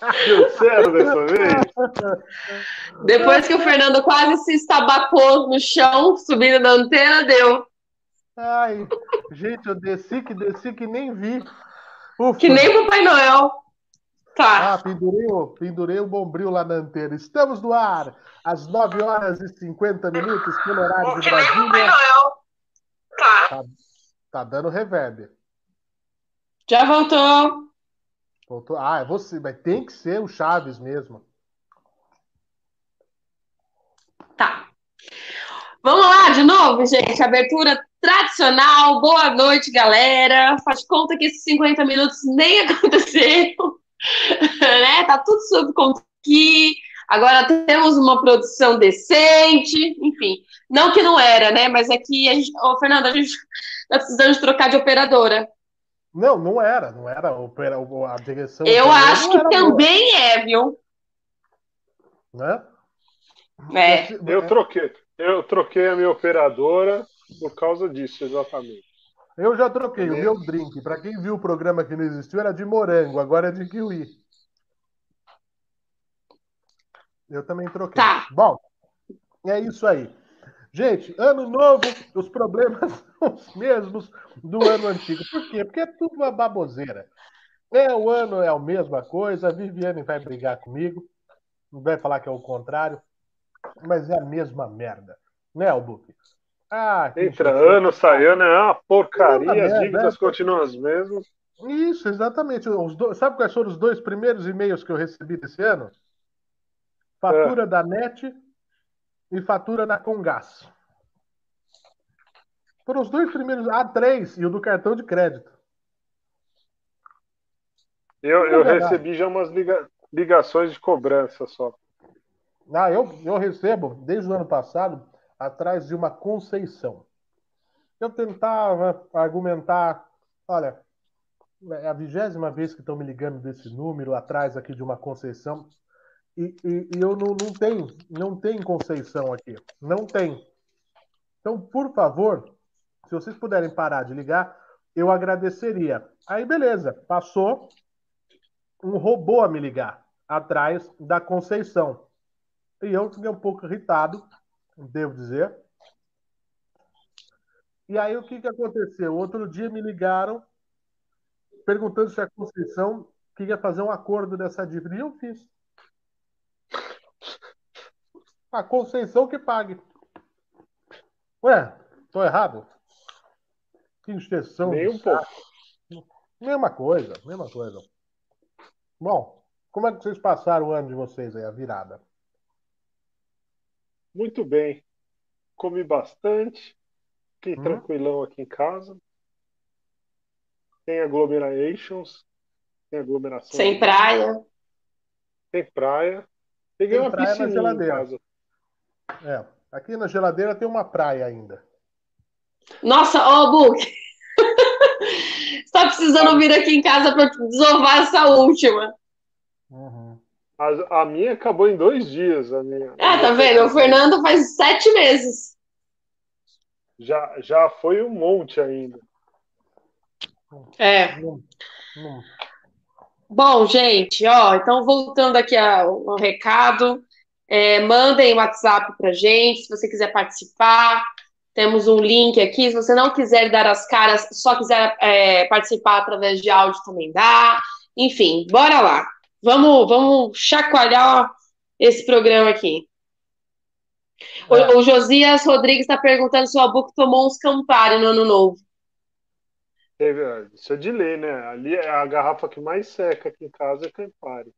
Dessa vez? Depois que o Fernando quase se estabacou no chão, subindo da antena, deu. Ai, gente, eu desci que desci que nem vi. Ufa. Que nem o Papai Noel. Tá. Ah, pendurei o, pendurei o bombril lá na antena. Estamos no ar, às 9 horas e 50 minutos, pelo horário de que nem o Papai Brasília. Noel. Tá. Tá, tá dando reverb. Já voltou. Voltou. Ah, é você, mas tem que ser o Chaves mesmo. Tá. Vamos lá de novo, gente. Abertura tradicional. Boa noite, galera. Faz conta que esses 50 minutos nem aconteceram. né? Tá tudo sob aqui. Agora temos uma produção decente. Enfim, não que não era, né? Mas é que a gente. Ô, Fernando, a gente tá precisando de trocar de operadora. Não, não era, não era a direção. Eu acho que era boa, também é, viu? né? É. Eu troquei. Eu troquei a minha operadora por causa disso, exatamente. Eu já troquei o meu drink. Para quem viu o programa que não existiu, era de morango, agora é de kiwi. Eu também troquei. Tá. Bom, é isso aí. Gente, ano novo, os problemas são os mesmos do ano antigo. Por quê? Porque é tudo uma baboseira. É, o ano é a mesma coisa, a Viviane vai brigar comigo, vai falar que é o contrário, mas é a mesma merda. Né, Albuque? Ah, Entra encheção. ano, sai ano, é uma porcaria, as dívidas é. continuam as mesmas. Isso, exatamente. Os dois- sabe quais foram os dois primeiros e-mails que eu recebi desse ano? Fatura da NET e fatura da Congás. Foram os dois primeiros, a três e o do cartão de crédito. Eu, É eu verdade. recebi já umas liga- ligações de cobrança só. Ah, eu, eu recebo, desde o ano passado, atrás de uma conceição. Eu tentava argumentar, olha, é a vigésima vez que estão me ligando desse número, atrás aqui de uma conceição, e, e- e eu não, não tenho, não tem conceição aqui, não tem. Então, por favor, se vocês puderem parar de ligar, eu agradeceria. Aí, beleza, passou um robô a me ligar, atrás da conceição. E eu fiquei um pouco irritado, devo dizer. E aí o que, que aconteceu? Outro dia me ligaram perguntando se a Conceição queria fazer um acordo dessa dívida. E eu fiz. A Conceição que pague. Ué, tô errado? Que extensão. Nem um pouco. Mesma coisa, mesma coisa. Bom, como é que vocês passaram o ano de vocês aí, a virada? Muito bem. Comi bastante. Fiquei Hum. tranquilão aqui em casa. Tem aglomerations. Tem aglomeração. Sem praia. Tem praia. Peguei Tem uma praia na piscininha em geladeira. casa. É, aqui na geladeira tem uma praia ainda. Nossa, ó, Book. Você tá precisando vir aqui em casa para desovar essa última. Uhum. A, a minha acabou em dois dias. A minha, Ah, tá vendo? O Fernando faz sete meses. Já, já foi um monte ainda. É. Não- não- Bom, gente, ó, então voltando aqui ao, ao recado, é, mandem WhatsApp pra gente, se você quiser participar. Temos um link aqui. Se você não quiser dar as caras, só quiser é, participar através de áudio também dá. Enfim, bora lá. Vamos, vamos chacoalhar esse programa aqui. O, É. o Josias Rodrigues está perguntando se o Albuco tomou uns Campari no ano novo. Teve, ah, isso é de lei, né? Ali é a garrafa que mais seca aqui em casa é Campari.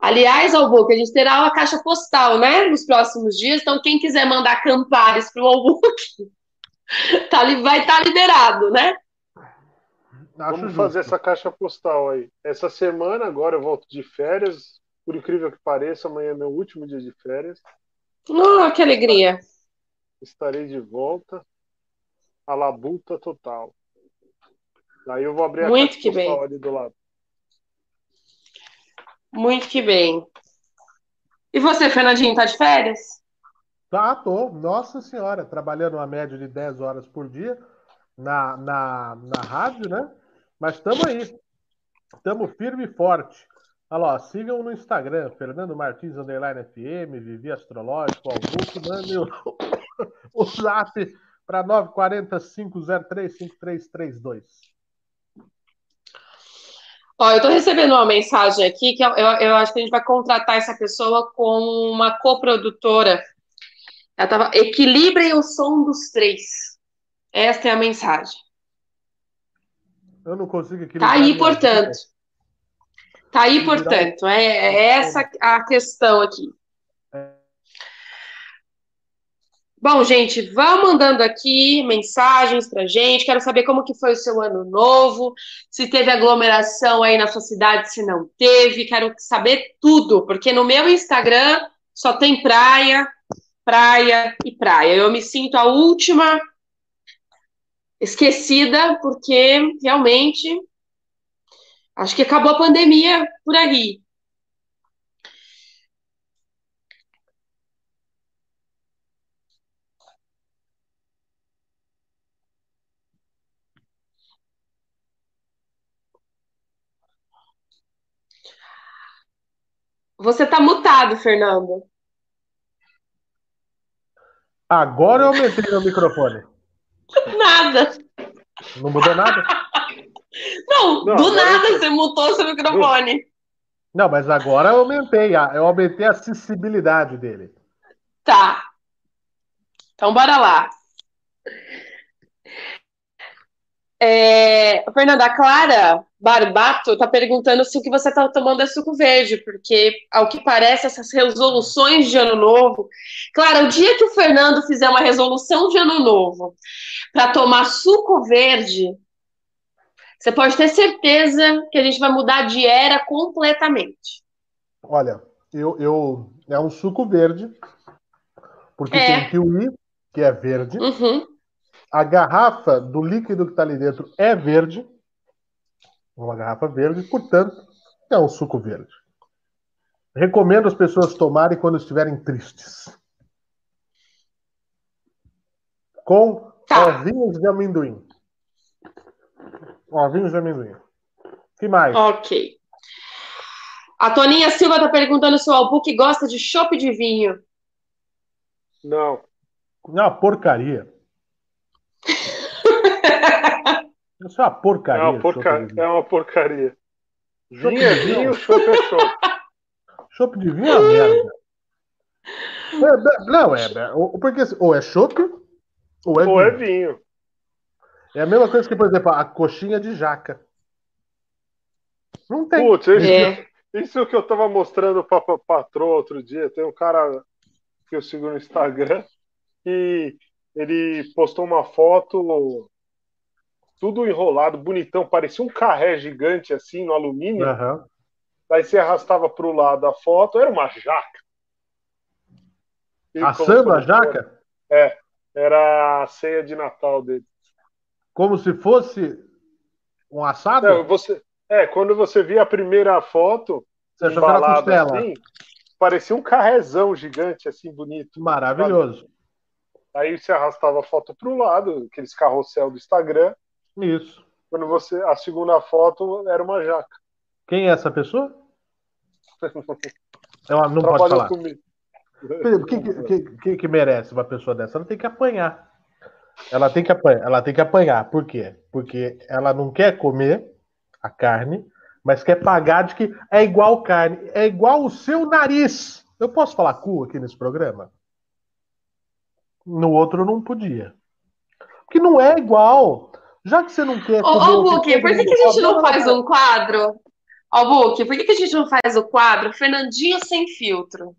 Aliás, Albuque, a gente terá uma caixa postal, né, nos próximos dias. Então, quem quiser mandar Campares para o Albuque, tá, vai estar liberado, né? Acho Vamos justo. fazer essa caixa postal aí. Essa semana, agora eu volto de férias. Por incrível que pareça, amanhã é meu último dia de férias. Oh, que alegria. Estarei de volta. A labuta total. Daí eu vou abrir a Muito caixa que postal bem. ali do lado. Muito que bem. E você, Fernandinho, tá de férias? Tá, tô. Nossa senhora, trabalhando uma média de 10 horas por dia na, na, na rádio, né? Mas estamos aí. Estamos firme e forte. Olha lá, sigam no Instagram, Fernando Martins Underline FM, Vivi Astrológico, Augusto, mande o, o zap para 940-503-5332. Ó, eu estou recebendo uma mensagem aqui que eu, eu, acho que a gente vai contratar essa pessoa com uma coprodutora. Ela tava, equilibrem o som dos três. Esta é a mensagem. Eu não consigo equilibrar. Tá aí, portanto. Tá aí, portanto. É, é essa a questão aqui. Bom, gente, vão mandando aqui mensagens pra gente. Quero saber como que foi o seu ano novo, se teve aglomeração aí na sua cidade, se não teve. Quero saber tudo, porque no meu Instagram só tem praia, praia e praia. Eu me sinto a última esquecida, porque realmente acho que acabou a pandemia por aí. Você tá mutado, Fernando. Agora eu aumentei meu microfone. Nada. Não mudou nada? Não, Não do nada eu... você mutou seu microfone. Não, mas agora eu aumentei. Eu aumentei a acessibilidade dele. Tá. Então bora lá. É, Fernanda, a Clara Barbato está perguntando se o que você está tomando é suco verde, porque, ao que parece, essas resoluções de ano novo. Clara, o dia que o Fernando fizer uma resolução de ano novo para tomar suco verde, você pode ter certeza que a gente vai mudar de era completamente. Olha, eu, eu é um suco verde, porque é. tem kiwi, que é verde. Uhum. A garrafa do líquido que está ali dentro é verde. Uma garrafa verde, portanto, é um suco verde. Recomendo as pessoas tomarem quando estiverem tristes. Com tá. ovinhos de amendoim. Ovinhos de amendoim. que mais? Ok. A Toninha Silva está perguntando se o Albuque gosta de chopp de vinho. Não. Não, porcaria. Isso é uma porcaria. É uma, porca... é uma porcaria. Vinho é vinho, chopp é chopp. chopp de vinho é uma merda. É, não, é. Porque, ou é chopp, ou é ou é vinho. é vinho. É a mesma coisa que, por exemplo, a coxinha de jaca. Não tem. Putz, isso, é. isso que eu tava mostrando pra, pra patroa outro dia. Tem um cara que eu sigo no Instagram e ele postou uma foto tudo enrolado, bonitão, parecia um carré gigante assim no alumínio. Uhum. Daí você arrastava para o lado a foto, era uma jaca. Assando a jaca? É, era a ceia de Natal dele. Como se fosse um assado? É, você, é quando você via a primeira foto, você costela. Assim, parecia um carrezão gigante, assim, bonito. Maravilhoso. Aí você arrastava a foto para o lado, aqueles carrossel do Instagram. Isso. Quando você. A segunda foto era uma jaca. Quem é essa pessoa? Ela não pode falar. Comigo. O que, que, que, que, merece uma pessoa dessa? Ela tem que apanhar. Ela tem que apanhar. Ela tem que apanhar. Por quê? Porque ela não quer comer a carne, mas quer pagar de que é igual carne, é igual o seu nariz. Eu posso falar cu aqui nesse programa? No outro não podia. Porque não é igual. Já que você não quer. Ô, ô Buki, por que, que a gente não faz um quadro? Ô, Buki, por que, que a gente não faz o quadro Fernandinho sem filtro?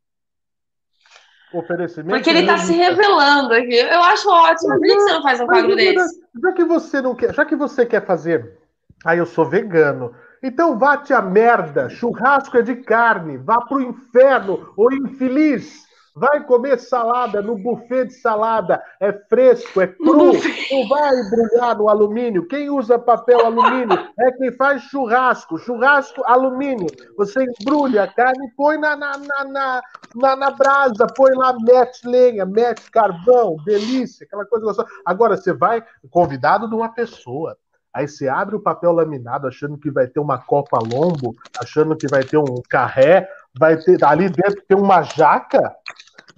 Oferecimento. Porque ele tá se revelando aqui. Eu acho ótimo. Por que, que você não faz um quadro desse? Já que você não quer, já que você quer fazer. Aí eu sou vegano. Então vá-te a merda. Churrasco é de carne. Vá pro inferno, ou infeliz. Vai comer salada no buffet de salada. É fresco, é cru. Não vai embrulhar no alumínio. Quem usa papel alumínio é quem faz churrasco. Churrasco, alumínio. Você embrulha a carne e põe na, na, na, na, na, na brasa. Põe lá, mete lenha, mete carvão. Delícia, aquela coisa gostosa. Agora, você vai convidado de uma pessoa. Aí você abre o papel laminado achando que vai ter uma Copa Lombo, achando que vai ter um carré, vai ter ali dentro tem uma jaca.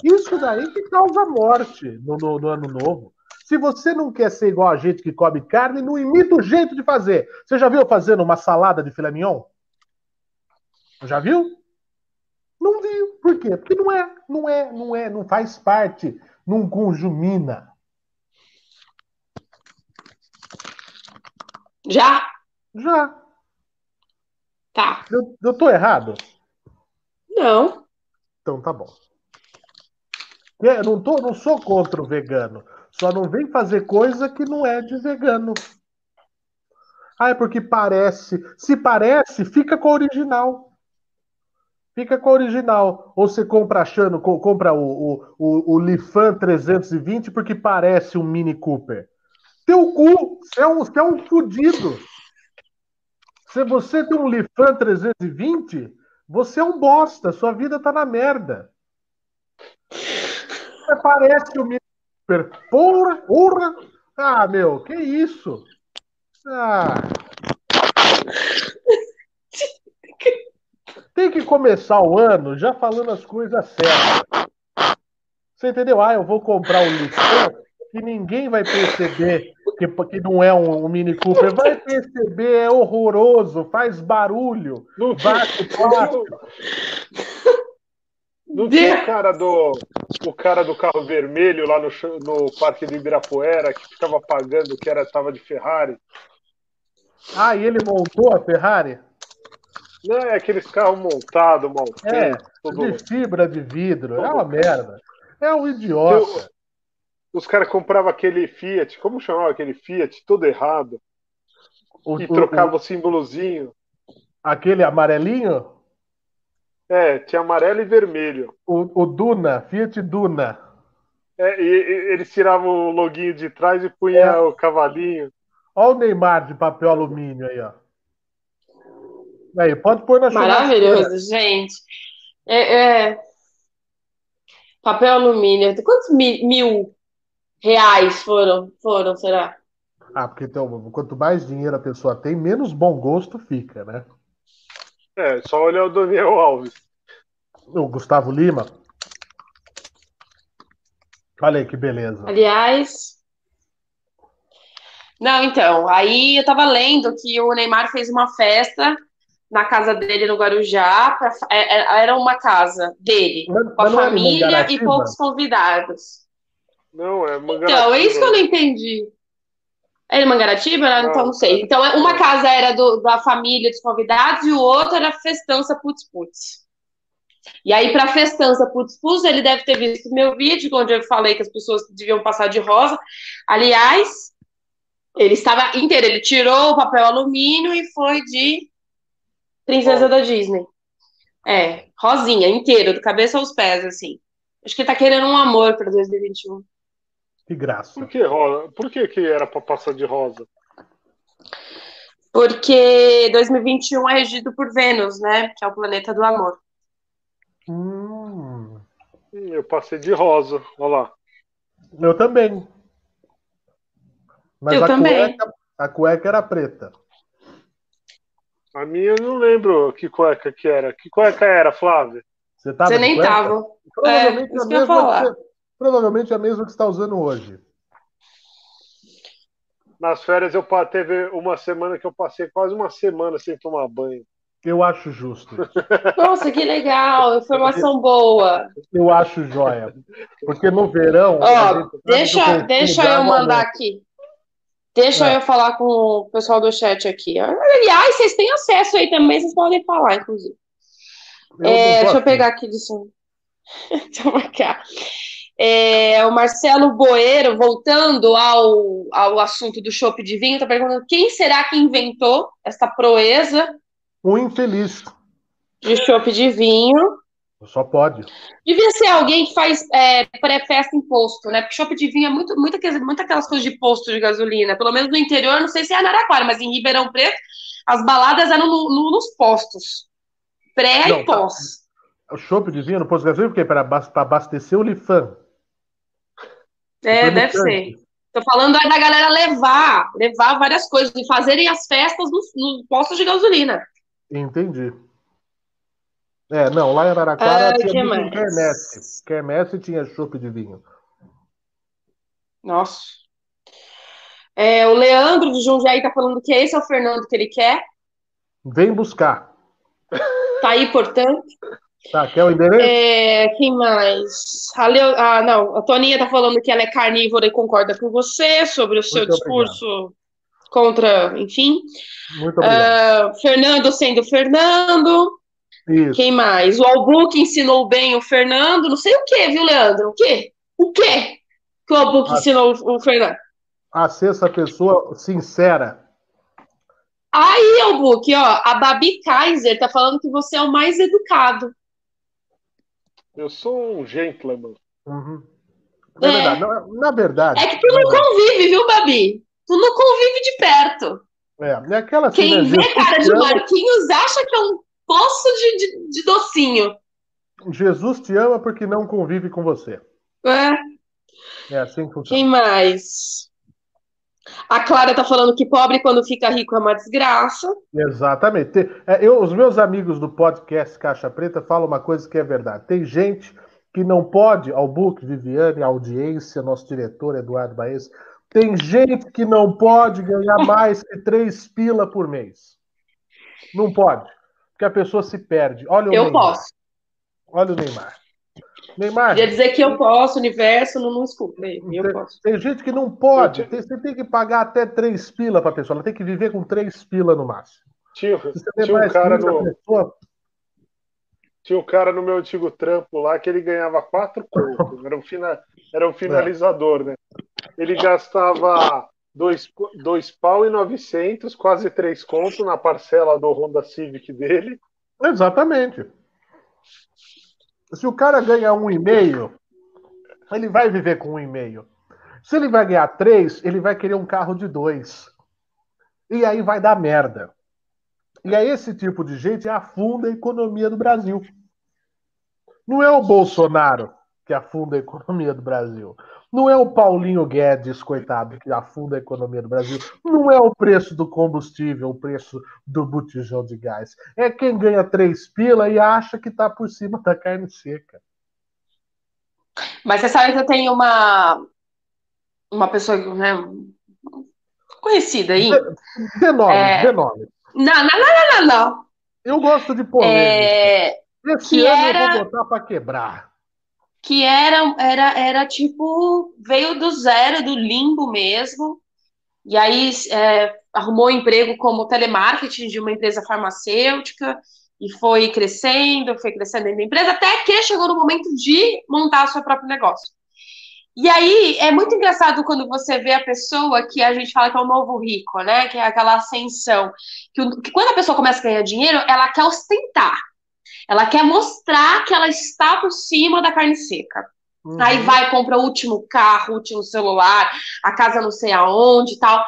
Isso daí que causa morte no, no, no, ano novo. Se você não quer ser igual a gente que come carne, não imita o jeito de fazer. Você já viu fazendo uma salada de filé mignon? Já viu? Não viu. Por quê? Porque não é, não é, não é, não faz parte, não conjumina. Já? Já. Tá. Eu, eu tô errado? Não. Então tá bom. Eu não, tô, não sou contra o vegano. Só não vem fazer coisa que não é de vegano. Ah, é porque parece. Se parece, fica com a original. Fica com a original. Ou você compra achando, compra o, o, o, o Lifan 320 porque parece um Mini Cooper. Teu cu, você é um, você é um fudido. Se você tem um Lifan 320, você é um bosta, sua vida tá na merda. Você parece o Mr. Porra, porra. Ah, meu, que isso? Ah. Tem que começar o ano já falando as coisas certas. Você entendeu? Ah, eu vou comprar um Lifan que ninguém vai perceber que, que não é um, um, Mini Cooper. Vai perceber, é horroroso, faz barulho, não bate plástico. Não tinha o cara do o cara do carro vermelho lá no, no Parque do Ibirapuera que ficava pagando que era tava de Ferrari. Ah, e ele montou a Ferrari? Não, é aqueles carros montados, mal É, tudo... de fibra de vidro. É uma merda. É um idiota. Os caras compravam aquele Fiat, como chamava aquele Fiat, todo errado. O, e trocava o, o, símbolozinho. Aquele amarelinho? É, tinha amarelo e vermelho. O, o Duna, Fiat Duna. É, e, e eles tiravam o loginho de trás e punha é. o cavalinho. Olha o Neymar de papel alumínio aí, ó. Aí, pode pôr na Maravilhoso, gente. É, é, Papel alumínio. Quantos mil reais foram, foram, será? Ah, porque então, quanto mais dinheiro a pessoa tem, menos bom gosto fica, né? É, só olhar o Daniel Alves. O Gustavo Lima. Olha aí que beleza. Aliás. Não, então, aí eu tava lendo que o Neymar fez uma festa na casa dele no Guarujá. Pra, é, é, era uma casa dele, mas, com a família e poucos convidados. Não, é Mangaratiba. Então, é isso que eu não entendi. Era Mangaratiba? Ah, então não sei. Então, uma casa era do, da família dos convidados e o outro era festança putz putz. E aí, para festança putz putz, ele deve ter visto meu vídeo, onde eu falei que as pessoas deviam passar de rosa. Aliás, ele estava inteiro, ele tirou o papel alumínio e foi de princesa da Disney. É, rosinha, inteiro, do cabeça aos pés, assim. Acho que ele tá querendo um amor para 2021. Que graça. Por que rosa? Por que, que era para passar de rosa? Porque 2021 é regido por Vênus, né? Que é o planeta do amor. Hum. Eu passei de rosa, olha lá. Eu também. Mas eu a também. Cueca, a cueca era preta. A minha eu não lembro que cueca que era. Que cueca era, Flávia? Você, Você nem cueca? tava. Provavelmente, é, a mesma que, provavelmente a mesma que está usando hoje. Nas férias eu teve uma semana que eu passei quase uma semana sem tomar banho. Eu acho justo. Nossa, que legal, informação boa. Eu acho joia. Porque no verão. Ó, deixa, deixa eu mandar aqui. Deixa é. eu falar com o pessoal do chat aqui. Aliás, vocês têm acesso aí também, vocês podem falar, inclusive. Eu é, deixa eu pegar aqui de cima. Toma cá. É, o Marcelo Boeiro, voltando ao, ao assunto do chopp de vinho, está perguntando quem será que inventou essa proeza? Um infeliz. De chopp de vinho. Só pode. Devia ser alguém que faz é, pré-festa em posto, né? Porque shopping de vinho é muito, muito, muito aquelas coisas de posto de gasolina. Pelo menos no interior, não sei se é Araraquara, mas em Ribeirão Preto, as baladas eram no, no, nos postos. Pré não, e pós. O shopping de vinho no posto de gasolina, porque para abastecer o Lifan. É, deve ser. Tô falando da galera levar, levar várias coisas, e fazerem as festas nos, nos postos de gasolina. Entendi. É, não, lá em Araraquara ah, tinha muito quermesse. Quermesse tinha chope de vinho. Nossa. É, o Leandro de Jundiaí tá falando que esse é o Fernando que ele quer. Vem buscar. Tá aí, portanto. Tá, quer o endereço? É, quem mais? A Leo, ah, não, a Toninha tá falando que ela é carnívora e concorda com você sobre o seu Muito discurso obrigado. contra, enfim. Muito obrigado. Uh, Fernando sendo Fernando. Isso. Quem mais? O Albuque ensinou bem o Fernando. Não sei o que, viu, Leandro? O quê? O quê que o Albuque a... ensinou o Fernando? A ser essa pessoa sincera. Aí, Albuque, ó, a Babi Kaiser tá falando que você é o mais educado. Eu sou um gentleman. Uhum. Na, é. verdade, na, na, verdade. É que tu não convive, viu, Babi? Tu não convive de perto. É, é aquela Quem vê cara de Marquinhos acha que é um poço de, de, de, docinho. Jesus te ama porque não convive com você. É. É assim que funciona. Quem mais? A Clara tá falando que pobre quando fica rico é uma desgraça. Exatamente. É, eu, os meus amigos do podcast Caixa Preta falam uma coisa que é verdade. Tem gente que não pode, ao book, Viviane, audiência, nosso diretor Eduardo Baez, tem gente que não pode ganhar mais que três pila por mês. Não pode que a pessoa se perde. Olha o eu Neymar. posso. Olha o Neymar. Neymar. Queria dizer que eu posso, universo, não, não escuta. Eu tem, posso. Tem gente que não pode. Tem, você tem que pagar até três pila para a pessoa. Ela tem que viver com três pila no máximo. Tinha, tinha um cara no. Pessoa... Tinha um cara no meu antigo trampo lá que ele ganhava quatro contos. Era um, fina... Era um finalizador, é. né? Ele gastava dois, dois pau e novecentos, quase três contos na parcela do Honda Civic dele. Exatamente. Se o cara ganha um e meio, ele vai viver com um e meio. Se ele vai ganhar três, ele vai querer um carro de dois. E aí vai dar merda. E aí esse tipo de gente afunda a economia do Brasil. Não é o Bolsonaro que afunda a economia do Brasil. Não é o Paulinho Guedes, coitado, que afunda a economia do Brasil. Não é o preço do combustível, o preço do botijão de gás. É quem ganha três pila e acha que está por cima da carne seca. Mas você sabe que eu tenho uma, uma pessoa né, conhecida aí. Dê nome, é... dê nome. Não, não, não, não, não. Eu gosto de polêmica. É... Esse que ano era... eu vou botar para quebrar que era, era, era tipo, veio do zero, do limbo mesmo, e aí é, arrumou emprego como telemarketing de uma empresa farmacêutica, e foi crescendo, foi crescendo dentro empresa, até que chegou no momento de montar o seu próprio negócio. E aí é muito engraçado quando você vê a pessoa que a gente fala que é o novo rico, né? Que é aquela ascensão. Que, que quando a pessoa começa a ganhar dinheiro, ela quer ostentar. Ela quer mostrar que ela está por cima da carne seca. Uhum. Aí vai, compra o último carro, o último celular, a casa não sei aonde e tal.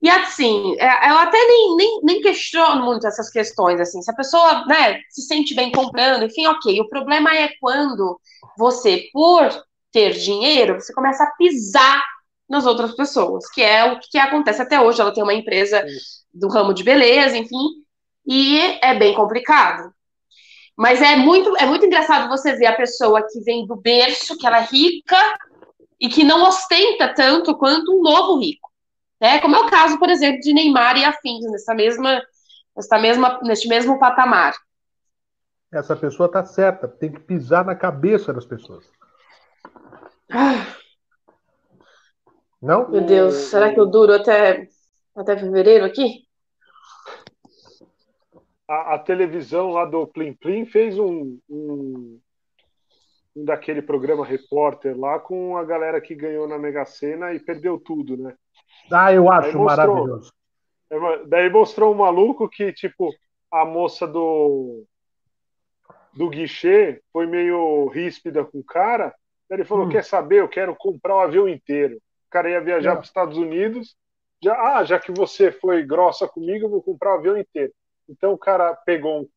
E assim, é, eu até nem, nem, nem questiono muito essas questões, assim, se a pessoa, né, se sente bem comprando, enfim, ok. O problema é quando você, por ter dinheiro, você começa a pisar nas outras pessoas, que é o que acontece até hoje. Ela tem uma empresa do ramo de beleza, enfim, e é bem complicado. Mas é muito, é muito engraçado você ver a pessoa que vem do berço, que ela é rica e que não ostenta tanto quanto um novo rico. Né? Como é o caso, por exemplo, de Neymar e afins, nessa mesma, nessa mesma, neste mesmo patamar. Essa pessoa está certa, tem que pisar na cabeça das pessoas. Ah. Não? Meu Deus, será que eu duro até, até fevereiro aqui? A, a, televisão lá do Plim Plim fez um, um, um, daquele programa repórter lá com a galera que ganhou na Mega Sena e perdeu tudo, né? Ah, eu acho maravilhoso. É daí mostrou um maluco que, tipo, a moça do do guichê foi meio ríspida com o cara. Ele falou: Hum. quer saber? Eu quero comprar o avião inteiro. O cara ia viajar É. para os Estados Unidos. Já, ah, já que você foi grossa comigo, eu vou comprar o avião inteiro. Então o cara pegou, um-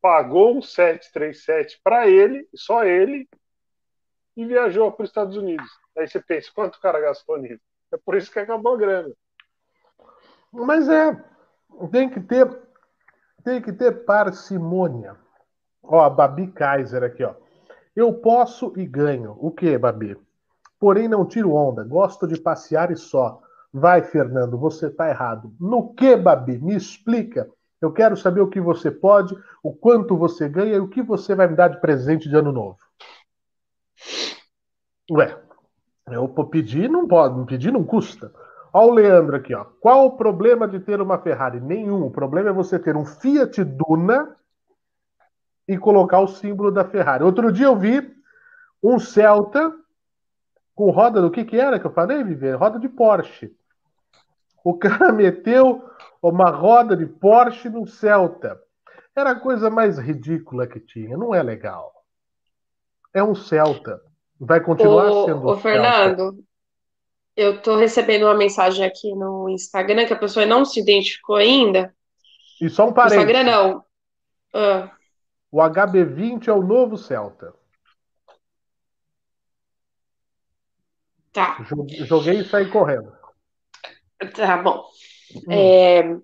pagou um 737 para ele, só ele, e viajou para os Estados Unidos. Aí você pensa, quanto o cara gastou nisso? É por isso que acabou a grana. Mas é, tem que ter, tem que ter parcimônia. Ó, a Babi Kaiser aqui, ó. Eu posso e ganho. O que, Babi? Porém, não tiro onda. Gosto de passear e só. Vai, Fernando, você tá errado. No que, Babi? Me explica. Eu quero saber o que você pode, o quanto você ganha e o que você vai me dar de presente de ano novo. Ué, eu pedir, não pode, pedir não custa. Ó o Leandro aqui, ó. Qual o problema de ter uma Ferrari? Nenhum. O problema é você ter um Fiat Duna e colocar o símbolo da Ferrari. Outro dia eu vi um Celta com roda do que que era que eu falei, Viver? Roda de Porsche. O cara meteu uma roda de Porsche no Celta. Era a coisa mais ridícula que tinha. Não é legal. É um Celta. Vai continuar Ô, sendo ô, um Celta. Fernando, eu tô recebendo uma mensagem aqui no Instagram que a pessoa não se identificou ainda. E só um parênteses. Instagram não. Ah, O HB20 é o novo Celta. tá, Jo- Joguei e saí correndo. tá bom. Hum. É,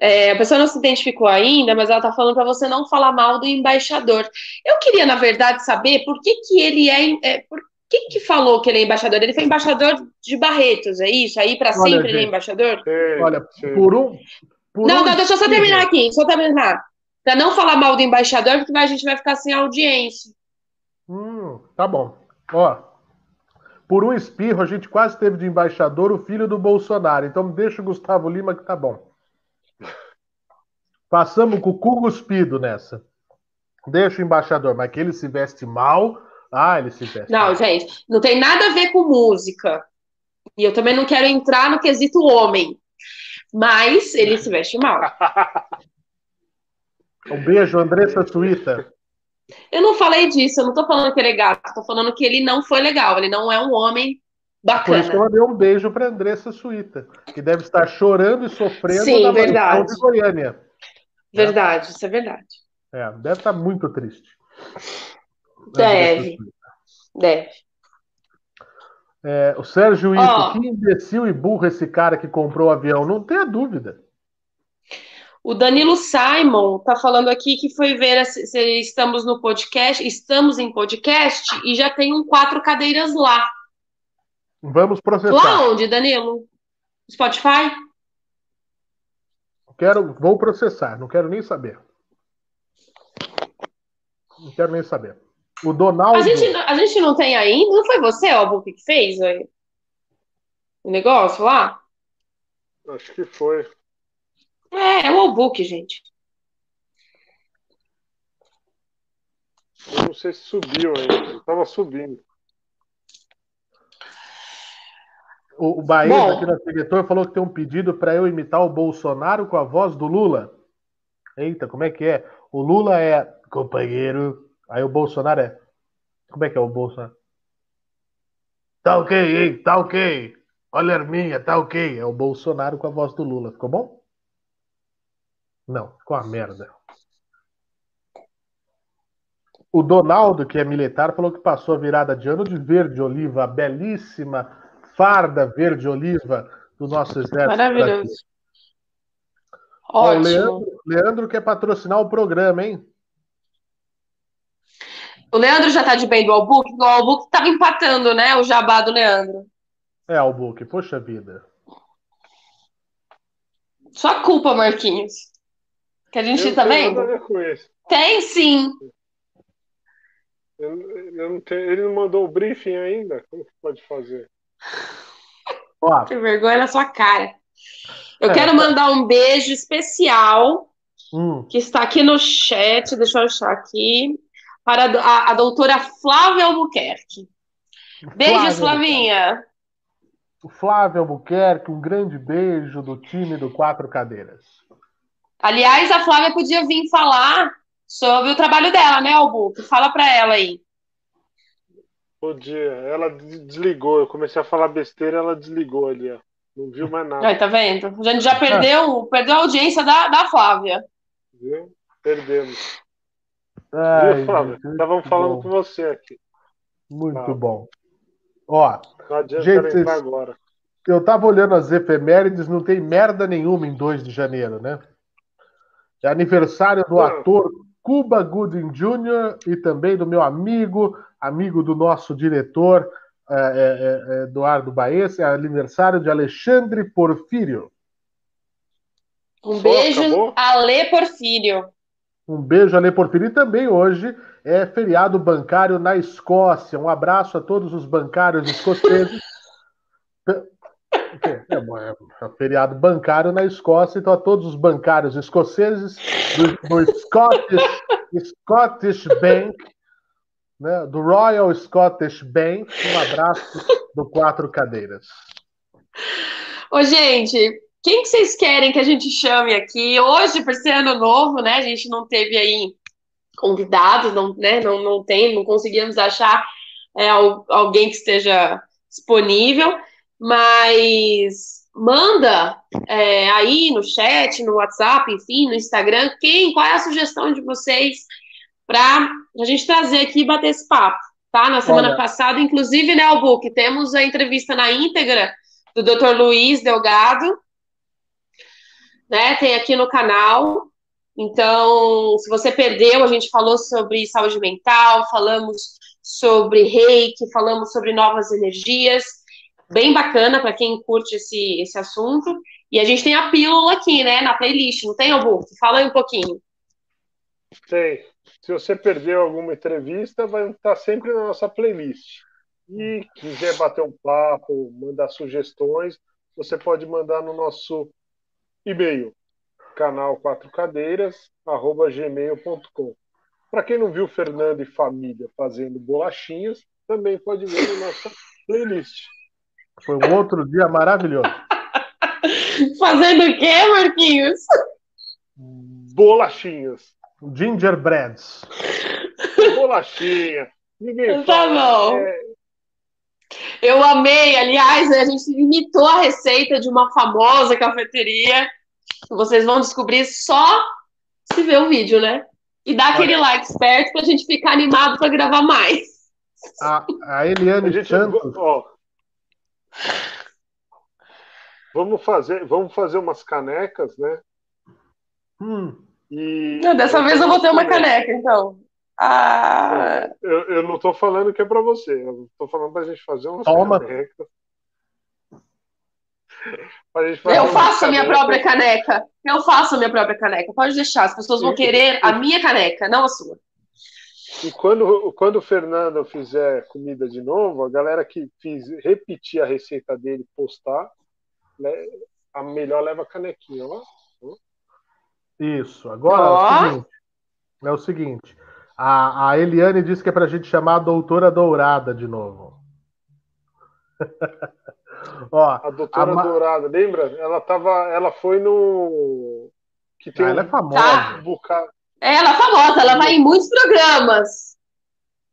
é, a pessoa não se identificou ainda, mas ela tá falando para você não falar mal do embaixador. Eu queria, na verdade, saber por que que ele é, é por que que falou que ele é embaixador? Ele foi embaixador de Barretos, é isso? Aí para sempre ele é gente. embaixador? Sei, Olha, sei. por um. Por Não, um não, deixa eu só terminar aqui, eu terminar. Pra não falar mal do embaixador, porque a gente vai ficar sem audiência. Hum, tá bom. Ó, por um espirro, a gente quase teve de embaixador o filho do Bolsonaro. Então deixa o Gustavo Lima que tá bom. Passamos com o cu cuspido nessa. Deixa o embaixador, mas que ele se veste mal. Ah, ele se veste Não, mal. gente, não tem nada a ver com música. E eu também não quero entrar no quesito homem. Mas ele se veste mal. Um beijo, Andressa Suíta. Eu não falei disso, eu não tô falando que ele é gato, tô falando que ele não foi legal, ele não é um homem Por isso que bacana. um beijo pra Andressa Suíta, que deve estar chorando e sofrendo Sim, na verdade. de Goiânia. Verdade, isso é verdade. É, deve estar muito triste. Deve. Deve. É, o Sérgio Ito, Ó. que imbecil e burro esse cara que comprou o avião, não tenha dúvida. O Danilo Simon tá falando aqui que foi ver se, se estamos no podcast, estamos em podcast e já tem um quatro cadeiras lá. Vamos processar. Lá onde, Danilo? Spotify? Quero, vou processar, não quero nem saber. Não quero nem saber. O Donaldo. A gente, a gente não tem ainda? Não foi você, Albuquerque, que fez ué, o negócio lá? Acho que foi. É, é o Albuquerque, gente. Eu não sei se subiu ainda. Eu tava subindo. O, o Bahia, Bom. aqui na diretor, falou que tem um pedido para eu imitar o Bolsonaro com a voz do Lula. Eita, como é que é? O Lula é companheiro, aí o Bolsonaro é. Como é que é o Bolsonaro? Tá ok, hein? Tá ok. Olha a minha, tá ok. É o Bolsonaro com a voz do Lula. Ficou bom? Não, ficou uma merda. O Donaldo, que é militar, falou que passou a virada de ano de verde oliva, a belíssima farda verde oliva do nosso exército. Maravilhoso. Ó, o Ótimo. Leandro, Leandro quer patrocinar o programa, hein? O Leandro já tá de bem do Albuquerque? O Albuquerque tava empatando, né? O jabá do Leandro. É, Albuque, poxa vida. Sua culpa, Marquinhos. Que a gente Eu tenho vendo? nada a ver com isso. Tem sim. Eu, eu não tenho- ele não mandou o briefing ainda? Como que pode fazer? Ó, Que vergonha na sua cara. Eu É, quero mandar um beijo especial hum, que está aqui no chat, deixa eu achar aqui, para a, a- doutora Flávia Albuquerque. Beijos, Flávia Flavinha. o Flávio Albuquerque, um grande beijo do time do Quatro Cadeiras. Aliás, a Flávia podia vir falar sobre o trabalho dela, né, Albuquerque? Fala para ela aí. Bom dia. Ela desligou. Eu comecei a falar besteira, ela desligou ali, ó. Não viu mais nada. Aí, tá vendo? A gente já perdeu, perdeu a audiência da, da Flávia. Viu? Perdemos. Ai, Viu, Flávia? Estávamos falando bom. com você aqui. Muito tá. bom. Ó, não adianta gente, entrar agora. Eu tava olhando as efemérides, não tem merda nenhuma em 2 de janeiro, né? É aniversário do ator Cuba Gooding Jr. e também do meu amigo, amigo do nosso diretor é, é, é, Eduardo Baez, é aniversário de Alexandre Porfírio. Um beijo, Acabou? Ale Porfírio. Um beijo, Ale Porfírio. E também hoje é feriado bancário na Escócia. Um abraço a todos os bancários escoceses. É, é, é, feriado bancário na Escócia, então a todos os bancários escoceses do, do Scottish, Scottish Bank, né, do Royal Scottish Bank, um abraço do Quatro Cadeiras. Ô, gente, quem que vocês querem que a gente chame aqui? Hoje, por ser ano novo, né? A gente não teve aí convidados, não, né? Não, não tem, não conseguimos achar é, alguém que esteja disponível mas manda é, aí no chat, no WhatsApp, enfim, no Instagram, quem, qual é a sugestão de vocês para a gente trazer aqui e bater esse papo, tá? Na semana Olha. passada, inclusive, né, Albuque, temos a entrevista na íntegra do Dr. Luiz Delgado, né? Tem aqui no canal. Então, se você perdeu, a gente falou sobre saúde mental, falamos sobre reiki, falamos sobre novas energias bem bacana para quem curte esse, esse assunto. E a gente tem a pílula aqui, né, na playlist, não tem, Augusto? Fala aí um pouquinho. Tem. Se você perdeu alguma entrevista, vai estar sempre na nossa playlist. E quiser bater um papo, mandar sugestões, você pode mandar no nosso e-mail, canal 4 cadeiras, gmail.com. Para quem não viu Fernando e família fazendo bolachinhas, também pode ver na nossa playlist. Foi um outro dia maravilhoso. Fazendo o quê, Marquinhos? Bolachinhas. Gingerbreads. Bolachinha. Ninguém tá bom. É... Eu amei, aliás, a gente imitou a receita de uma famosa cafeteria. Vocês vão descobrir só se ver o vídeo, né? E dá aquele like esperto pra gente ficar animado para gravar mais. A, a Eliane a gente, Santos. Ó, Vamos fazer, vamos fazer umas canecas, né? Hum. E não, dessa vez eu vou ter uma caneca, então. Ah... Eu, eu não estou falando que é para você, eu estou falando para a gente fazer umas Toma. canecas. eu faço a minha própria caneca. Eu faço a minha própria caneca. Pode deixar, as pessoas vão querer a minha caneca, não a sua. E quando, quando o Fernando fizer comida de novo, a galera que fiz, repetir a receita dele, postar, né, a melhor leva a canequinha, ó. Isso. Agora oh. é o seguinte. É o seguinte a, a Eliane disse que é para a gente chamar a doutora Dourada de novo. ó, a doutora a Dourada, lembra? Ela tava, ela foi no que tem ah, ela é famosa. Tá. Ela é famosa, ela vai em muitos programas.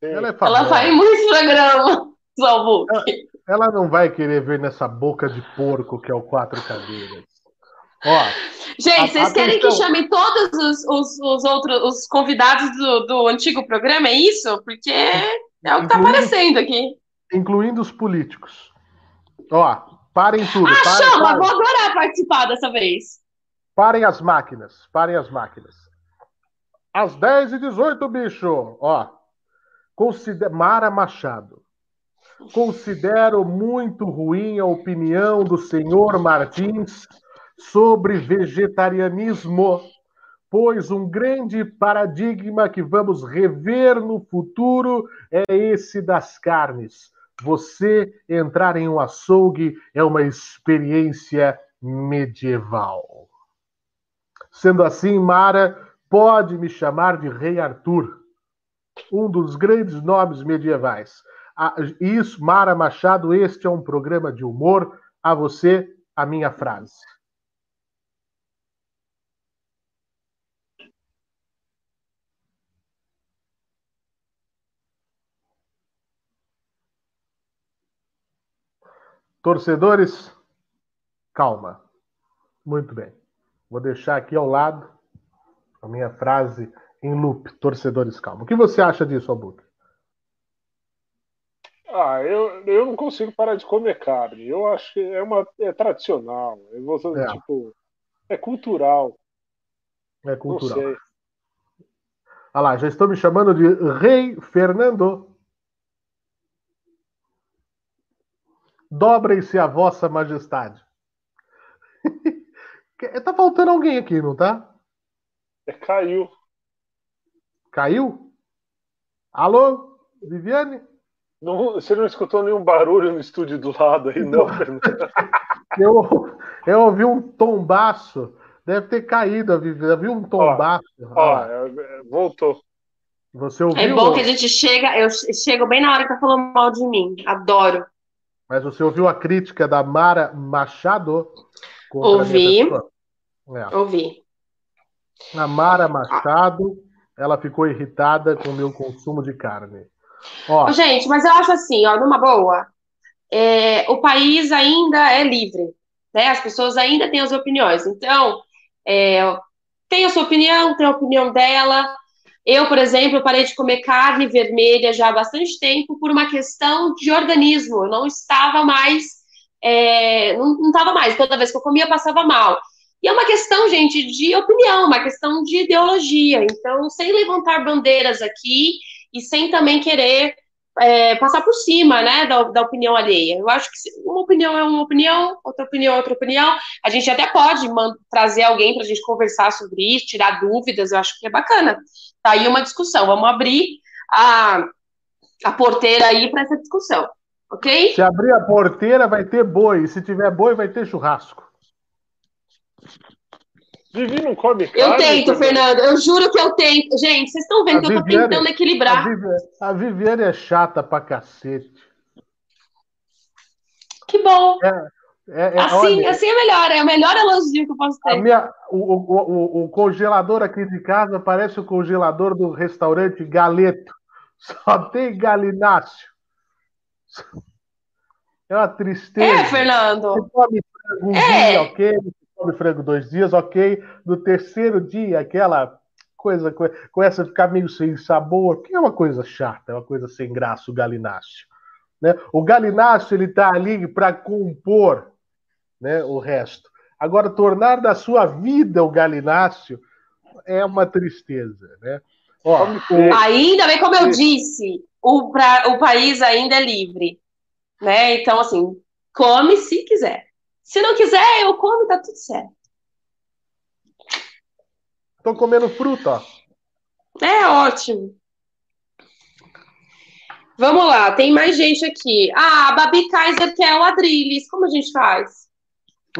Ela, é famosa. ela vai em muitos programas, Ela, ela não vai querer ver nessa boca de porco que é o Quatro Cadeiras. Ó, Gente, a, vocês querem que chame todos os, os, os, outros os convidados do, do antigo programa? É isso? Porque é o que está aparecendo aqui. Incluindo os políticos. Ó, parem tudo. Ah, parem, chama! Parem. Vou adorar participar dessa vez. Parem as máquinas. Parem as máquinas. Às 10 e 18, bicho. Ó, considera... Mara Machado. Considero muito ruim a opinião do senhor Martins sobre vegetarianismo, pois um grande paradigma que vamos rever no futuro é esse das carnes. Você entrar em um açougue é uma experiência medieval. Sendo assim, Mara, Pode me chamar de Rei Arthur, um dos grandes nomes medievais. Ah, isso, Mara Machado, este é um programa de humor. A você, a minha frase. Torcedores, calma. Muito bem. Vou deixar aqui ao lado a minha frase em loop. Torcedores, calma. O que você acha disso, Albuquerque? Ah, eu, eu não consigo parar de comer carne. Eu acho que é, uma, é tradicional. É, você, é. Tipo, é cultural. É cultural. Olha lá, já estou me chamando de Rei Fernando. Dobrem-se a vossa majestade. tá faltando alguém aqui, não tá? É, caiu. Caiu? Alô, Viviane? Não, você não escutou nenhum barulho no estúdio do lado aí, não, Fernando? eu, eu ouvi um tombaço. Deve ter caído a Viviane. Eu vi um tombaço. Ó, ó, é, é, voltou. Você ouviu? É bom que a gente chega, eu chego bem na hora que tá falando mal de mim. Adoro. Mas você ouviu a crítica da Mara Machado? Ouvi. É. Ouvi. A Mara Machado, ela ficou irritada com o meu consumo de carne. Ó, Gente, mas eu acho assim, ó, numa boa, é, o país ainda é livre, né? As pessoas ainda têm as opiniões. Então, é, tem a sua opinião, tem a opinião dela. Eu, por exemplo, parei de comer carne vermelha já há bastante tempo por uma questão de organismo. Eu não estava mais, é, não, estava mais. Toda vez que eu comia, passava mal. E é uma questão, gente, de opinião, uma questão de ideologia. Então, sem levantar bandeiras aqui e sem também querer é, passar por cima, né, da, da, opinião alheia. Eu acho que uma opinião é uma opinião, outra opinião é outra opinião. A gente até pode trazer alguém para a gente conversar sobre isso, tirar dúvidas. Eu acho que é bacana. Tá aí uma discussão. Vamos abrir a, a porteira aí para essa discussão, ok? Se abrir a porteira, vai ter boi. Se tiver boi, vai ter churrasco. Vivi não come carne. Eu tento, também. Fernando. Eu juro que eu tento. Gente, vocês estão vendo a que Viviane, eu tô tentando equilibrar. A Viviane, a Viviane, é chata pra cacete. Que bom. É, é, é, assim, olha, assim é melhor, é o melhor elogio que eu posso ter. Minha, o, o, o, o, congelador aqui de casa parece o congelador do restaurante Galeto. Só tem galináceo. É uma tristeza. É, Fernando. Você come é. ok? Come frango dois dias, ok. No terceiro dia, aquela coisa começa a ficar meio sem sabor, que é uma coisa chata, é uma coisa sem graça, o galináceo. Né? O galináceo ele está ali para compor né, o resto. Agora, tornar da sua vida o galináceo é uma tristeza. Né? Ó, o... Ainda bem, como eu disse, o, pra, o país ainda é livre. Né? Então, assim, come se quiser. Se não quiser, eu como, tá tudo certo. Tô comendo fruta. É ótimo. Vamos lá, tem mais gente aqui. Ah, a Babi Kaiser quer o Adrilles. Como a gente faz?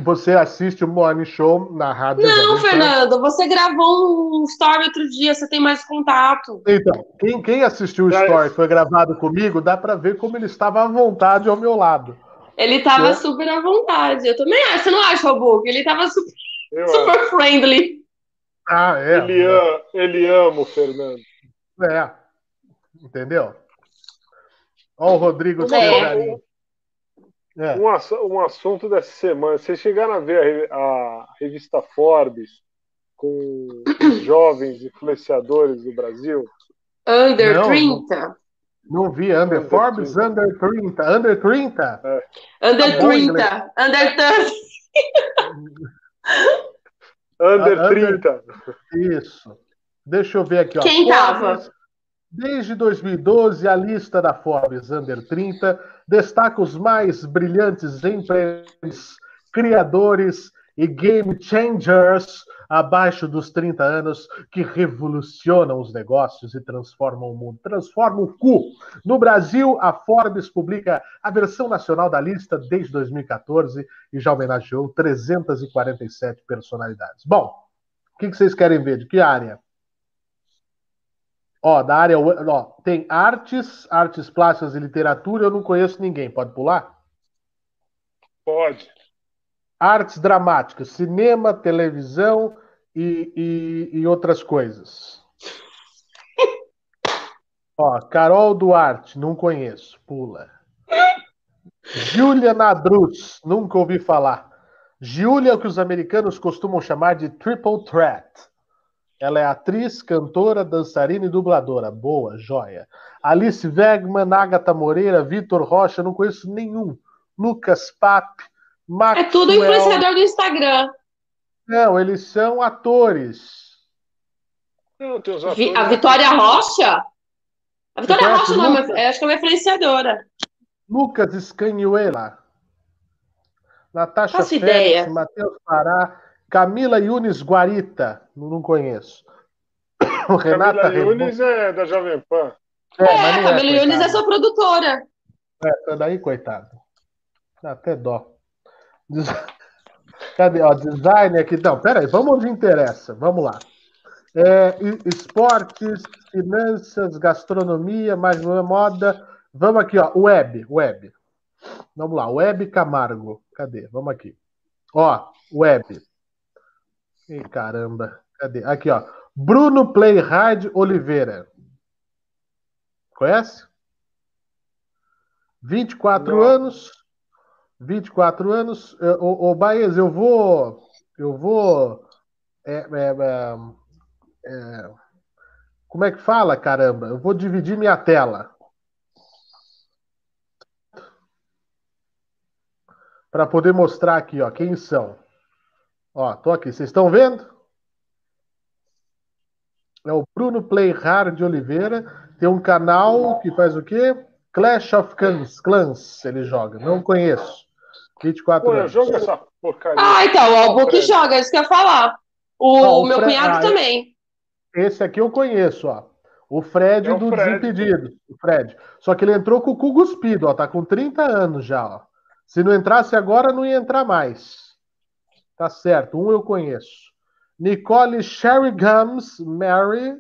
Você assiste o Morning Show na rádio? Não, Fernando, você gravou um story outro dia, você tem mais contato. Então, quem, quem assistiu o story foi gravado comigo, dá para ver como ele estava à vontade ao meu lado. Ele tava é. super à vontade. Eu também acho. Você não acha, Albuquerque? Ele tava super, super friendly. Ah, é. Ele, ama, ele ama o Fernando. É. Entendeu? Olha o Rodrigo é. é. Um, um assunto dessa semana. Vocês chegaram a ver a, a revista Forbes com os jovens influenciadores do Brasil? Under não, 30? Não vi, Under, under Forbes 30. Under 30. Under 30? É. Under 30. Tá under 30. under 30. Isso. Deixa eu ver aqui. Ó. Quem estava? Desde 2012, a lista da Forbes Under 30 destaca os mais brilhantes empreendedores, criadores e game changers abaixo dos 30 anos que revolucionam os negócios e transformam o mundo. Transforma o cu. No Brasil, a Forbes publica a versão nacional da lista desde 2014 e já homenageou 347 personalidades. Bom, o que vocês querem ver? De que área? Ó, da área. Ó, tem artes, artes plásticas e literatura. Eu não conheço ninguém. Pode pular? Pode. Artes dramáticas, cinema, televisão e, e, e outras coisas. Ó, Carol Duarte, não conheço, pula. Julia Nadruz, nunca ouvi falar. Julia é o que os americanos costumam chamar de triple threat. Ela é atriz, cantora, dançarina e dubladora. Boa, joia. Alice Wegman, Agatha Moreira, Vitor Rocha, não conheço nenhum. Lucas Pape, Maxwell... É tudo influenciador do Instagram. Não, eles são atores. Não, tem os atores a Vitória Rocha? A Vitória Rocha não, mas acho que é uma influenciadora. Lucas Scanhuela. Natasha Félix, Matheus Pará, Camila Yunis Guarita, não conheço. Renata Camila Yunis é da Jovem Pan. É, é Camila é, Yunis é sua produtora. É, tá daí, coitado. Até dó. Cadê? Ó, design aqui. Não, peraí, vamos onde interessa. Vamos lá. É, esportes, finanças, gastronomia, mais moda. Vamos aqui, ó. Web, web. Vamos lá, Web Camargo. Cadê? Vamos aqui. Ó, Web. Ih, caramba. Cadê? Aqui, ó. Bruno Playhard Oliveira. Conhece? 24 Não. anos. 24 anos. Ô, ô Baez, eu vou. Eu vou. É, é, é, é, como é que fala, caramba? Eu vou dividir minha tela. para poder mostrar aqui, ó, quem são. Ó, tô aqui, vocês estão vendo? É o Bruno Playhard de Oliveira, tem um canal que faz o quê? Clash of Clans, Clans ele joga, não conheço. 24 Pô, anos. eu jogo essa porcaria. Ah, então, o Albu joga, é isso que eu ia falar. O, o meu Fre... cunhado ah, também. Esse aqui eu conheço, ó. O Fred é o do Fred. Desimpedido. O Fred. Só que ele entrou com o cu cuspido, ó. Tá com 30 anos já, ó. Se não entrasse agora, não ia entrar mais. Tá certo, um eu conheço. Nicole Sherry Gums Mary,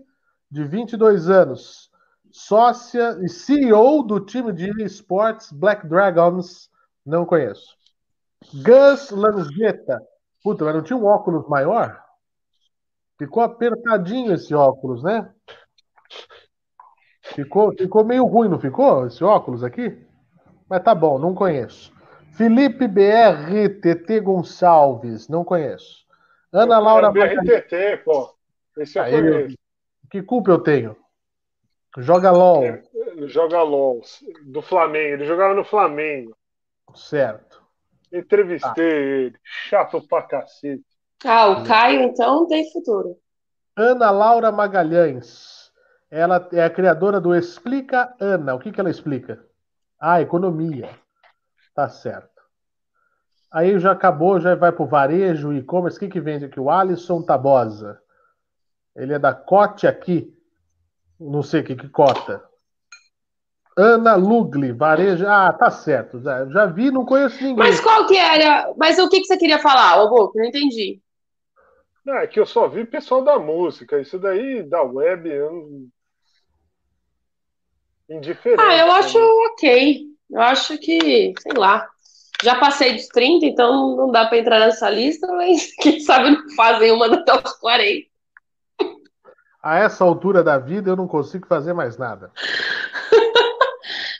de 22 anos, sócia e CEO do time de esportes Black Dragons, não conheço. Gus Lanzetta, puta, mas não tinha um óculos maior? Ficou apertadinho esse óculos, né? Ficou, ficou meio ruim, não ficou? Esse óculos aqui? Mas tá bom, não conheço. Felipe BR TT Gonçalves, não conheço. Ana Laura BRTT, pô. Esse eu ele... Que culpa eu tenho? Joga LOL. É, joga LOL. Do Flamengo. Ele jogava no Flamengo. Certo. Entrevistei ah. ele. Chato pra cacete. Ah, o Caio, então, tem futuro. Ana Laura Magalhães. Ela é a criadora do Explica Ana. O que, que ela explica? Ah, economia. Tá certo. Aí já acabou, já vai para o varejo, e-commerce. O que, que vende aqui? O Alisson Tabosa. Ele é da Cote aqui. Não sei o que, que cota. Ana Lugli, varejo. Ah, tá certo. Já, já vi, não conheço ninguém. Mas qual que era? Mas o que, que você queria falar, ô Não entendi. Não, é que eu só vi pessoal da música. Isso daí da web. Eu... Indiferente. Ah, eu acho ok. Eu acho que, sei lá. Já passei dos 30, então não dá para entrar nessa lista, mas quem sabe não fazem uma até os 40. A essa altura da vida eu não consigo fazer mais nada.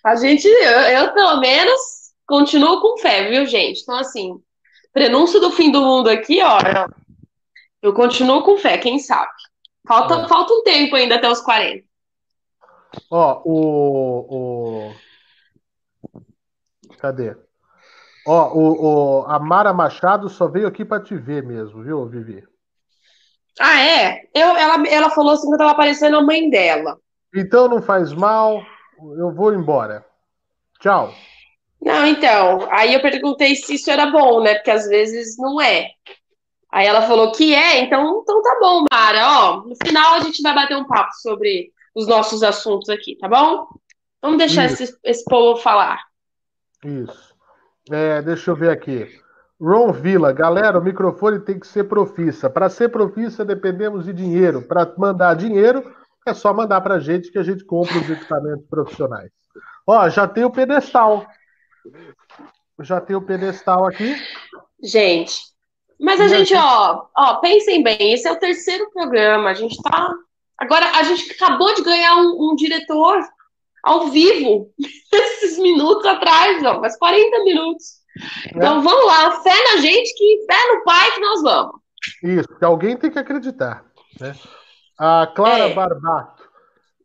A gente, eu, eu, pelo menos continuo com fé, viu, gente? Então, assim, prenúncio do fim do mundo aqui, ó. Eu continuo com fé, quem sabe? Falta, é. falta um tempo ainda até os 40. Ó, o, o Cadê? Ó, o, o, a Mara Machado só veio aqui para te ver mesmo, viu, Vivi? Ah, é? Eu, ela, ela falou assim que eu tava aparecendo a mãe dela. Então não faz mal, eu vou embora. Tchau. Não, então, aí eu perguntei se isso era bom, né? Porque às vezes não é. Aí ela falou que é, então, então tá bom, Mara. Ó, no final a gente vai bater um papo sobre os nossos assuntos aqui, tá bom? Vamos deixar esse, esse povo falar. Isso. É, deixa eu ver aqui. Ron Villa, galera, o microfone tem que ser profissa. Para ser profissa, dependemos de dinheiro. Para mandar dinheiro, é só mandar para a gente que a gente compra os equipamentos profissionais. Ó, já tem o pedestal. Já tem o pedestal aqui. Gente, mas a gente, ó, ó, pensem bem, esse é o terceiro programa. A gente tá. Agora, a gente acabou de ganhar um, um diretor ao vivo, esses minutos atrás, ó, mas 40 minutos. Então é. vamos lá, fé na gente, que fé no pai que nós vamos. Isso, que alguém tem que acreditar. Né? A Clara é. Barbato,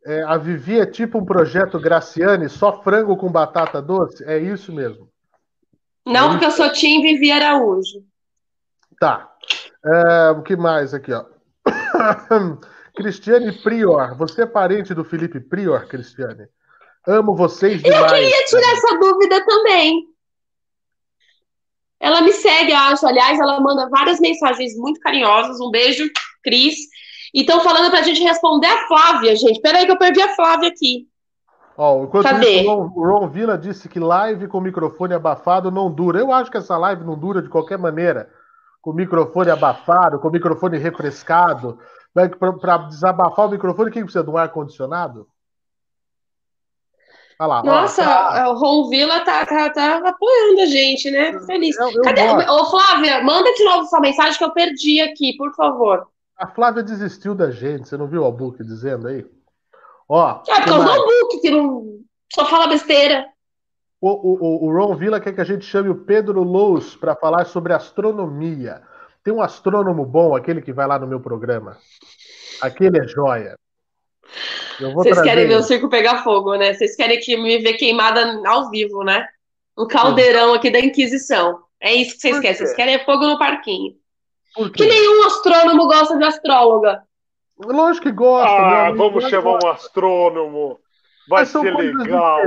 é, a Vivi é tipo um projeto Graciane, só frango com batata doce? É isso mesmo. Não, é porque eu sou Tim Vivi Araújo. Tá. É, o que mais aqui, ó? Cristiane Prior, você é parente do Felipe Prior, Cristiane? Amo vocês demais. Eu queria tirar essa dúvida também. Ela me segue, acho. Aliás, ela manda várias mensagens muito carinhosas. Um beijo, Cris. E estão falando para a gente responder a Flávia, gente. Peraí que eu perdi a Flávia aqui. Ó, enquanto Cadê? isso, o Ron Villa disse que live com microfone abafado não dura. Eu acho que essa live não dura de qualquer maneira. Com microfone abafado, com microfone refrescado. Para desabafar o microfone, quem precisa de um ar-condicionado? lá, Nossa, tá... o Ron Villa tá, tá, tá, apoiando a gente, né? Feliz. Eu, eu Cadê? Ô, Flávia, manda de novo sua mensagem que eu perdi aqui, por favor. A Flávia desistiu da gente, você não viu o Book dizendo aí? Ó, é, por causa do Book, que não só fala besteira. O, o, o Ron Villa quer que a gente chame o Pedro Lous para falar sobre astronomia. Tem um astrônomo bom, aquele que vai lá no meu programa. Aquele é joia. Vocês querem ver o circo pegar fogo, né? Vocês querem que me ver queimada ao vivo, né? O caldeirão aqui da Inquisição. É isso que vocês querem. Vocês querem fogo no parquinho. Que nenhum astrônomo gosta de astróloga. Lógico que gosta. Ah, vamos chamar um astrônomo. Vai Mas ser legal.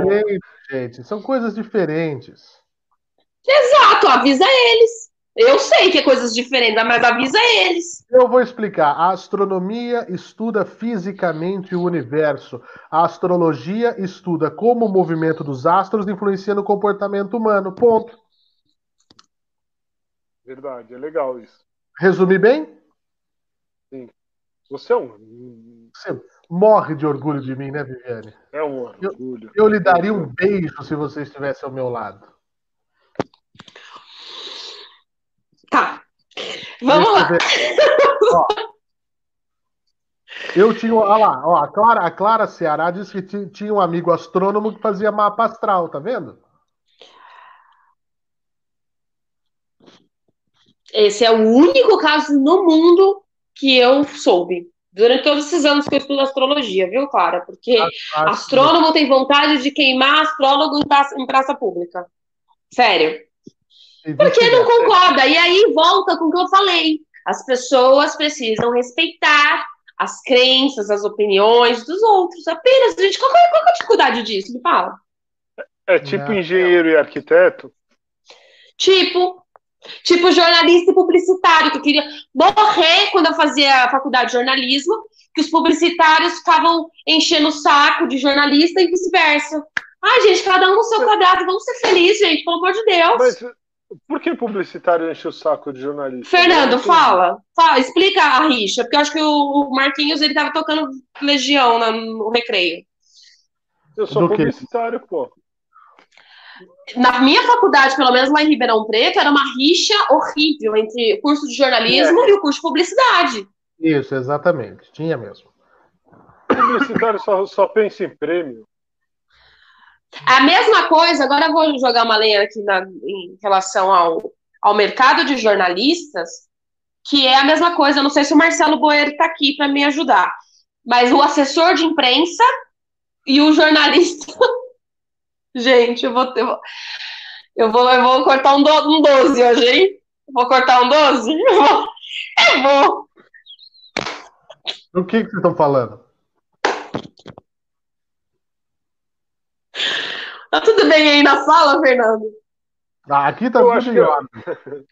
Gente, são coisas diferentes. Exato, avisa eles. Eu sei que é coisas diferentes, mas avisa eles. Eu vou explicar. A astronomia estuda fisicamente o universo. A astrologia estuda como o movimento dos astros influencia no comportamento humano. Ponto. Verdade, é legal isso. Resumi bem? Sim. Você é um. Você morre de orgulho de mim, né, Viviane? É um orgulho. Eu, eu lhe daria um beijo se você estivesse ao meu lado. Tá. Vamos lá. Ó, eu tinha. Olha lá, ó, a, Clara, a Clara Ceará disse que tinha um amigo astrônomo que fazia mapa astral, tá vendo? Esse é o único caso no mundo que eu soube. Durante todos esses anos que eu estudo astrologia, viu, Clara? Porque astrônomo tem vontade de queimar astrólogo em praça, em praça pública. Sério. Porque não concorda. E aí volta com o que eu falei. As pessoas precisam respeitar as crenças, as opiniões dos outros. Apenas, gente, qual, qual, qual é a dificuldade disso? Me fala. É tipo engenheiro e arquiteto? Tipo, tipo jornalista e publicitário, que eu queria morrer quando eu fazia a faculdade de jornalismo, que os publicitários ficavam enchendo o saco de jornalista e vice-versa. Ai, gente, cada um no seu quadrado, vamos ser felizes, gente, pelo amor de Deus. Mas por que publicitário enche o saco de jornalista? Fernando, fala, fala, explica a rixa, porque eu acho que o Marquinhos ele tava tocando Legião no recreio. Eu sou publicitário, pô. Na minha faculdade, pelo menos lá em Ribeirão Preto, era uma rixa horrível entre o curso de jornalismo é. e o curso de publicidade. Isso, exatamente. Tinha mesmo. Publicitário só, só pensa em prêmio. A mesma coisa, agora eu vou jogar uma lenha aqui na, em relação ao, ao mercado de jornalistas, que é a mesma coisa. Eu não sei se o Marcelo Boer está aqui para me ajudar, mas o assessor de imprensa e o jornalista. Gente, eu vou, eu vou, eu vou, eu vou cortar um, do, um 12 hoje, hein? Vou cortar um 12? Eu vou. Eu vou. O que, que vocês estão falando? Tá tudo bem aí na sala, Fernando? Ah, aqui tá eu tudo melhor. Eu,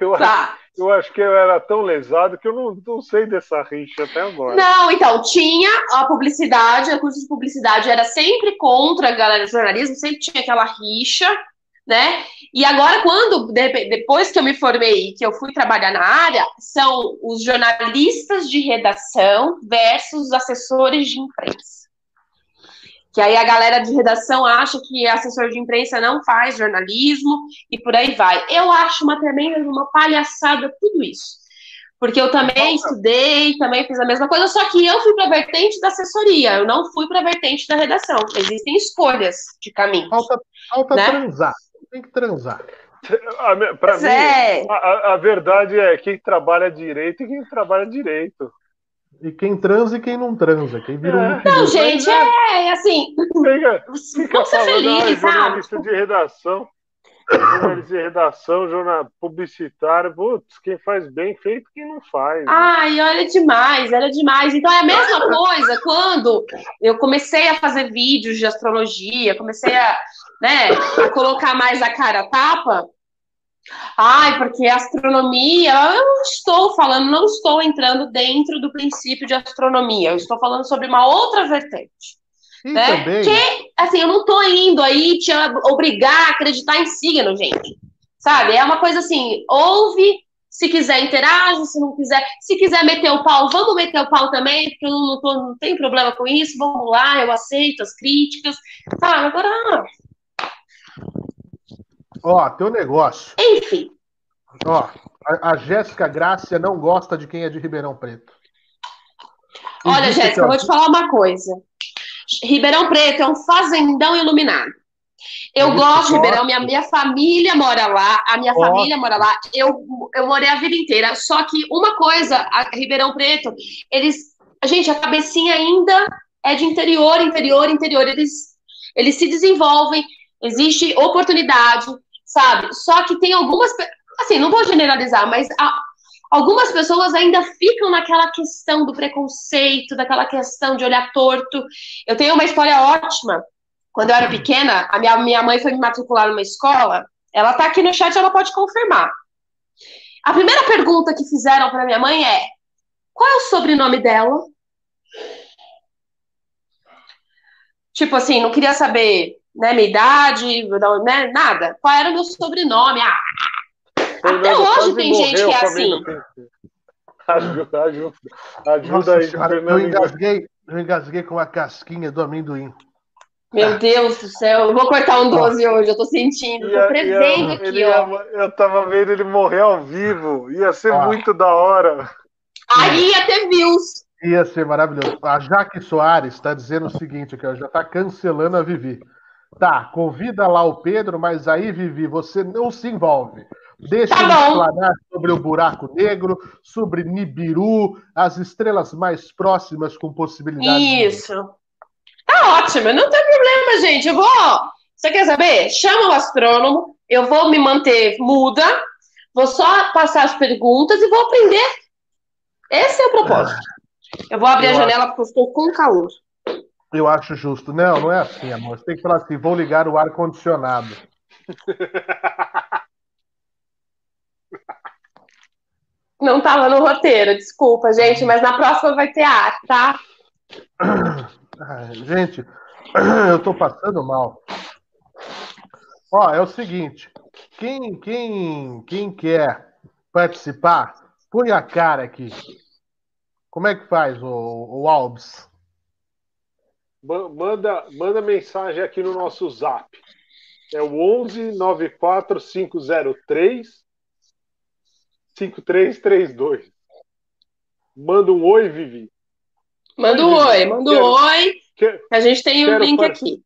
eu, tá. Eu acho que eu era tão lesado que eu não, não sei dessa rixa até agora. Não, então, tinha a publicidade, o curso de publicidade era sempre contra a galera de jornalismo, sempre tinha aquela rixa, né? E agora, quando, depois que eu me formei, que eu fui trabalhar na área, são os jornalistas de redação versus os assessores de imprensa. Que aí a galera de redação acha que assessor de imprensa não faz jornalismo e por aí vai. Eu acho uma tremenda, uma palhaçada tudo isso. Porque eu também estudei, também fiz a mesma coisa, só que eu fui para a vertente da assessoria, eu não fui para a vertente da redação. Existem escolhas de caminho. Falta, falta né? transar. Tem que transar. Para mim, é. a, a, verdade é quem trabalha direito e quem trabalha direito. E quem transa e quem não transa. Quem vira é. um. Não, gente, é, é assim. Fica, fica Vamos ser feliz, ah, jornalista de redação jornalista de redação, jornal publicitário, putz, quem faz bem feito, quem não faz. Né? Ai, olha demais, olha demais. Então é a mesma coisa quando eu comecei a fazer vídeos de astrologia, comecei a, né, a colocar mais a cara a tapa. Ai, porque astronomia, eu não estou falando, não estou entrando dentro do princípio de astronomia, eu estou falando sobre uma outra vertente. Sim, né? Também. Que, assim, eu não tô indo aí te obrigar a acreditar em signo, gente. Sabe? É uma coisa assim, ouve, se quiser interage, se não quiser, se quiser meter o pau, vamos meter o pau também, porque eu não, tô, não tenho problema com isso, vamos lá, eu aceito as críticas, sabe? Agora. Ó, teu negócio. Enfim. Ó, a, a Jéssica Grácia não gosta de quem é de Ribeirão Preto. Olha, Jéssica, eu vou te falar uma coisa. Ribeirão Preto é um fazendão iluminado. Eu gosto de Ribeirão, minha, minha família mora lá, a minha família mora lá, eu, eu morei a vida inteira. Só que uma coisa, a Ribeirão Preto, eles. Gente, a cabecinha ainda é de interior, interior, interior. Eles, eles se desenvolvem, existe oportunidade, sabe? Só que tem algumas. Assim, não vou generalizar, mas a, Algumas pessoas ainda ficam naquela questão do preconceito, daquela questão de olhar torto. Eu tenho uma história ótima. Quando eu era pequena, a minha, minha mãe foi me matricular numa escola. Ela está aqui no chat, ela pode confirmar. A primeira pergunta que fizeram para minha mãe é: qual é o sobrenome dela? Tipo assim, não queria saber né, minha idade, né, nada. Qual era o meu sobrenome? Ah, até hoje tem gente que é assim. Ajuda, ajuda, ajuda aí. Senhora, eu, engasguei, eu engasguei com a casquinha do amendoim. Meu Deus do céu, eu vou cortar um 12 hoje, eu tô sentindo, tô prevendo aqui, ó. Ia, eu tava vendo ele morrer ao vivo, ia ser ah. muito da hora. Aí ia ter views. Ia ser maravilhoso. A Jaque Soares está dizendo o seguinte aqui, ó, já está cancelando a Vivi. Tá, convida lá o Pedro, mas aí, Vivi, você não se envolve. Deixa tá eu explanar sobre o buraco negro, sobre Nibiru, as estrelas mais próximas com possibilidade. Isso. Tá ótimo, não tem problema, gente. Eu vou. Você quer saber? Chama o astrônomo, eu vou me manter muda, vou só passar as perguntas e vou aprender. Esse é o propósito. Eu vou abrir eu a janela acho... porque eu estou com calor. Eu acho justo. Não, não é assim, amor. Você tem que falar assim: vou ligar o ar-condicionado. Não estava no roteiro, desculpa, gente, mas na próxima vai ter ar, tá? gente, eu tô passando mal. Ó, é o seguinte, quem, quem, quem quer participar, põe a cara aqui. Como é que faz o, o Albs? Manda, manda mensagem aqui no nosso zap. É o 11 94 503 5332. Manda um oi, Vivi. Manda um oi, manda um oi. Quero, a gente tem o um link aqui.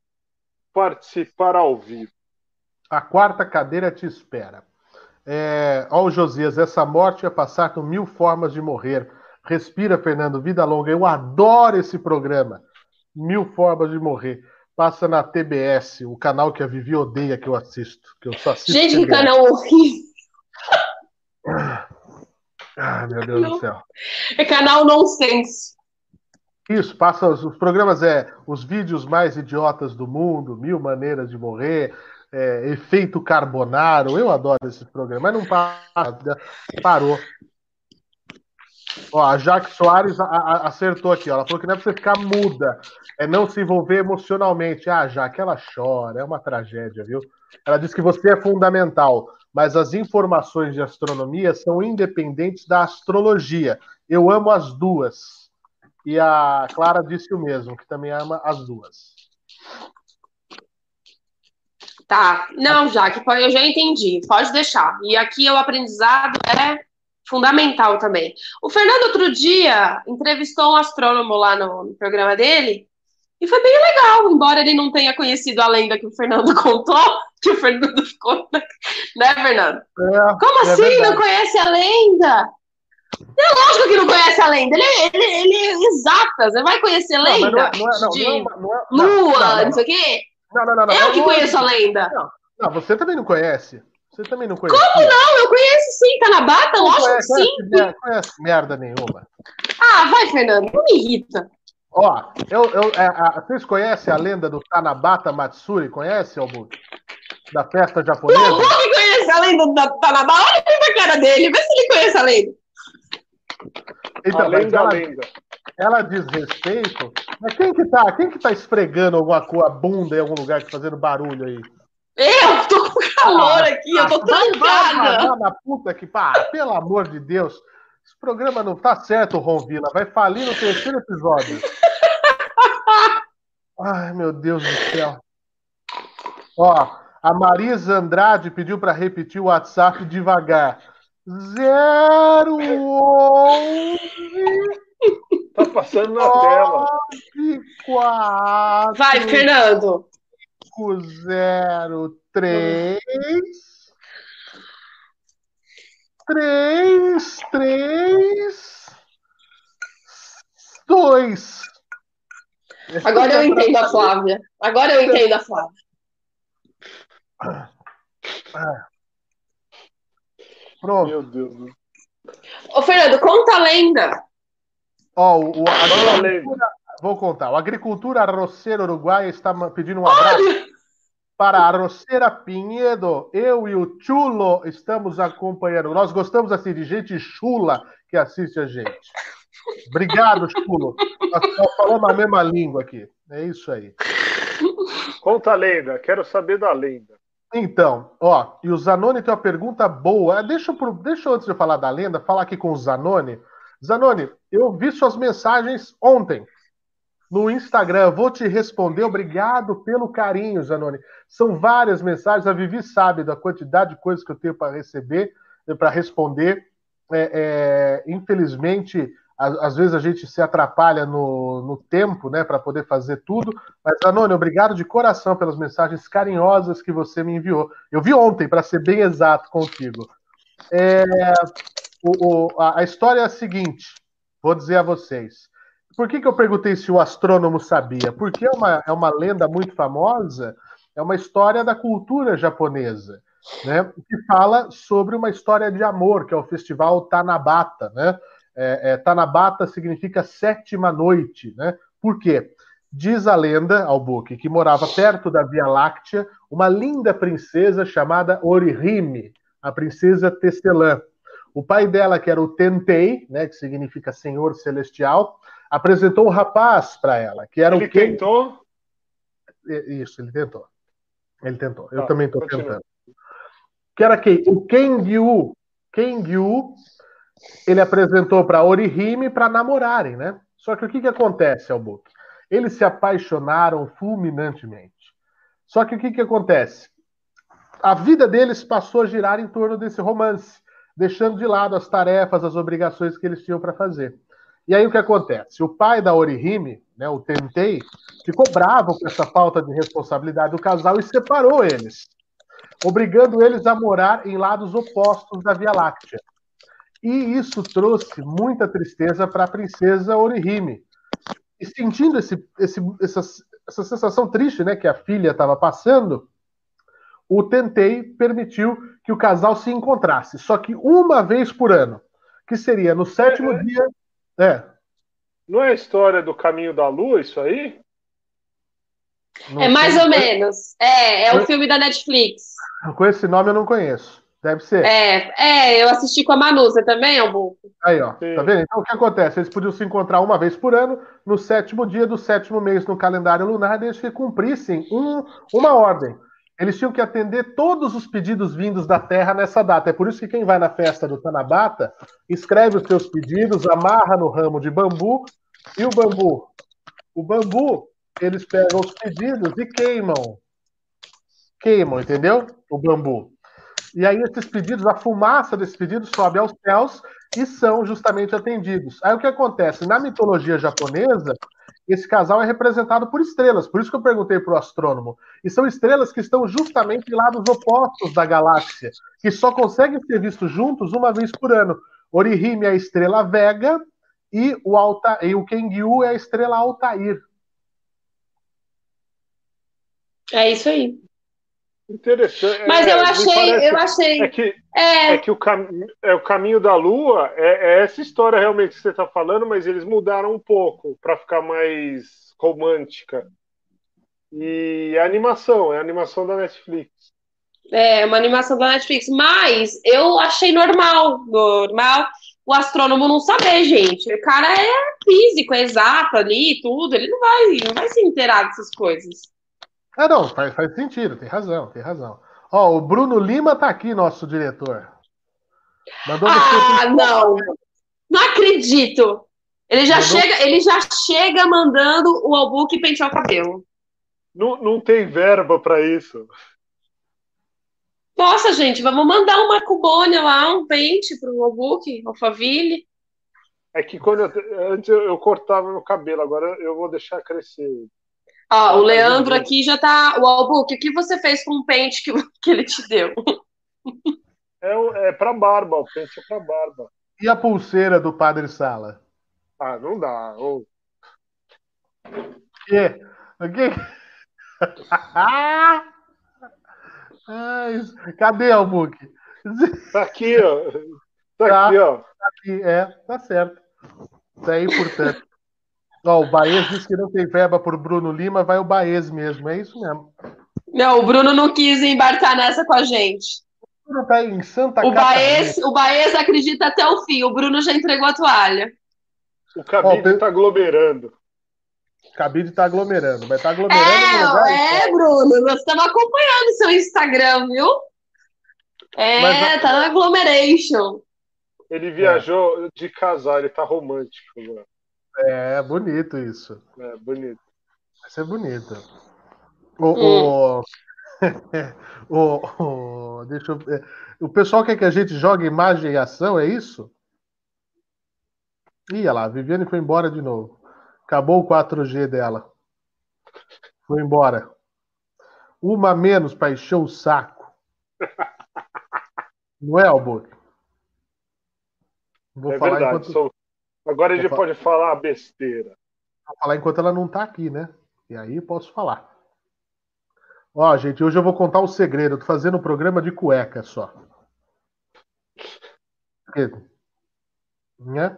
Participar ao vivo. A quarta cadeira te espera. É, ó, o Josias, essa morte ia passar com mil formas de morrer. Respira, Fernando, vida longa. Eu adoro esse programa. Mil formas de morrer. Passa na TBS, o canal que a Vivi odeia que eu assisto. Que eu só assisto Gente, que canal horrível. Ah, meu Deus não. do céu. É canal nonsense. Isso, passa os, os, programas é os vídeos mais idiotas do mundo, mil maneiras de morrer, é, efeito carbonaro. Eu adoro esse programa, mas não para, parou. Ó, a Jaque Soares a, a, acertou aqui, ó. Ela falou que não é pra você ficar muda, é não se envolver emocionalmente. Ah, Jaque, ela chora, é uma tragédia, viu? Ela disse que você é fundamental mas as informações de astronomia são independentes da astrologia. Eu amo as duas. E a Clara disse o mesmo, que também ama as duas. Tá, não, Jaque, eu já entendi, pode deixar. E aqui o aprendizado é fundamental também. O Fernando, outro dia, entrevistou um astrônomo lá no, no programa dele, e foi bem legal, embora ele não tenha conhecido a lenda que o Fernando contou, que o Fernando ficou. Né, Fernando? É, Como é assim? Verdade. Não conhece a lenda? É lógico que não conhece a lenda. Ele, ele, ele é exata. Você vai conhecer a lenda? Não, não, não, não, de lua, não, sei o quê? Não, não, não. Eu que conheço a lenda. Não, você também não conhece. Você também não conhece. Como não? Eu conheço sim, tá na bata, não lógico conhece, que sim. Conhece, conhece merda nenhuma. Ah, vai, Fernando, não me irrita. Ó, eu, eu, é, a, vocês conhecem a lenda do Tanabata Matsuri? Conhece, Albuquerque? Da festa japonesa? Não, não conhece a lenda da Tanabata. Olha pra cara dele, vê se ele conhece a lenda. Então, a lenda, ela, lenda. ela diz respeito. Mas quem que tá, quem que tá esfregando alguma coisa, bunda em algum lugar, fazendo barulho aí? Eu tô com calor ah, aqui, eu tô ah, trancada. Na puta que pá, pelo amor de Deus. Esse programa não tá certo, Ron Vila. Vai falir no terceiro episódio. Ai, meu Deus do céu. Ó, a Marisa Andrade pediu para repetir o WhatsApp devagar. Zero onze. Tá passando na tela. Quatro. Vai, Fernando. Zero três. Três, três, dois. Agora eu entendo a Flávia. Agora eu entendo a Flávia. Pronto. Meu Deus. Ô, Fernando, conta a lenda. Ó, o, o agricultura, vou contar. O Agricultura Arroceira Uruguai está pedindo um abraço Olha! para a Arroceira Pinhedo. Eu e o Chulo estamos acompanhando. Nós gostamos assim de gente chula que assiste a gente. Obrigado, Chulo. Nós falamos a mesma língua aqui. É isso aí. Conta a lenda. Quero saber da lenda. Então, ó, e o Zanoni tem uma pergunta boa. Deixa, eu, deixa eu, antes de eu falar da lenda, falar aqui com o Zanoni. Zanoni, eu vi suas mensagens ontem no Instagram. Vou te responder. Obrigado pelo carinho, Zanoni. São várias mensagens. A Vivi sabe da quantidade de coisas que eu tenho para receber, para responder. É, é, infelizmente, às vezes a gente se atrapalha no, no tempo, né, para poder fazer tudo. Mas, Anônio, obrigado de coração pelas mensagens carinhosas que você me enviou. Eu vi ontem, para ser bem exato contigo. É, o, o, a, a, história é a seguinte: vou dizer a vocês. Por que, que eu perguntei se o astrônomo sabia? Porque é uma, é uma lenda muito famosa, é uma história da cultura japonesa, né, que fala sobre uma história de amor, que é o festival Tanabata, né? É, é, Tanabata significa sétima noite, né? Por quê? Diz a lenda, Albuque, que morava perto da Via Láctea uma linda princesa chamada Orihime, a princesa Tecelã. O pai dela, que era o Tentei, né, que significa Senhor Celestial, apresentou um rapaz para ela, que era ele o Ken... tentou? Isso, ele tentou. Ele tentou. Eu tá, também estou tentando. Que era quem? O Kengyu. Kengyu ele apresentou para Orihime para namorarem, né? Só que o que, que acontece, Albuque? Eles se apaixonaram fulminantemente. Só que o que, que acontece? A vida deles passou a girar em torno desse romance, deixando de lado as tarefas, as obrigações que eles tinham para fazer. E aí o que acontece? O pai da Orihime, né, o Tentei, ficou bravo com essa falta de responsabilidade do casal e separou eles, obrigando eles a morar em lados opostos da Via Láctea. E isso trouxe muita tristeza para a princesa Orihime. E sentindo esse, esse, essa, essa sensação triste né, que a filha estava passando, o Tentei permitiu que o casal se encontrasse, só que uma vez por ano, que seria no sétimo é, é. dia. É. Não é a história do caminho da lua, isso aí? Não é mais ou menos. É, é o filme da Netflix. Com esse nome eu não conheço. Deve ser. É, é, eu assisti com a Manu, você também, Albuco? Aí, ó. Sim. Tá vendo? Então o que acontece? Eles podiam se encontrar uma vez por ano, no sétimo dia do sétimo mês no calendário lunar, desde que cumprissem um, uma ordem. Eles tinham que atender todos os pedidos vindos da Terra nessa data. É por isso que quem vai na festa do Tanabata escreve os seus pedidos, amarra no ramo de bambu e o bambu. O bambu, eles pegam os pedidos e queimam. Queimam, entendeu? O bambu. e aí esses pedidos, a fumaça desses pedidos sobe aos céus e são justamente atendidos. Aí o que acontece? Na mitologia japonesa, esse casal é representado por estrelas, por isso que eu perguntei para o astrônomo. E são estrelas que estão justamente em lados opostos da galáxia, que só conseguem ser vistos juntos uma vez por ano. Orihime é a estrela Vega e o, Alta, e o Kengyu é a estrela Altair. É isso aí. Interessante. Mas é, eu achei, parece- eu achei. É que, É, é que o, cam... é, o caminho da Lua é, é essa história realmente que você está falando, mas eles mudaram um pouco para ficar mais romântica. E a animação, é a animação da Netflix. é uma animação da Netflix, mas eu achei normal, normal o astrônomo não saber, gente. O cara é físico, é exato ali, tudo, ele não vai, não vai se inteirar dessas coisas. Ah, não, faz, faz sentido, tem razão, tem razão. Ó, o Bruno Lima tá aqui, nosso diretor. Mandou Ah, você. não. Não acredito. Ele já Mandou- chega, ele já chega mandando o Albuque pentear o cabelo. Não, não tem verba para isso. Nossa, gente, vamos mandar uma cubônia lá, um pente pro Albuque, Alphaville. É que quando eu, antes eu cortava meu cabelo, agora eu vou deixar crescer. Ó, o Tá Leandro aqui já tá. O Albuque, o que você fez com o pente que, que ele te deu? É, o- é para barba, o pente é para barba. E a pulseira do Padre Sala? Ah, não dá. Ô, quê? O quê? Ai, cadê o Muki? Tá aqui, ó. Tá, Tá. aqui, ó. Aqui, é, tá certo. Tá aí, portanto. Ó, o Baez disse que não tem verba por Bruno Lima, vai o Baez mesmo, é isso mesmo. Não, o Bruno não quis embarcar nessa com a gente. O Bruno tá em Santa O Catarina. Baez, o Baez acredita até o fim. O Bruno já entregou a toalha. O cabide tá aglomerando. Cabide tá aglomerando, vai estar tá aglomerando no lugar. É, é, Bruno, nós estamos acompanhando seu Instagram, viu? É, Mas- tá na agglomeration. Ele viajou de casal, ele tá romântico agora. É, bonito isso. É, bonito. Vai ser bonito. O, o, o, o- deixa eu ver. O pessoal quer que a gente jogue imagem e ação, é isso? Ih, olha lá, a Viviane foi embora de novo. Acabou o 4G dela. Foi embora. Uma a menos para encher o saco. Não é, Albuque? Vou é falar verdade. enquanto. sou- Agora a gente pode falar besteira. Vou falar enquanto ela não tá aqui, né? E aí posso falar. Ó, gente, hoje eu vou contar um segredo. Eu tô fazendo um programa de cueca só. Né?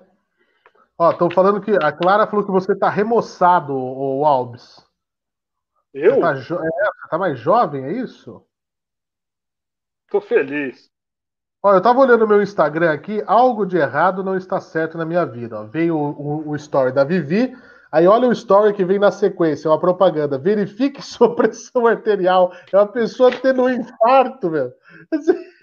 Ó, estão falando que a Clara falou que você tá remoçado, o Albes. Eu Você tá, jo- é, você tá mais jovem, é isso? tô feliz. Ó, eu tava olhando o meu Instagram aqui, algo de errado não está certo na minha vida. Ó. Veio o, o- o story da Vivi, aí olha o story que vem na sequência, uma propaganda. Verifique sua pressão arterial. É uma pessoa tendo um infarto, meu.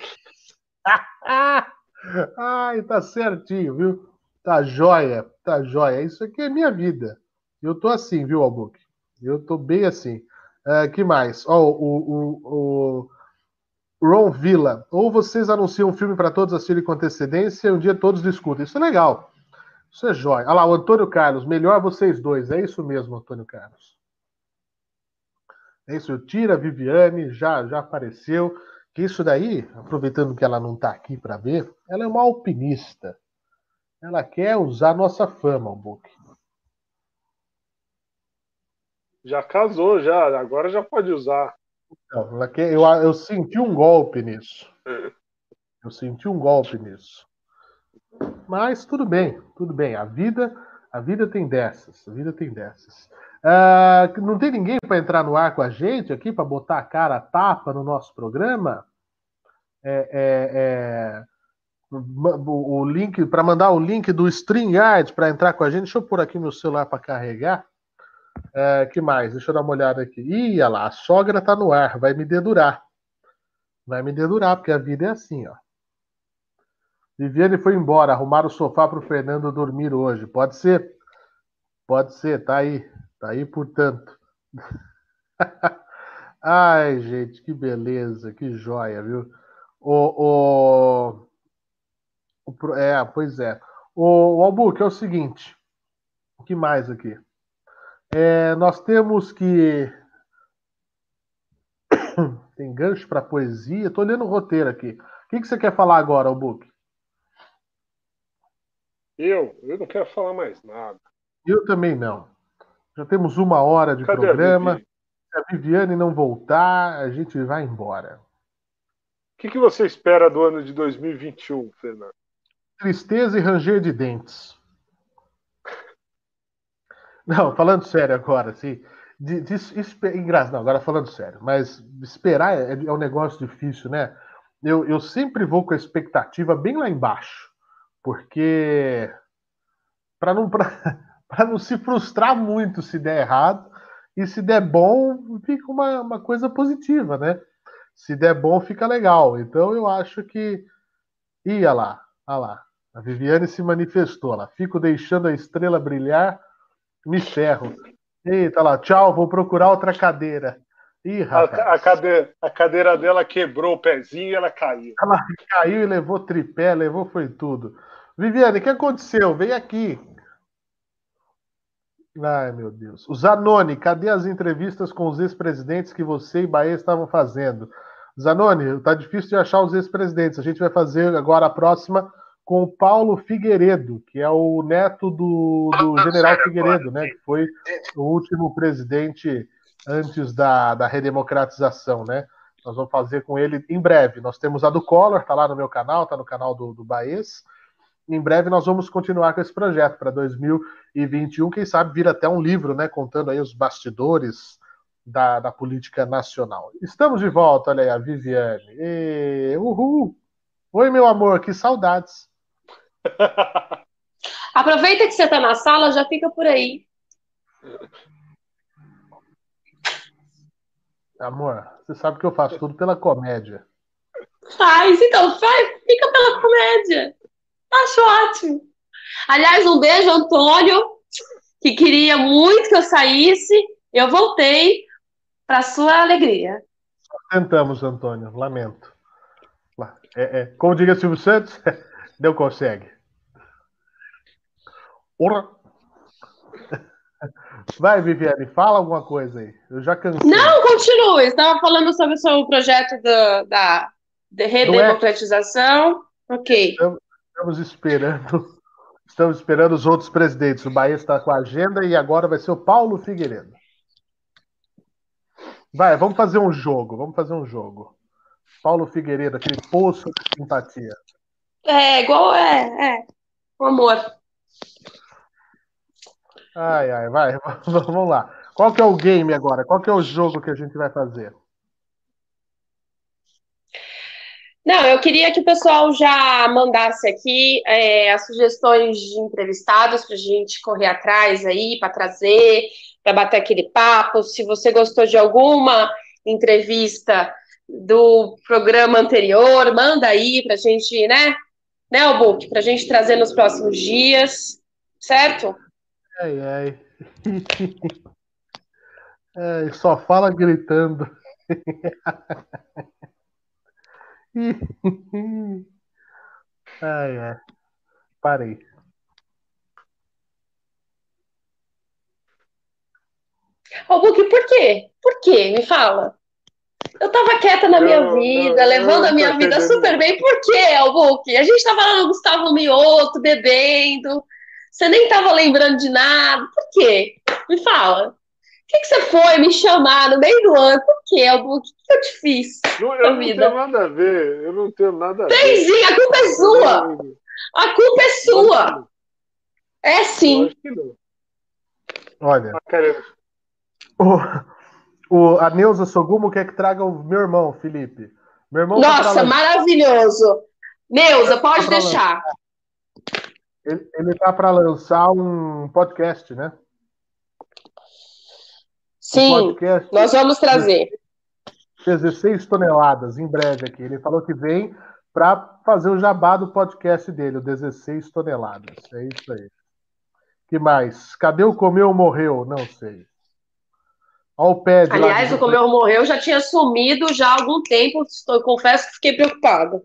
Ai, tá certinho, viu? Tá joia, tá joia. Isso aqui é minha vida. Eu tô assim, viu, Albuque? Eu tô bem assim. Ah, que mais? Ó, o, o, o, Ron Villa. Ou vocês anunciam um filme para todos assistirem com antecedência e um dia todos discutem. Isso é legal. Isso é jóia. Olha lá, o Antônio Carlos. Melhor vocês dois. É isso mesmo, Antônio Carlos. É isso. Tira a Viviane, já, já apareceu. Que isso daí, aproveitando que ela não está aqui para ver, ela é uma alpinista. Ela quer usar nossa fama, o Book. Já casou, já. Agora já pode usar. Eu, eu senti um golpe nisso. Eu senti um golpe nisso. Mas tudo bem, tudo bem. A vida, a vida tem dessas. A vida tem dessas. Ah, não tem ninguém para entrar no ar com a gente aqui para botar a cara a tapa no nosso programa? É, é, é, o, o link para mandar o link do StreamYard para entrar com a gente. Deixa eu pôr aqui meu celular para carregar. É, que mais? Deixa eu dar uma olhada aqui. Ih, olha lá, a sogra tá no ar, vai me dedurar. Vai me dedurar, porque a vida é assim, ó. Viviane foi embora, arrumar o sofá para o Fernando dormir hoje. Pode ser? Pode ser, tá aí. Tá aí, portanto. Ai, gente, que beleza, que joia, viu? O, o, o, é, pois é. O, o Albuque, é o seguinte. O que mais aqui? É, nós temos que. Tem gancho para poesia. Estou olhando o roteiro aqui. O que, que você quer falar agora, Albuque? Eu? Eu não quero falar mais nada. Eu também não. Já temos uma hora de Cadê programa. A Se a Viviane não voltar, a gente vai embora. O que, que você espera do ano de 2021, Fernando? Tristeza e ranger de dentes. Não, falando sério agora, assim. De, de, não, agora falando sério, mas esperar é, é um negócio difícil, né? Eu, eu sempre vou com a expectativa bem lá embaixo, porque para não, não se frustrar muito se der errado, e se der bom, fica uma, uma coisa positiva, né? Se der bom, fica legal. Então eu acho que. Ia lá, olha lá. A Viviane se manifestou lá. Fico deixando a estrela brilhar, me ferro. Eita lá, tchau, vou procurar outra cadeira. Ih, rapaz. A, a, cadeira, a cadeira dela quebrou o pezinho e ela caiu. Ela caiu e levou tripé, levou foi tudo. Viviane, o que aconteceu? Vem aqui. Ai, meu Deus. O Zanoni, cadê as entrevistas com os ex-presidentes que você e Bahia estavam fazendo? Zanoni, tá difícil de achar os ex-presidentes. A gente vai fazer agora a próxima com o Paulo Figueiredo, que é o neto do, do general Figueiredo, né? Que foi o último presidente antes da, da redemocratização, né? Nós vamos fazer com ele em breve. Nós temos a do Collor, tá lá no meu canal, tá no canal do, do Baez. Em breve nós vamos continuar com esse projeto para 2021. Quem sabe vira até um livro, né? Contando aí os bastidores da, da política nacional. Estamos de volta, olha aí, a Viviane. E, uhul! Oi, meu amor, que saudades. Aproveita que você está na sala, já fica por aí. Amor, você sabe que eu faço tudo pela comédia. Faz, então faz, fica pela comédia. Acho ótimo. Aliás, um beijo, Antônio, que queria muito que eu saísse. Eu voltei para sua alegria. Tentamos, Antônio, lamento. É, é, como diria Silvio Santos, não consegue. Ora. Vai, Viviane, fala alguma coisa aí. Eu já cansei. Não, continue. Estava falando sobre o seu projeto do, da de redemocratização. É? Ok. Estamos, estamos, esperando. Estamos esperando os outros presidentes. O Bahia está com a agenda e agora vai ser o Paulo Figueiredo. Vai, vamos fazer um jogo. Vamos fazer um jogo. Paulo Figueiredo, aquele poço de simpatia. É, igual é, é. O amor. Ai, ai, vai, vamos lá. Qual que é o game agora? Qual que é o jogo que a gente vai fazer? Não, eu queria que o pessoal já mandasse aqui é, as sugestões de entrevistados para a gente correr atrás aí, para trazer, para bater aquele papo. Se você gostou de alguma entrevista do programa anterior, manda aí para a gente, né? Né? Para a gente trazer nos próximos dias, certo? Ai, ai. É, só fala gritando. Ai, ai. Parei. Albuque, por quê? Por quê? Me fala. Eu tava quieta na minha não, vida, não, levando a minha vida super bem. Por quê, Albuque? A gente tava lá no Gustavo Mioto, bebendo. Você nem tava lembrando de nada. Por quê? Me fala. Por que, que você foi me chamar no meio do ano? Por quê, Albuque? O que eu te fiz? Não, eu não vida? tenho nada a ver. Eu não tenho nada a ver. Tem sim, a culpa é sua. A culpa é sua. É sim. Olha. Ah, o, a Neuza Sogumo quer que traga o meu irmão, Felipe. Meu irmão tá Nossa, maravilhoso. Neuza, pode tá deixar. Ele, ele tá para lançar um podcast, né? Sim, um podcast nós vamos trazer. 16 toneladas em breve aqui. Ele falou que vem para fazer o jabá do podcast dele, o 16 toneladas. É isso aí. que mais? Cadê o comeu ou morreu? Não sei. Olha o pé de Aliás, o Comeu Morreu já tinha sumido já há algum tempo. Estou, confesso que fiquei preocupada.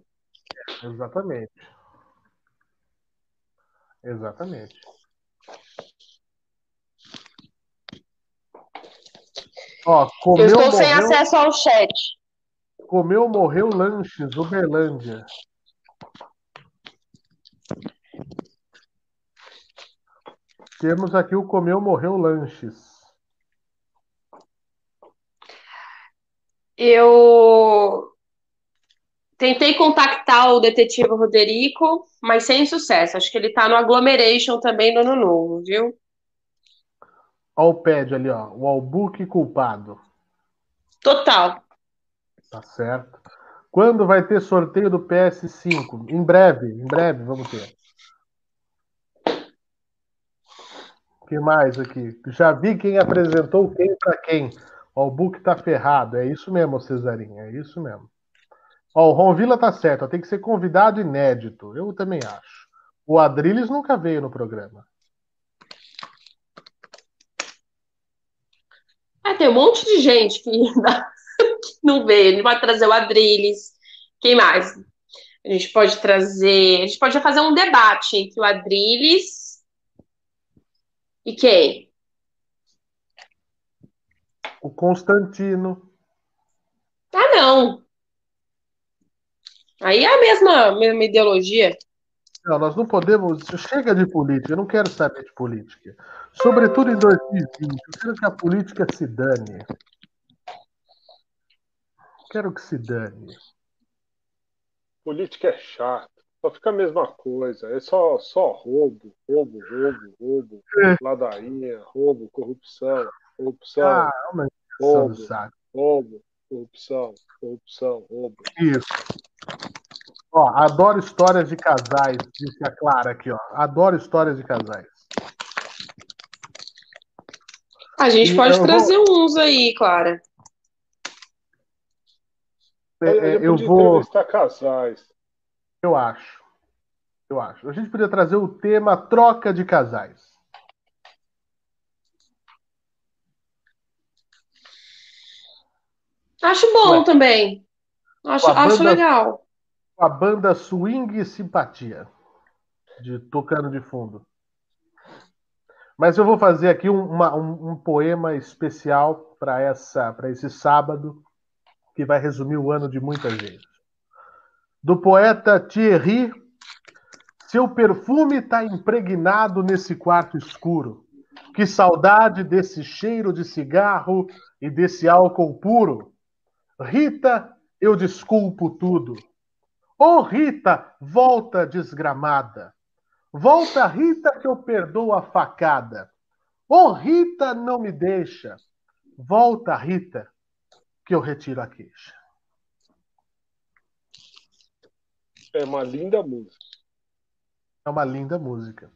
Exatamente. Exatamente. Ó, comeu, Eu estou morreu, sem acesso ao chat. Comeu, morreu, lanches, Uberlândia. Temos aqui o comeu, morreu, lanches. Eu tentei contactar o detetive Roderico, mas sem sucesso. Acho que ele tá no Agglomeration também no ano novo, viu? Olha o pad ali, ó. O Albuque culpado. Total. Tá certo. Quando vai ter sorteio do PS5? Em breve, em breve vamos ter. O que mais aqui? Já vi quem apresentou quem para quem. O book tá ferrado. É isso mesmo, Cesarinho. É isso mesmo. Ó, o Ron Villa tá certo. ó, Tem que ser convidado inédito. Eu também acho. O Adriles nunca veio no programa. Ah, tem um monte de gente que, que não veio. Ele vai trazer o Adrilles. Quem mais? A gente pode trazer. A gente pode fazer um debate entre o Adrilles e quem? O Constantino. Ah, não. Aí é a mesma, mesma ideologia. Não, nós não podemos. Chega de política, eu não quero saber de política. Sobretudo em 2020, eu quero que a política se dane. Quero que se dane. Política é chato. Só fica a mesma coisa. É só, só roubo, roubo, roubo, roubo, É. ladainha, roubo, corrupção, corrupção, Ah, mas roubo, saco. roubo, corrupção, corrupção, roubo. Isso. Ó, adoro histórias de casais, disse a Clara aqui, ó. Adoro histórias de casais. A gente E pode eu trazer uns aí, Clara. É, é, eu podia vou. entrevistar casais. Eu acho. Eu acho. A gente podia trazer o tema troca de casais. Acho bom Ué. também. Acho, acho banda- legal. A banda Swing e Simpatia. De tocando de fundo. Mas eu vou fazer aqui um, uma- um- um poema especial para essa, para esse sábado, que vai resumir o ano de muita gente. Do poeta Thierry, seu perfume está impregnado nesse quarto escuro. Que saudade desse cheiro de cigarro e desse álcool puro. Rita, eu desculpo tudo. Ô Rita, volta desgramada. Volta, Rita, que eu perdoo a facada. Ô Rita, não me deixa. Volta, Rita, que eu retiro a queixa. É uma linda música. É uma linda música.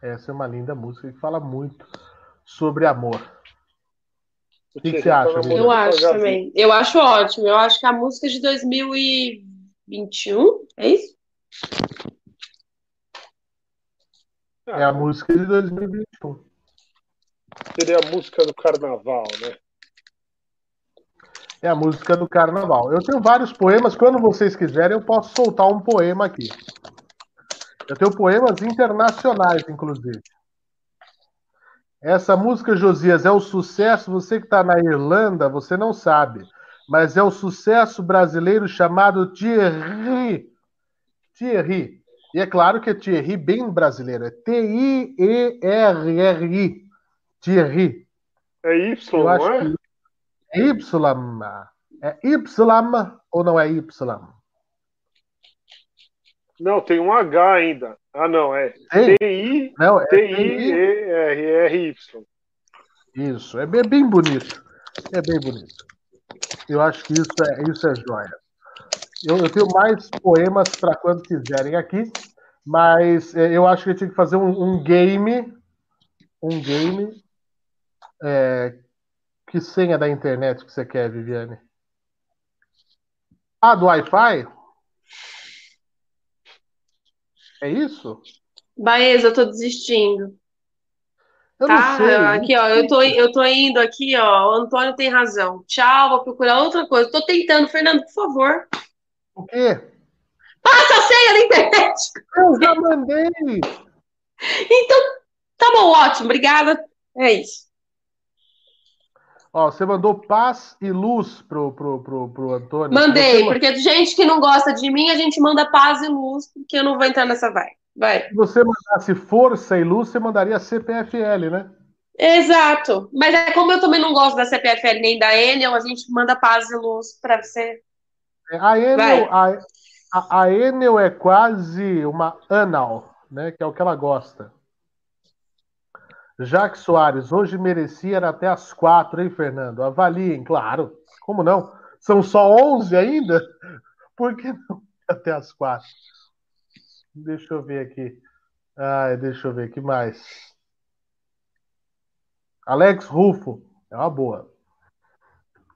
Essa é uma linda música que fala muito sobre amor. O que Thierry você acha, Eu acho também. Eu acho ótimo. Eu acho que a música de 2021, é isso? É a música de 2021. Seria a música do carnaval, né? É a música do carnaval. Eu tenho vários poemas. Quando vocês quiserem, eu posso soltar um poema aqui. Eu tenho poemas internacionais, inclusive. Essa música, Josias, é o sucesso. Você que está na Irlanda, você não sabe. Mas é o sucesso brasileiro chamado Thierry. Thierry. E é claro que é Thierry bem brasileiro. É T-I-E-R-R-I. Thierry. É Y, Eu não acho é? é Y. É Y ou não é Y? Não, tem um H ainda. Ah, não, é é TI. Isso, é bem bonito. É bem bonito. Eu acho que isso é, isso é joia. Eu, eu tenho mais poemas para quando quiserem aqui, mas é, eu acho que eu tinha que fazer um, um game. Um game. é, que senha da internet que você quer, Viviane? Ah, do Wi-Fi? É isso? Baeza, eu tô desistindo. Eu Tá? sei. Aqui, ó, eu tô, eu tô indo aqui, ó. O Antônio tem razão. Tchau, vou procurar outra coisa. Tô tentando, Fernando, por favor. O quê? Passa a senha da internet. Eu já mandei. Então, tá bom, ótimo, obrigada. É isso. Ó, você mandou paz e luz pro, pro, pro, pro Antônio. Mandei, você, porque gente que não gosta de mim, a gente manda paz e luz, porque eu não vou entrar nessa vai. Vai. se você mandasse força e luz, você mandaria CPFL, né? Exato. Mas é como eu também não gosto da CPFL nem da Enel, a gente manda paz e luz pra você. A Enel, a, a, a Enel é quase uma anal, né? Que é o que ela gosta. Jaque Soares, hoje merecia até as quatro, hein, Fernando? Avaliem, claro. Como não? São só 11 ainda? Por que não até as quatro? Deixa eu ver aqui. Ai, deixa eu ver, que mais? Alex Rufo, é uma boa.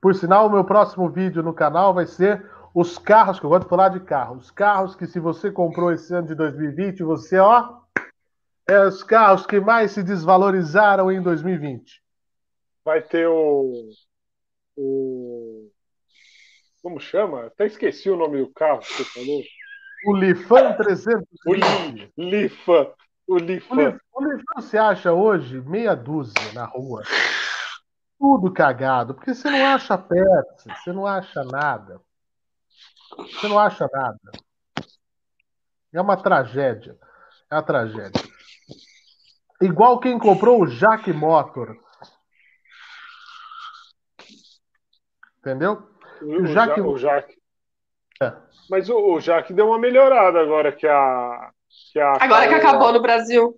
Por sinal, o meu próximo vídeo no canal vai ser os carros, que eu gosto de falar de carros. Os carros que, se você comprou esse ano de 2020, você, ó, é os carros que mais se desvalorizaram em 2020. Vai ter o. o como chama? Até esqueci o nome do carro que você falou. O Lifan 300. O Li, Lifa. O Lifa. O Lifan, o Lifan você acha hoje meia dúzia na rua. Tudo cagado, porque você não acha perto, você não acha nada. Você não acha nada. É uma tragédia. É uma tragédia. Igual quem comprou o Jack Motor. Entendeu? O, o Jaque- Ja- o Jaque. É. Mas o, o Jaque deu uma melhorada agora que a. Que a Agora que acabou no Brasil.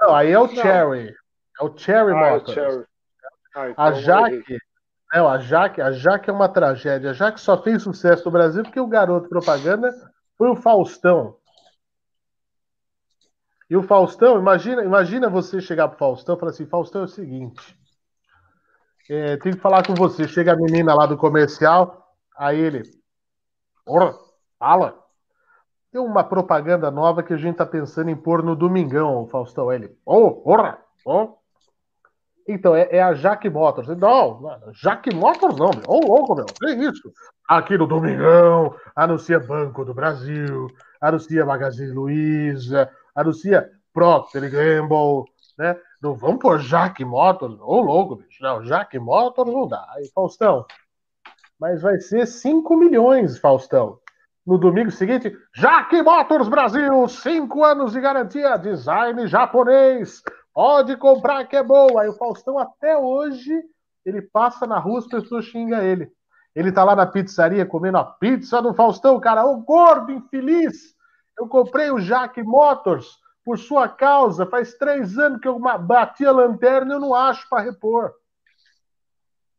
Não, aí é o Não. Cherry. É o Cherry Ah, é o. Cherry. Ah, então A. Jaque, não, a Jaque, a Jaque é uma tragédia. A Jaque só fez sucesso no Brasil porque o garoto propaganda foi o Faustão. E o Faustão, imagina, imagina você chegar pro Faustão e falar assim, Faustão é o seguinte, é, tem que falar com você. Chega a menina lá do comercial, aí ele, fala. Tem uma propaganda nova que a gente tá pensando em pôr no Domingão, Faustão. Ele, ô, ora, ô. Então, é, é a Jaque Motors. Não, Jaque Motors não, meu. Ô, louco, meu. Que isso? Aqui no Domingão, anuncia Banco do Brasil, anuncia Magazine Luiza, anuncia Procter Gamble, né? Não vamos pôr Jaque Motors. Ô, louco, bicho. Não, Jaque Motors não dá. Aí, Faustão. Mas vai ser 5 milhões, Faustão. No domingo seguinte, Jaque Motors Brasil, 5 anos de garantia, design japonês, Pode comprar que é boa. Aí o Faustão até hoje ele passa na rua, as pessoas xingam ele. Ele tá lá na pizzaria comendo a pizza do Faustão, cara, ô gordo infeliz. Eu comprei o Jaque Motors por sua causa. Faz três anos que eu bati a lanterna e eu não acho para repor.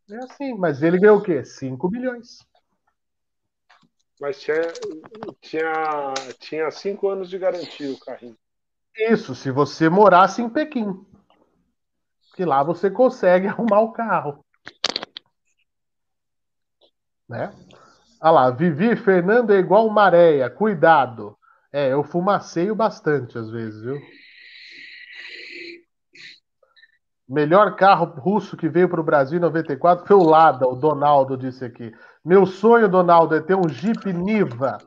É assim, mas ele ganhou o quê? 5 milhões. Mas tinha, tinha, tinha cinco anos de garantia o carrinho. Isso, se você morasse em Pequim. Que lá você consegue arrumar o carro. Né? Olha lá, Vivi Fernando é igual maréia, cuidado. É, eu fumaceio bastante às vezes, viu? Melhor carro russo que veio para o Brasil em 94 foi o Lada, o Donaldo disse aqui. Meu sonho, Donaldo, é ter um Jeep Niva.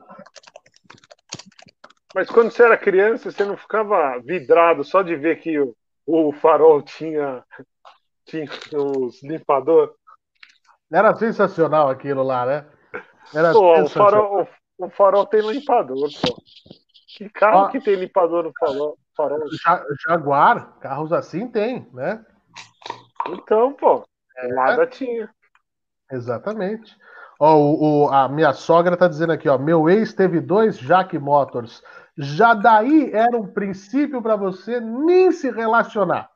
Mas quando você era criança, você não ficava vidrado só de ver que o, o farol tinha, tinha os limpadores? Era sensacional aquilo lá, né? Era Pô, o farol, o, o farol tem limpador, pô. Que carro Ó. que tem limpador no farol? farol? Ja- Jaguar, carros assim tem, né? Então, pô, É. nada tinha. Exatamente. Ó, o, o- a minha sogra tá dizendo aqui, ó, meu ex teve dois Jack Motors. Já daí era um princípio para você nem se relacionar.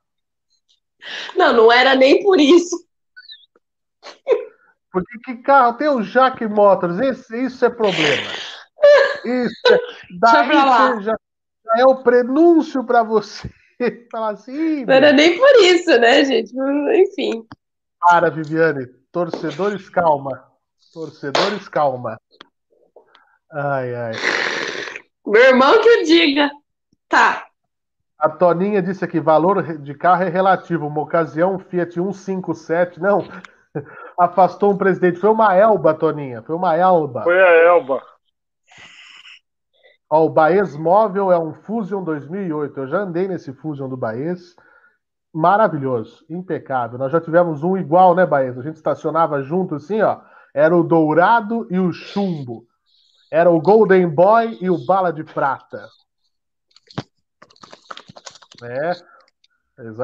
Não, não era nem por isso. Porque que carro tem o Jack Motors? Esse, isso é problema. Isso é, daí já, já é o prenúncio para você falar assim, Não era nem por isso, né, gente? Enfim. para, Viviane. Torcedores, calma. Torcedores, calma. Ai, ai. Meu irmão que o diga. Tá. A Toninha disse aqui: valor de carro é relativo. Uma ocasião, Fiat 157. Não, afastou um presidente. Foi uma Elba, Toninha. Foi uma Elba. Foi a Elba. Ó, o Baez Móvel é um Fusion 2008. Eu já andei nesse Fusion do Baez. Maravilhoso, impecável. Nós já tivemos um igual, né, Baez? A gente estacionava junto assim, ó. Era o dourado e o chumbo. Era o Golden Boy e o Bala de Prata. É.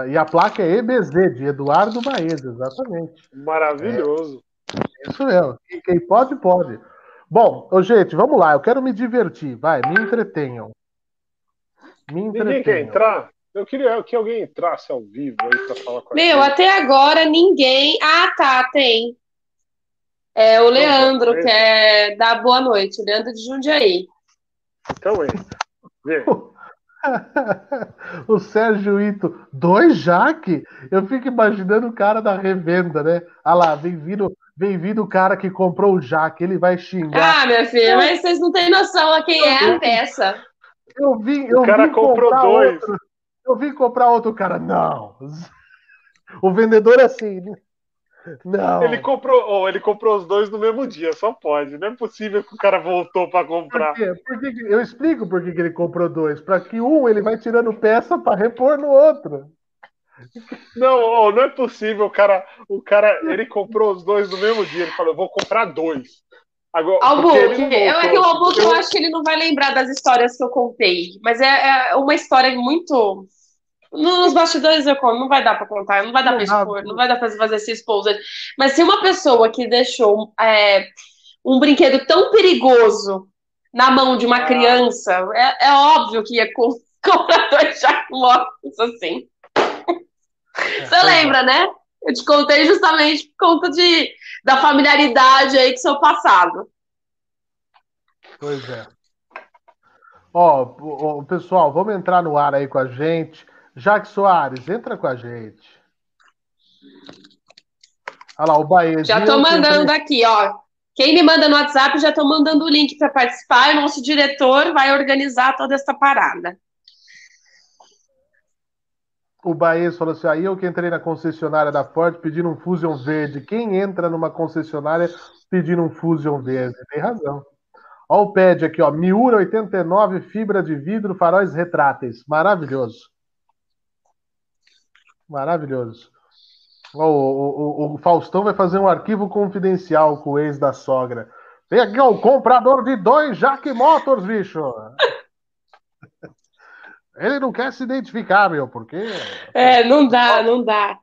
E a placa é EBZ, de Eduardo Baez, exatamente. Maravilhoso. É. Isso mesmo. Quem pode, pode. Bom, gente, vamos lá. Eu quero me divertir. Vai, me entretenham. Me entretenham. Ninguém quer entrar? Eu queria que alguém entrasse ao vivo aí para falar com a Meu, gente. até agora ninguém. Ah, tá, tem. É o Leandro, que é da Boa Noite, Leandro de Jundiaí. Então é. o Sérgio Ito, dois Jaque? Eu fico imaginando o cara da revenda, né? Ah lá, vem vindo, vem vindo o cara que comprou o Jaque, ele vai xingar. Ah, minha filha, mas vocês não têm noção a quem é a peça. Eu vi, eu o cara vi comprou dois. Outro, eu vim comprar outro cara. Não. O vendedor é assim. Não. Ele comprou, oh, ele comprou os dois no mesmo dia, só pode. Não é possível que o cara voltou para comprar. Por quê? Por que, eu explico por que, ele comprou dois. Para que um ele vai tirando peça para repor no outro. Não, oh, não é possível, o cara, o cara, ele comprou os dois no mesmo dia. Ele falou, vou comprar dois. Agora, eu, é que o Albuque eu acho que ele não vai lembrar das histórias que eu contei, mas é, é uma história muito nos bastidores eu conto, não vai dar para contar, não vai dar para expor, não vai dar para fazer esse exposed. Mas se uma pessoa que deixou é, um brinquedo tão perigoso na mão de uma ah. criança, é, é, óbvio que ia comprar dois jacumotos assim. É, Você lembra, né? Eu te contei justamente por conta de, da familiaridade aí com seu passado. Pois é. Ó, oh, pessoal, vamos entrar no ar aí com a gente. Jaque Soares, entra com a gente. Olha lá, o Bahia. Já tô mandando aqui, ó. Quem me manda no WhatsApp, já tô mandando o link para participar. E o nosso diretor vai organizar toda essa parada. O Baez falou assim: aí eu que entrei na concessionária da Ford pedindo um Fusion verde. Quem entra numa concessionária pedindo um Fusion verde? Tem razão. Ó o pad aqui, ó. Miura 89, fibra de vidro, faróis retráteis. Maravilhoso. Maravilhoso. O, o, o, Faustão vai fazer um arquivo confidencial com o ex da sogra. Tem aqui ó, o comprador de dois Jack Motors, bicho. Ele não quer se identificar, meu, porque. É, não dá, não dá.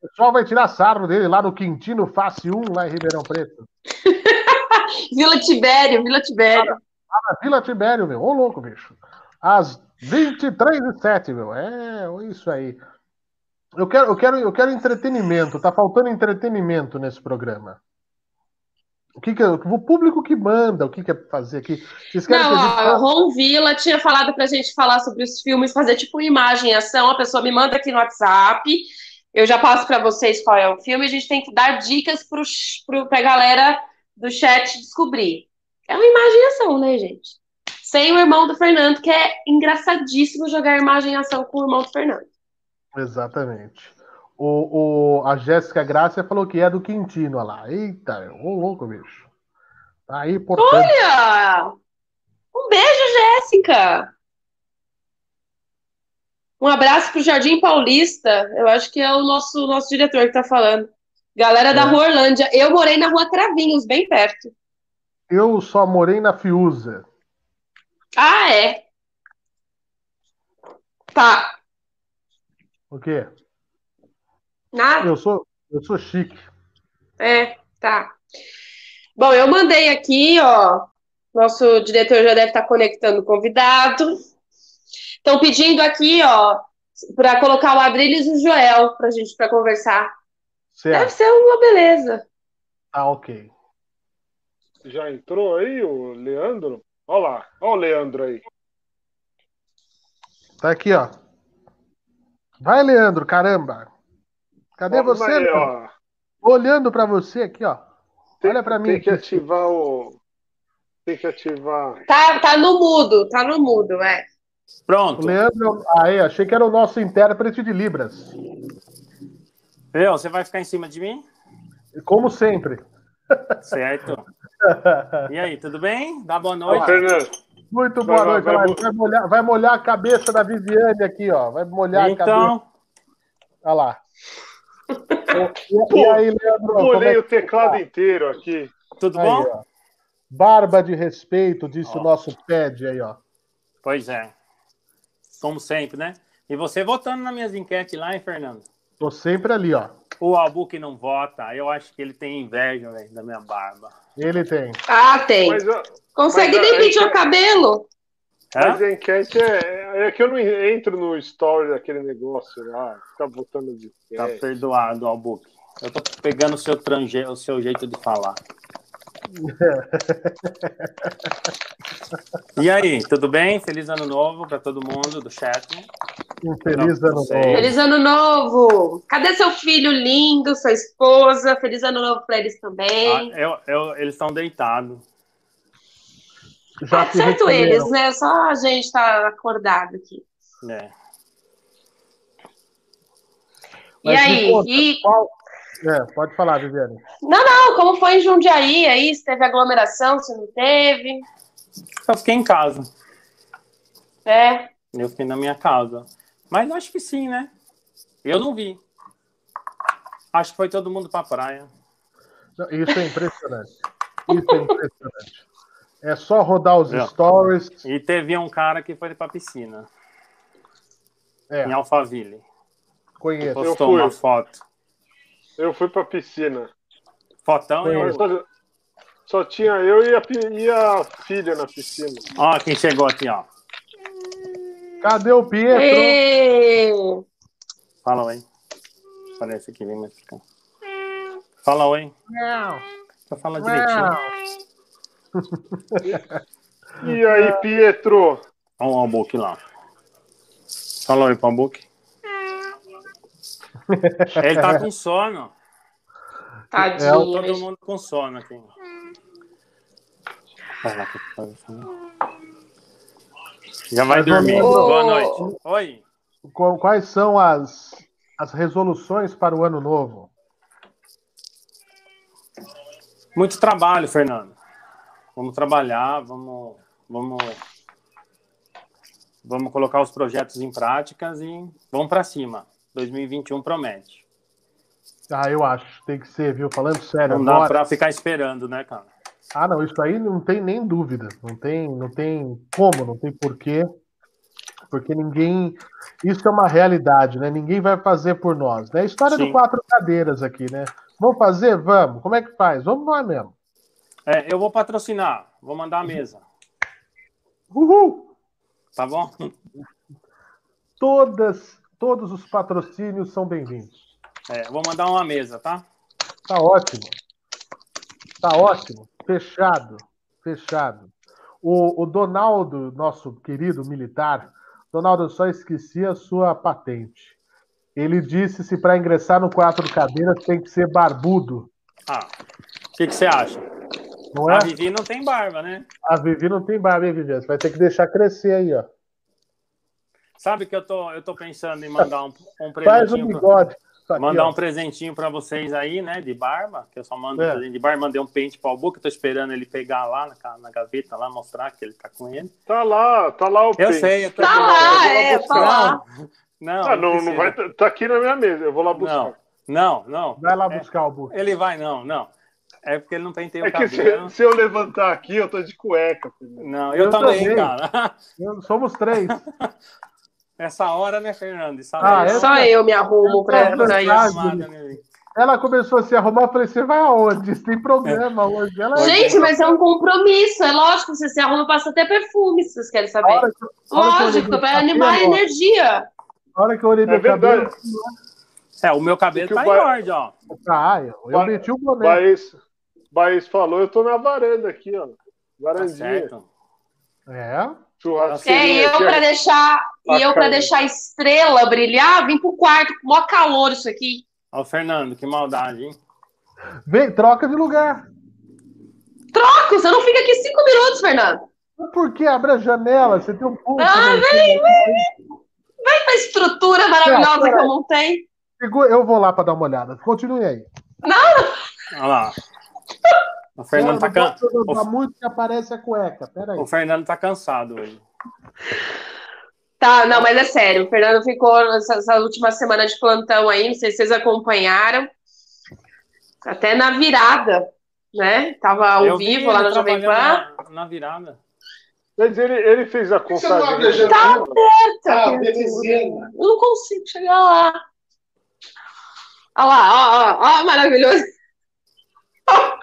O pessoal vai tirar sarro dele lá no Quintino Face 1, lá em Ribeirão Preto. Vila Tibério, Vila Tibério. Ah, Vila Tibério, meu. Ô, louco, bicho. Às 23 e 7, meu. É, isso aí. Eu quero, eu quero, eu quero entretenimento. Tá faltando entretenimento nesse programa. O que, que é, o público que manda, o que, que é fazer aqui? Vocês querem Não, que a ó, Ron Villa tinha falado pra gente falar sobre os filmes, fazer tipo imagem ação. A pessoa me manda aqui no WhatsApp. Eu já passo para vocês qual é o filme. A gente tem que dar dicas pro, pro, pra galera do chat descobrir. É uma imagem ação, né, gente? Sem o irmão do Fernando, que é engraçadíssimo jogar imagem ação com o irmão do Fernando. Exatamente. O, o, a Jéssica Grácia falou que é do Quintino, olha lá. Eita, ô louco, bicho. Tá aí, portanto... Olha! Um beijo, Jéssica! Um abraço pro Jardim Paulista. Eu acho que é o nosso, nosso diretor que tá falando. Galera da é. Rua Orlândia. Eu morei na Rua Travinhos, bem perto. Eu só morei na Fiuza. Ah, é? Tá. O quê? Nada. Eu sou, eu sou chique. É, tá. Bom, eu mandei aqui, ó. Nosso diretor já deve estar conectando o convidado. Estão pedindo aqui, ó, para colocar o Adriles e o Joel para gente para conversar. Certo. Deve ser uma beleza. Ah, ok. Já entrou aí o Leandro? Olha lá, olha o Leandro aí. Tá aqui, ó. Vai, Leandro, caramba. Cadê Vamos você? Aí, ó. Olhando para você aqui, ó. Tem, Olha para mim. Tem que ativar o. Tem que ativar. Tá, tá no mudo, tá no mudo, é. Pronto. Leandro, aí, achei que era o nosso intérprete de Libras. Eu, você vai ficar em cima de mim? Como sempre. Certo. E aí, tudo bem? Dá boa noite. Fernando, Muito boa Vai, noite. vai, Vai, vai. molhar, vai molhar a cabeça da Viviane aqui, ó. Vai molhar a cabeça. Então, Olha lá. E, e aí, Leandro? é molhei que o teclado tá? inteiro aqui. tudo Aí, bom? ó. Barba de respeito, disse Ó. o nosso pad aí, ó. Pois é. Como sempre, né? E você votando nas minhas enquetes lá, hein, Fernando? Tô sempre ali, ó. O Albu que não vota, eu acho que ele tem inveja, velho, da minha barba. Ele tem. Ah, tem. Mas, Consegue mas nem pentear o cabelo. mas Hã? a enquete é, é que eu não entro no story daquele negócio lá, ficar botando de Tá perdoado, Albuque. Eu tô pegando o seu, tranje... o seu jeito de falar. E aí, tudo bem? Feliz ano novo para todo mundo do chat. Um feliz ano novo. Feliz ano novo! Cadê seu filho lindo, sua esposa? Feliz ano novo pra eles Ah, também. eu- eu- eles estão deitados. Já Ah, certo eles, né? Só a gente tá acordado aqui. né? E Mas aí? conta, E... qual- É, pode falar, Viviane. Não, não, como foi em Jundiaí aí? Se teve aglomeração, se não teve? Eu fiquei em casa. É. Eu fiquei na minha casa. Mas acho que sim, né? Eu não vi. Acho que foi todo mundo pra praia. Não, Isso é impressionante. Isso é impressionante. É só rodar os É. stories. E teve um cara que foi pra piscina, É, em Alphaville. conheço. Postou fui. uma foto. Eu fui pra piscina. Fotão e só, só tinha eu e a, e a filha na piscina. Ó, quem chegou aqui, ó. Cadê o Pietro? Fala oi. Parece que vem mais pra cá. Fala oi. Não, Só fala direitinho. E aí, Pietro? Olha o Albuque lá. Fala oi pro Albuque. Ele tá com sono. Tadinho. Todo gente. mundo com sono aqui. Falando. Já vai dormir. Boa noite. Oi. Qu- Quais são as, as resoluções para o ano novo? Muito trabalho, Fernando. Vamos trabalhar, vamos, vamos, vamos colocar os projetos em práticas e vamos para cima. 2021 promete. Ah, eu acho. Tem que ser, viu? Falando sério. Não dá agora- para ficar esperando, né, cara? Ah, não, isso aí não tem nem dúvida. Não tem, não tem como, não tem porquê. Porque ninguém. Isso é uma realidade, né? Ninguém vai fazer por nós. Né? A história Sim. do quatro cadeiras aqui, né? Vamos fazer? Vamos. Como é que faz? Vamos nós mesmo. É, eu vou patrocinar, vou mandar a mesa, Uhul! tá bom? Todas, todos os patrocínios são bem-vindos. É, vou mandar uma mesa, tá? Tá ótimo. Tá ótimo. Fechado. Fechado. O, o Donaldo, nosso querido militar, Donaldo, eu só esqueci a sua patente. Ele disse se para ingressar no quatro cadeiras tem que ser barbudo, Ah, o que, que você acha? não é? A Vivi não tem barba, né? A Vivi não tem barba, hein, Vivi? Você vai ter que deixar crescer aí, ó. Sabe que eu tô, eu tô pensando em mandar um, um Faz o presentinho. pra- bigode. Isso aqui, Mandar ó. um presentinho pra vocês aí, né? De barba, que eu só mando É. presente de barba, mandei um pente pro Albu, que eu tô esperando ele pegar lá na, na gaveta, lá, mostrar que ele tá com ele. Tá lá, tá lá o Eu pente. sei, eu tô Tá lá, é, tá lá. Não, Ah, não, não vai. Tá aqui na minha mesa, eu vou lá buscar. Não, não, não. Vai lá É, buscar o bu. Ele vai, não, não. É porque ele não penteia É o que se, cabelo. se eu levantar aqui, eu tô de cueca. filho. Não, eu, Eu também, também. cara. Eu- Somos três. Essa hora, né, Fernando? Essa Ah, hora- é? Só eu me arrumo pra, É pra isso. verdade. né? Ela começou a se arrumar, eu falei, você vai aonde? Tem programa hoje. Ela Gente, mas é um compromisso. É lógico, você se arruma, passa até perfume, se vocês querem saber. que, que Lógico, meu pra animar a energia. A hora que eu olhei É meu cabelo, verdade. É, o meu cabelo Que tá em ordem, ó. ah, eu, eu meti o boné. Baez, Baez falou, eu tô na varanda aqui, ó. Tá Varandinha. certo. É. É, Churrasqueirinha e eu aqui, pra ó. deixar, e eu pra Bacana. deixar a estrela brilhar, vim pro quarto, com maior calor isso aqui. Ó, Fernando, que maldade, hein? Vem, troca de lugar. Troca, você não fica aqui cinco minutos, Fernando. Por que abre a janela? Você tem um pulso. Ah, né? vem, vem, vem. Vai pra estrutura maravilhosa que eu montei. Eu vou lá para dar uma olhada. Continue aí. Olha lá. O Fernando, tá Não, can... não posso levar muito que aparece a cueca. Pera aí. o Fernando tá cansado hoje. Tá, não, mas é sério. O Fernando ficou nessa, essa última semana de plantão aí, não sei se vocês acompanharam. Até na virada, né? Tava ao Eu vi vivo lá ele no Jovem Pan. Na, na virada. Mas ele, ele fez a contagem. Tá, Ah, belezinha. Eu não consigo chegar lá. Olha lá, ó, ó, ó, maravilhoso. Ó,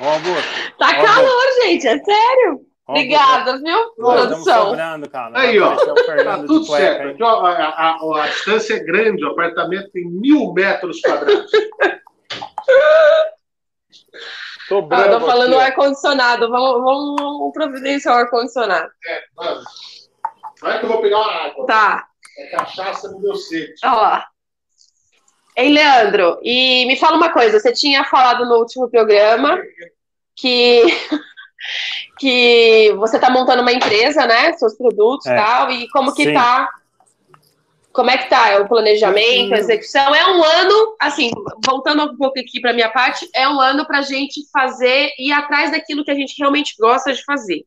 Augusto. Tá Ó, calor, gente, é sério. Obrigada, viu, produção. sobrando, cara. Aí, ó. Tá tudo certo. Aqui, ó, a, a- a- a distância é grande, o apartamento tem mil metros quadrados. Tô Ah, bravo tô falando aqui, ar-condicionado. Vamos, vamos, vamos providenciar o ar-condicionado. É, mano. Vai que eu vou pegar uma água. Tá, É cachaça no meu sede. ó lá. Ei, Leandro, e me fala uma coisa. Você tinha falado no último programa que, que você tá montando uma empresa, né? Seus produtos e É. tal. E como que Sim. tá? Como é que tá? É o planejamento, a execução? É um ano, assim, voltando um pouco aqui para minha parte, é um ano para a gente fazer e ir atrás daquilo que a gente realmente gosta de fazer.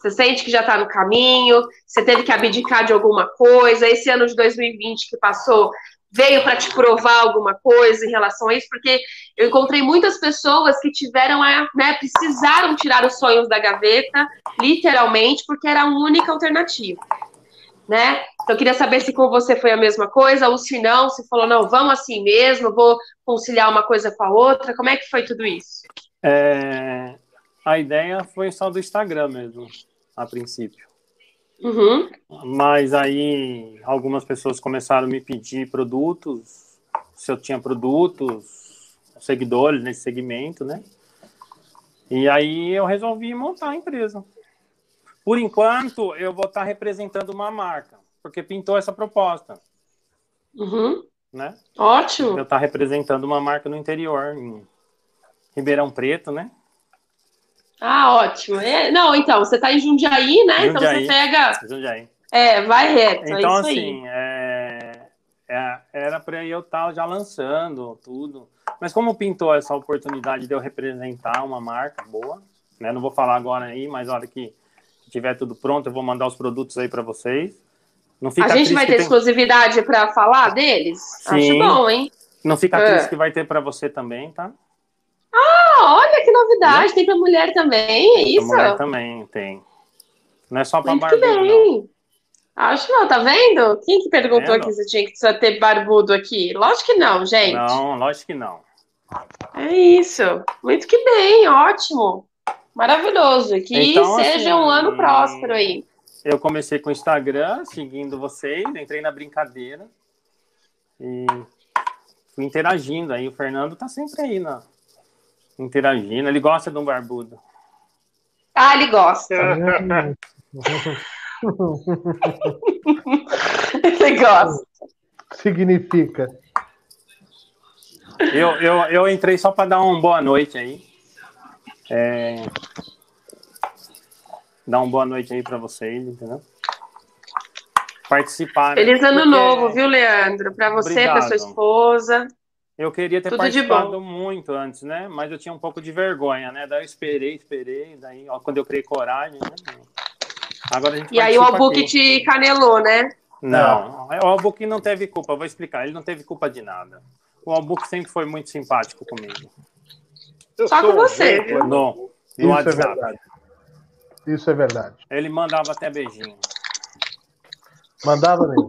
Você sente que já está no caminho, você teve que abdicar de alguma coisa, esse ano de 2020 que passou veio para te provar alguma coisa em relação a isso, porque eu encontrei muitas pessoas que tiveram, a, né, precisaram tirar os sonhos da gaveta, literalmente, porque era a única alternativa, né? Então, eu queria saber se com você foi a mesma coisa, ou se não, se falou, não, vamos assim mesmo, vou conciliar uma coisa com a outra. Como é que foi tudo isso? É, a ideia foi só do Instagram mesmo, a princípio. Uhum. Mas aí algumas pessoas começaram a me pedir produtos, se eu tinha produtos, seguidores nesse segmento, né? E aí eu resolvi montar a empresa. Por enquanto, eu vou estar representando uma marca, porque pintou essa proposta, Uhum. né? Ótimo. Eu estar representando uma marca no interior, em Ribeirão Preto, né? Ah, ótimo. É, não, então, você tá em Jundiaí, né? Então Jundiaí. você pega. Jundiaí. É, vai reto. é Então, aí. assim, é, é- era para eu estar já lançando tudo. Mas como pintou essa oportunidade de eu representar uma marca boa, né? Não vou falar agora aí, mas a hora que tiver tudo pronto, eu vou mandar os produtos aí para vocês. Não fica A gente vai ter tem- exclusividade para falar deles? Acho Sim. bom, hein? Não fica É. triste que vai ter para você também, tá? Ah, olha que novidade, tem para mulher também, é isso? mulher também tem. Não é só para barbudo, não. bem. Acho não, tá vendo? Quem que perguntou Vendo? que você tinha que ter barbudo aqui? Lógico que não, gente. Não, lógico que não. É isso. Muito que bem, ótimo. Maravilhoso. Que Então, seja assim, um ano próspero aí. Eu comecei com o Instagram, seguindo vocês, entrei na brincadeira e fui interagindo aí. O Fernando tá sempre aí, na, interagindo. Ele gosta de um barbudo. Ah, ele gosta. Ele gosta. Significa. Eu, eu, eu entrei só para dar uma boa noite aí. É, dar uma boa noite aí para vocês, entendeu? Participar. né? Feliz ano Porque novo, viu, Leandro? Para você, para sua esposa. Eu queria ter Tudo participado muito antes, né? Mas eu tinha um pouco de vergonha, né? Daí eu esperei, esperei. Daí, ó, quando eu criei coragem, né? Agora a gente E aí o Albuque aqui. te canelou, né? Não, o Albuque não teve culpa, vou explicar. Ele não teve culpa de nada. O Albuque sempre foi muito simpático comigo. Eu Só com você, viu? No, no Isso é WhatsApp. verdade. Isso é verdade. Ele mandava até beijinho. Mandava mesmo.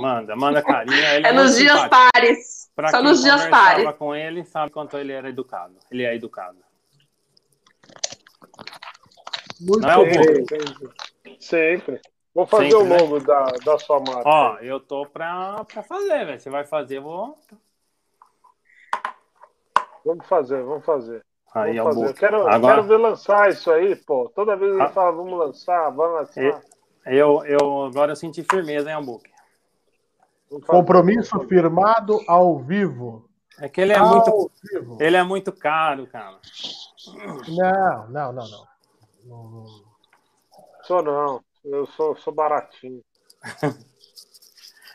Manda, manda carinho. Ele É muito nos dias simpático. pares. Pra Só quem nos dias pares. com ele, sabe quanto ele era educado. Ele é educado. Muito Não é o bem. Albuque. Sempre. Vou fazer Sempre, o né? logo da, da sua marca. Ó, eu tô pra, pra fazer, velho. Você vai fazer, eu vou. Vamos fazer, vamos fazer. Aí, vamos fazer. Quero, Agora, quero ver lançar isso aí, pô. Toda vez ele Ah. fala, vamos lançar, vamos lançar. eu, eu agora eu senti firmeza, hein, Albuque? Compromisso firmado ao vivo. É que ele é ao muito, vivo. ele é muito caro, cara. Não, não, não, não. Não- Sou não. Eu sou, sou baratinho.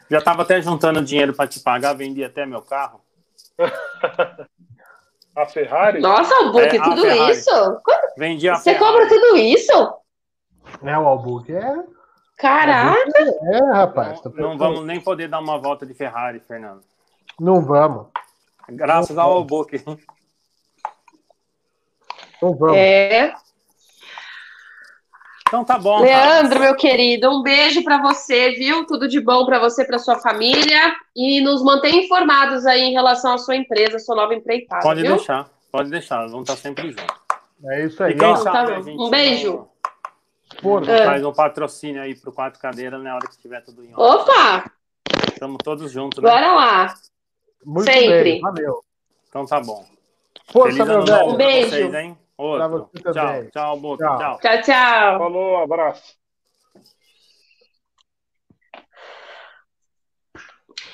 Já tava até juntando dinheiro para te pagar, vendi até meu carro. A Ferrari? Nossa, Book, É, tudo Ferrari. isso? Vendi a Você Ferrari. cobra tudo isso? É o Albuque. É, Caraca! é rapaz. tá Não, não vamos nem poder dar uma volta de Ferrari, Fernando. Não vamos. Graças ao Albuque. Não vamos. É. Então tá bom. cara. Leandro, meu querido, um beijo pra você, viu? Tudo de bom pra você, pra sua família e nos mantenha informados aí em relação à sua empresa, sua nova empreitada, Pode viu? deixar, pode deixar. Vamos estar sempre juntos. É isso aí. ó. Tá Um beijo. Porra. É. faz um patrocínio aí pro Quatro Cadeiras na hora que estiver tudo em ordem. Opa, Estamos todos juntos, né? bora lá. Muito Sempre. bem. Valeu. Então tá bom. Força, Feliz meu velho. Um pra beijo. vocês, hein? Pra Outro. você também. Tchau, tchau, Boto. Tchau. Tchau. Tchau, tchau. Falou, abraço.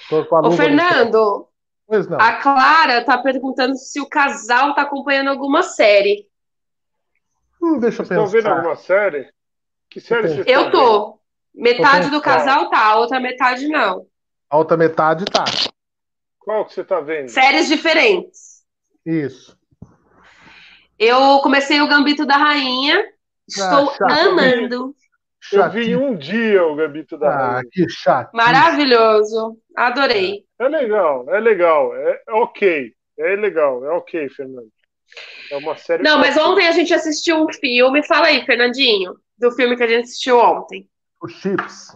Tô com a Ô, Fernando, Pois não. a Clara tá perguntando se o casal tá acompanhando alguma série. Hum, deixa eu Vocês estão vendo pensar. alguma série? Que série estão Eu tô. Metade do pensando. casal tá, a outra metade não. A outra metade tá. Qual que você tá vendo? Séries diferentes. Isso. Eu comecei o Gambito da Rainha. Estou Ah, amando. Eu vi um dia o Gambito da Ah, Rainha. que chato. Maravilhoso. Adorei. É legal, é legal, é, é ok. É legal, é ok, Fernando. É uma série. Não, mas ontem a gente assistiu um filme. Fala aí, Fernandinho, do filme que a gente assistiu ontem. Os chips.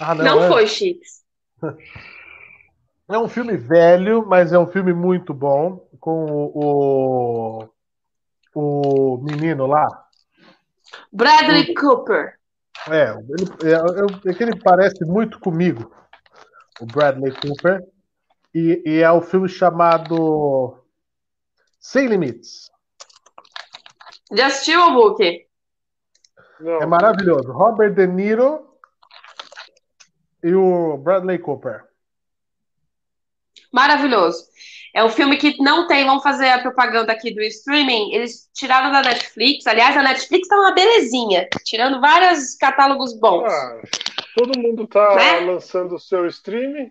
Ah, não. Não, é, foi chips. é um filme velho, mas é um filme muito bom. Com o, o, o menino lá. Bradley Cooper. É, ele, é, é- é que ele parece muito comigo, o Bradley Cooper. E, e é o filme chamado Sem Limites. Já assistiu o book? Não, É maravilhoso. Robert De Niro e o Bradley Cooper. Maravilhoso. É um filme que não tem, vamos fazer a propaganda aqui do streaming. Eles tiraram da Netflix. Aliás, a Netflix tá uma belezinha, tirando vários catálogos bons. Ah, todo mundo tá Né? lançando o seu streaming.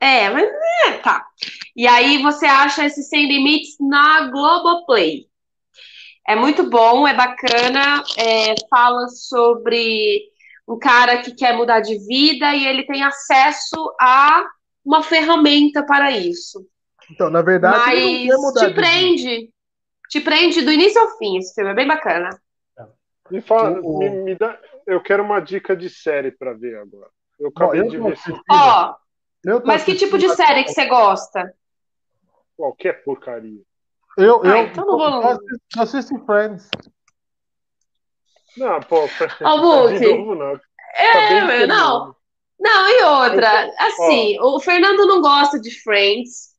É, mas é, tá. E aí você acha esse Sem Limites na Globoplay. É muito bom, é bacana, é, fala sobre um cara que quer mudar de vida e ele tem acesso a uma ferramenta para isso. Então, na verdade, ele não quer Mas mudar te de vida. prende, te prende do início ao fim, esse filme é bem bacana. Me fala, O- me, me dá, eu quero uma dica de série pra ver agora. Eu Bom, acabei eu de ver Ó, tô mas que tipo de série que você gosta? qualquer porcaria. Eu, eu, Ah, então não vou- eu assisto, eu assisto Friends. Não, pô, Ó, Book. de novo não. Tá É, bem não. Não, e outra, Eu assim, o Fernando não gosta de Friends.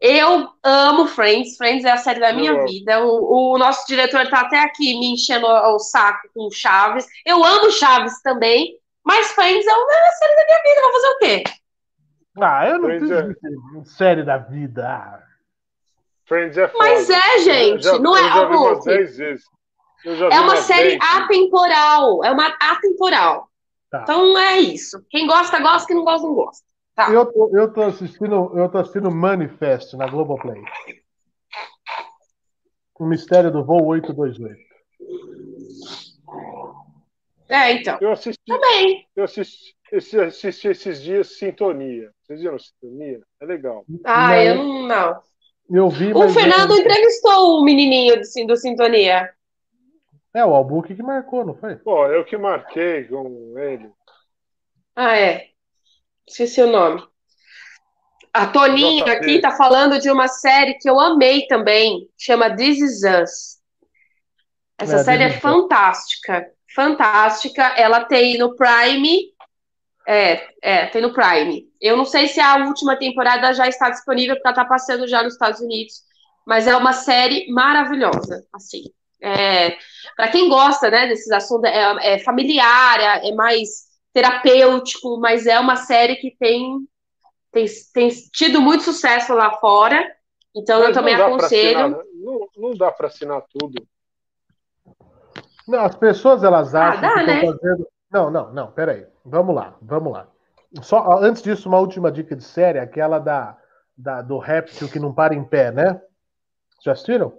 Eu amo Friends. Friends é a série da minha Eu vida. O, o nosso diretor tá até aqui me enchendo o saco com Chaves. Eu amo Chaves também, mas Friends é uma série da minha vida. Vou fazer o quê? Ah, eu não Friends é- série da vida. Friends é foda. Mas é, gente, já- não é, Eu já vi ó, umas Book. 10 vezes. Eu já vi É uma série 10 vezes. atemporal. É uma atemporal. Tá. Então é isso. Quem gosta, gosta. Quem não gosta, não gosta. Tá. Eu tô, eu tô assistindo, eu tô assistindo Manifest na Globoplay. O mistério do voo 828. É, então. Eu assisti, Também. eu assisti, esse- assisti esses dias Sintonia. Vocês viram Sintonia? É legal. Ah, Não. eu não. Eu vi, O mas Fernando eu- entrevistou o menininho do, do Sintonia. É o Albuque que marcou, não foi? Pô, eu que marquei com ele. Ah, é. Esqueci o nome. A Toninho JP. aqui tá falando de uma série que eu amei também, chama This Is Us. Essa É, série é fantástica, fantástica. Ela tem no Prime, é, é, tem no Prime. Eu não sei se a última temporada já está disponível, porque ela tá passando já nos Estados Unidos, mas é uma série maravilhosa, assim. É, para quem gosta, né, desses assuntos, é, é familiar, é, é mais terapêutico, mas é uma série que tem, tem, tem tido muito sucesso lá fora. Então eu Mas também não dá pra aconselho. assinar- não, não dá pra assinar tudo. Não, as pessoas elas Ah, acham dá, que estão né? fazendo. Não, não, não, peraí. Vamos lá, vamos lá. Só antes disso, uma última dica de série, aquela da, da do réptil que não para em pé, né? Já assistiram?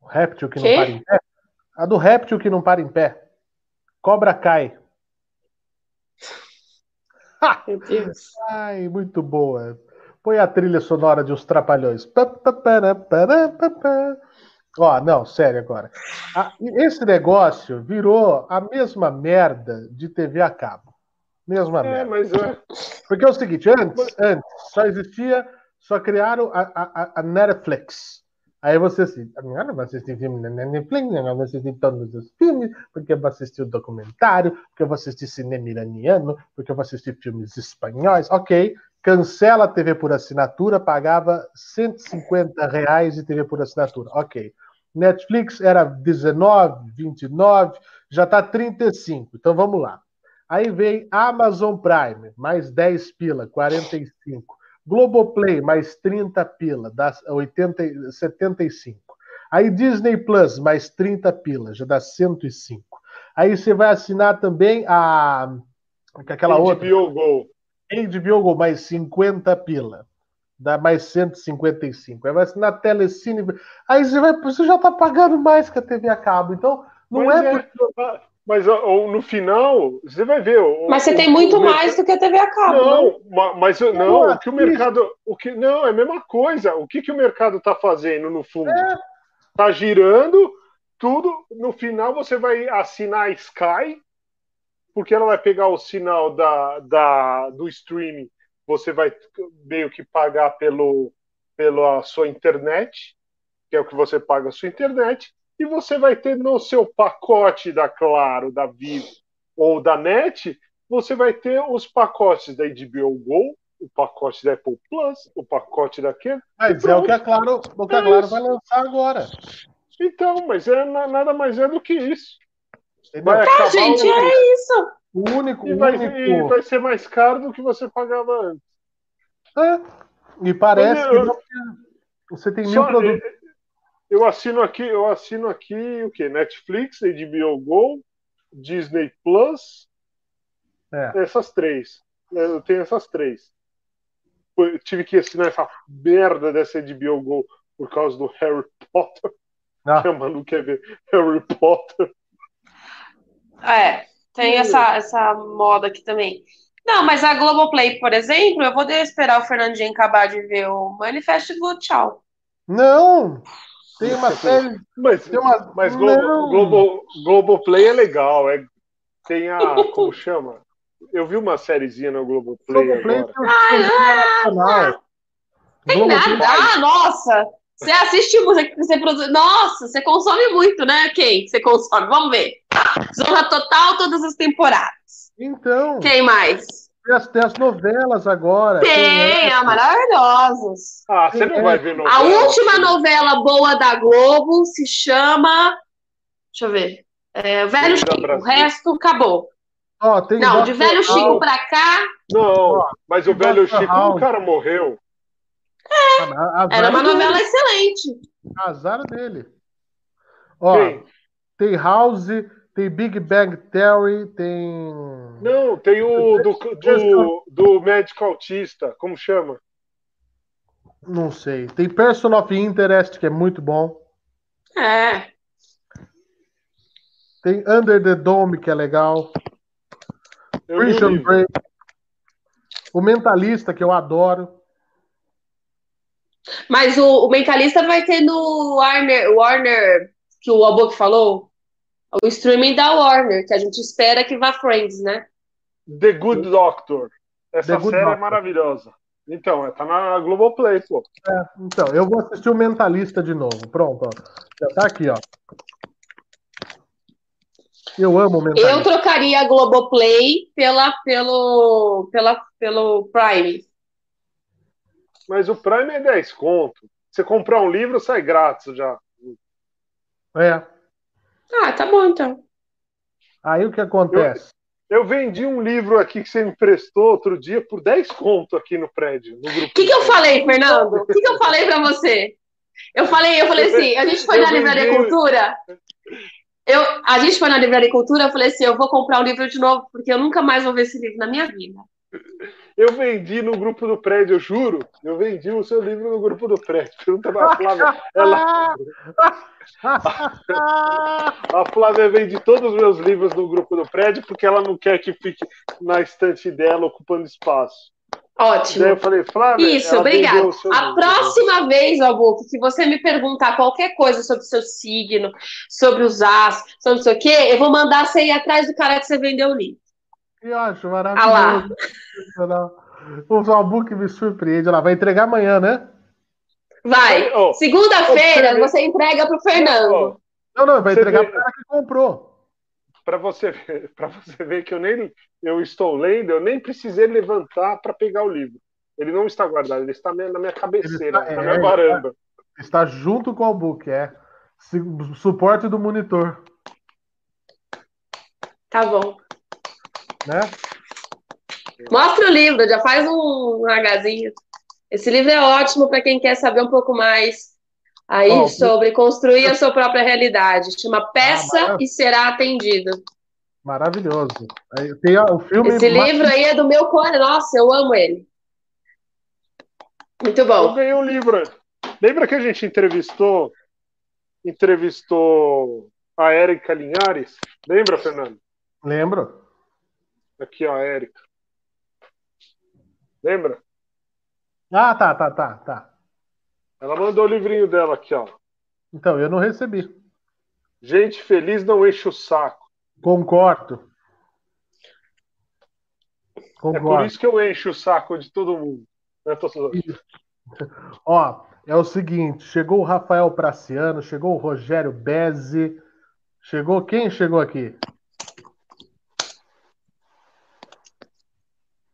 O réptil que Quê? não para em pé? A do réptil que não para em pé. Cobra cai. Ha! Meu Deus. Ai, muito boa. Põe a trilha sonora de Os Trapalhões. Ó, não, sério agora. Esse negócio virou a mesma merda de TV a cabo. Mesma É, merda. mas é. Porque é o seguinte, antes, antes só existia, só criaram a, a, a- Netflix. Aí você assim, agora eu vou assistir filme na Netflix, eu vou assistir todos os filmes, porque eu vou assistir o documentário, porque eu vou assistir cinema iraniano, porque eu vou assistir filmes espanhóis. Ok, cancela a TV por assinatura, pagava 150 reais de TV por assinatura. Ok. Netflix era 19, 29, já está 35. Então vamos lá. Aí vem Amazon Prime, mais 10 pila, 45. Globoplay, mais 30 pila, dá 80, e- 75. Aí Disney Plus, mais 30 pila, já dá 105. Aí você vai assinar também a aquela outra, HBO Go. HBO Go, mais 50 pila. Dá mais 155. Aí vai assinar Telecine. Aí você, vai, você já está pagando mais que a TV a cabo. Então, não Mas é, é- porque Mas ou no final, você vai ver. o- Mas você o- tem muito mais do que a TV a cabo, não? Não, ma- mas não, Não, o que o mercado. O que, não, é a mesma coisa. O que, que o mercado está fazendo no fundo? É. Tá girando tudo. No final você vai assinar a Sky, porque ela vai pegar o sinal da, da, do streaming. Você vai meio que pagar pelo, pela sua internet, que é o que você paga a sua internet, e você vai ter no seu pacote da Claro, da Vivo ou da NET, você vai ter os pacotes da HBO Go, o pacote da Apple Plus, o pacote daquele. Mas é o que a Claro, o que a Claro vai lançar agora. Então, mas é na- nada mais é do que isso. Entendeu? Vai Tá, gente, o- é isso. O único, e, vai, único. e vai ser mais caro do que você pagava antes. É. E parece que eu- não, você tem mil produtos. eu assino aqui, eu assino aqui o que? Netflix, HBO Go, Disney Plus, É. essas três. Eu tenho essas três. Eu tive que assinar essa merda dessa HBO Go por causa do Harry Potter. Ah. A Manu quer ver Harry Potter. É, tem Hum. essa, essa moda aqui também. Não, mas a Globoplay, por exemplo, eu vou esperar o Fernandinho acabar de ver o Manifesto e vou tchau. Não! Tem uma série. Mas, Tem uma... mas Globo, não. Globo, Globoplay é legal. É, tem a. Como chama? Eu vi uma sériezinha no Globoplay Globoplay agora. tem um nacional. Tem Globoplay- nada. Ah, nossa! Você assiste, você, você produz. Nossa, você consome muito, né? Quem você consome? Vamos ver. Zorra Total, todas as temporadas. Então, Quem mais? tem as, tem as novelas agora. Tem, essa. a maravilhosas. Ah, você não vai ver novela. A última novela boa da Globo se chama. Deixa eu ver. É, Velho Chico. O resto acabou. Ó, tem Não, de. Velho Chico House. pra cá, Não, mas o velho Chico, House. o cara morreu. Azar era uma dele. novela excelente. Azar dele. Ó, Quem? tem House, tem Big Bang Theory, tem. Não, tem o do, do, do médico autista. Como chama? Não sei. Tem Person of Interest, que é muito bom. É. Tem Under the Dome, que é legal. Eu Prison. Break. O Mentalista, que eu adoro. Mas o, o Mentalista vai ter no Warner, Warner, que o Albuquerque falou. O streaming da Warner, que a gente espera que vá Friends, né? The Good Doctor. Essa Good série é Doctor. maravilhosa. Então, tá na Globoplay, pô. Então, eu vou assistir o Mentalista de novo. Pronto, ó. Já tá aqui, ó. Eu amo o Eu Mentalista. trocaria a Globoplay pela, pelo, pela, pelo Prime. Mas o Prime é 10 conto. Você comprar um livro, sai grátis já. É. Ah, tá bom então. Aí o que acontece? Eu vendi um livro aqui que você me emprestou outro dia por 10 conto aqui no prédio. O que, que eu falei, Fernando? O que, que eu falei pra você? Eu falei, eu falei assim, a gente foi Eu na Livraria vendi- Cultura. Eu, a gente foi na Livraria Cultura, eu falei assim, eu vou comprar o um livro de novo, porque eu nunca mais vou ver esse livro na minha vida. Eu vendi no grupo do prédio, eu juro. Eu vendi o seu livro no grupo do prédio. Pergunta pra Flávia. Ela... A Flávia vende todos os meus livros no grupo do prédio porque ela não quer que fique na estante dela ocupando espaço. Ótimo. Daí eu falei, Flávia. Isso, obrigada. A próxima vez, Albuquerque, que você me perguntar qualquer coisa sobre o seu signo, sobre os astros, sobre não sei o quê, eu vou mandar você ir atrás do cara que você vendeu o livro. Eu acho maravilhoso. Ah lá. O Albuquerque me surpreende. Ela vai entregar amanhã, né? Vai. Oh, Segunda-feira oh, você entrega para o Fernando. Não, não, vai entregar para o cara que comprou. Para você você ver que eu nem eu estou lendo, eu nem precisei levantar para pegar o livro. Ele não está guardado, ele está na minha cabeceira, está, na minha é, varanda. Está, está junto com o book, é. Suporte do monitor. Tá bom. Né? Mostra o livro, já faz um, um Hzinho. Esse livro é ótimo para quem quer saber um pouco mais aí oh, sobre construir a sua própria realidade. Chama Peça ah, e Será Atendido. Maravilhoso. Tem o filme. Esse livro aí é do meu coração. Nossa, eu amo ele. Muito bom. Eu ganhei um livro. Lembra que a gente entrevistou entrevistou a Érica Linhares? Lembra, Fernando? Lembro. Aqui, ó, Érica. Lembra? Ah, tá, tá, tá, tá. Ela mandou o livrinho dela aqui, ó. Então, eu não recebi. Gente feliz não enche o saco. Concordo. Concordo. É por isso que eu encho o saco de todo mundo. Né, Ó, é o seguinte: chegou o Rafael Praciano, chegou o Rogério Bezzi. Chegou quem chegou aqui?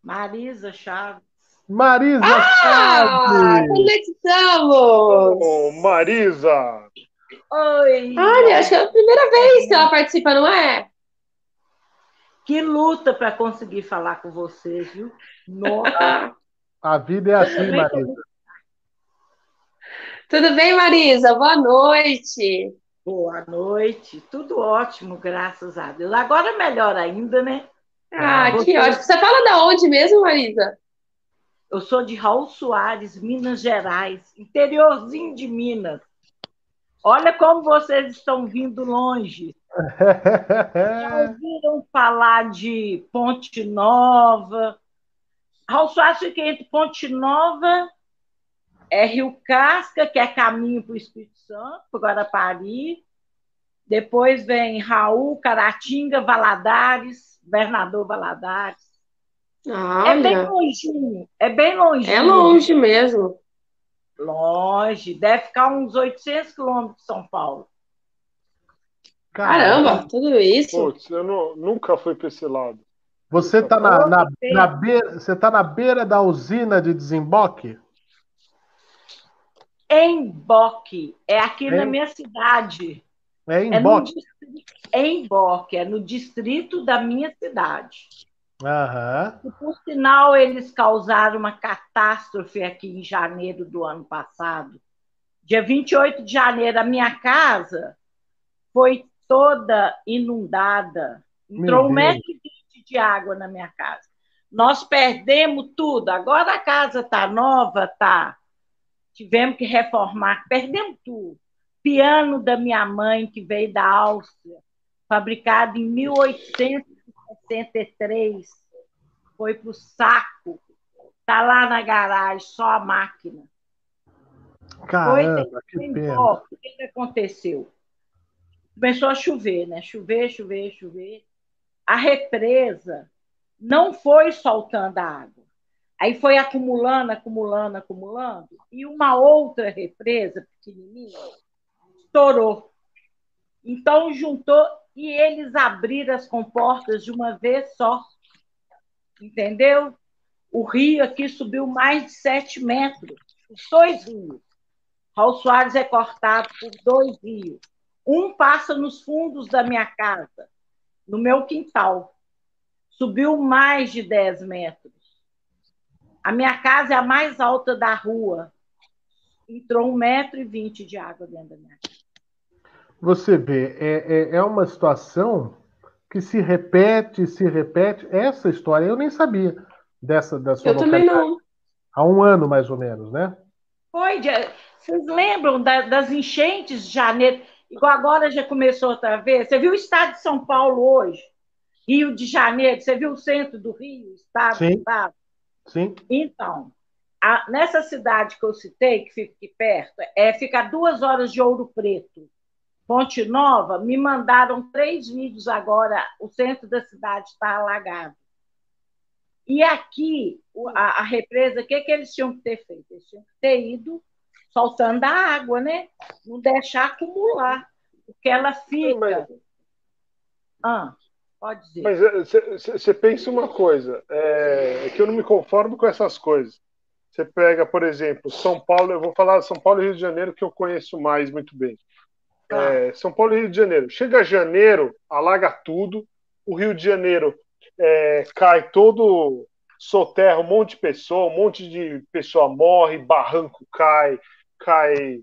Marisa Chaves. Marisa ah, Chaves! Conectamos! Oh, Marisa! Oi! Olha, acho que é a primeira vez que ela participa, não é? Que luta para conseguir falar com vocês, viu? Nossa. A vida é assim, Marisa. Tudo bem, Marisa? Boa noite. Boa noite. Tudo ótimo, graças a Deus. Agora melhor ainda, né? Ah, Você... que ótimo. Você fala da onde mesmo, Marisa? Eu sou de Raul Soares, Minas Gerais, interiorzinho de Minas. Olha como vocês estão vindo longe. Já ouviram falar de Ponte Nova? Raul Soares fica entre Ponte Nova, é Rio Casca, que é caminho para o Espírito Santo, para Guarapari. Depois vem Raul, Caratinga, Valadares, Bernador Valadares. Ah, é bem longinho, é bem longinho. É longe mesmo. Longe, deve ficar uns 800 quilômetros de São Paulo. Caramba, tudo isso? Putz, eu não, nunca fui para esse lado. Você está na, na, na, beira, você tá na beira da usina de desemboque? Emboque. É aqui na minha cidade. É Emboque. É, em Emboque, é no distrito da minha cidade. Aham. E, por sinal, eles causaram uma catástrofe aqui em janeiro do ano passado. Dia 28 de janeiro, a minha casa foi toda inundada. Entrou um metro e vinte de água na minha casa. Nós perdemos tudo. Agora a casa está nova, tá? Tivemos que reformar, perdemos tudo. Piano da minha mãe, que veio da Áustria, fabricado em 1863, foi para o saco. Está lá na garagem, só a máquina. Caramba, foi, que pena. O que aconteceu? começou a chover, né? Chover, chover, chover. A represa não foi soltando a água. Aí foi acumulando, acumulando, acumulando. E uma outra represa pequenininha estourou. Então juntou e eles abriram as comportas de uma vez só. Entendeu? O rio aqui subiu mais de sete metros. Os dois rios. Raul Soares é cortado por dois rios. Um passa nos fundos da minha casa, no meu quintal. Subiu mais de 10 metros. A minha casa é a mais alta da rua. Entrou um metro e vinte de água dentro da minha casa. Você vê, é, é, é uma situação que se repete, se repete. Essa história eu nem sabia dessa da sua Eu também não. Há um ano, mais ou menos, né? Foi, vocês lembram da- das enchentes de janeiro? Igual agora já começou outra vez. Você viu o estado de São Paulo hoje? Rio de Janeiro, você viu o centro do Rio, estado, Sim. estado? Sim. Então, a- nessa cidade que eu citei, que fica aqui perto, é, fica a duas horas de Ouro Preto. Ponte Nova, me mandaram três vídeos agora, o centro da cidade está alagado. E aqui, a, a represa, o que, que eles tinham que ter feito? Eles tinham que ter ido soltando a água, né? Não deixar acumular, porque ela fica. Mas, Ah, pode dizer. mas você pensa uma coisa, é, é que eu não me conformo com essas coisas. Você pega, por exemplo, São Paulo, eu vou falar de São Paulo e Rio de Janeiro, que eu conheço mais muito bem. É, São Paulo e Rio de Janeiro. Chega janeiro, alaga tudo. O Rio de Janeiro é, cai todo soterra, um monte de pessoa, um monte de pessoa morre, barranco cai, cai,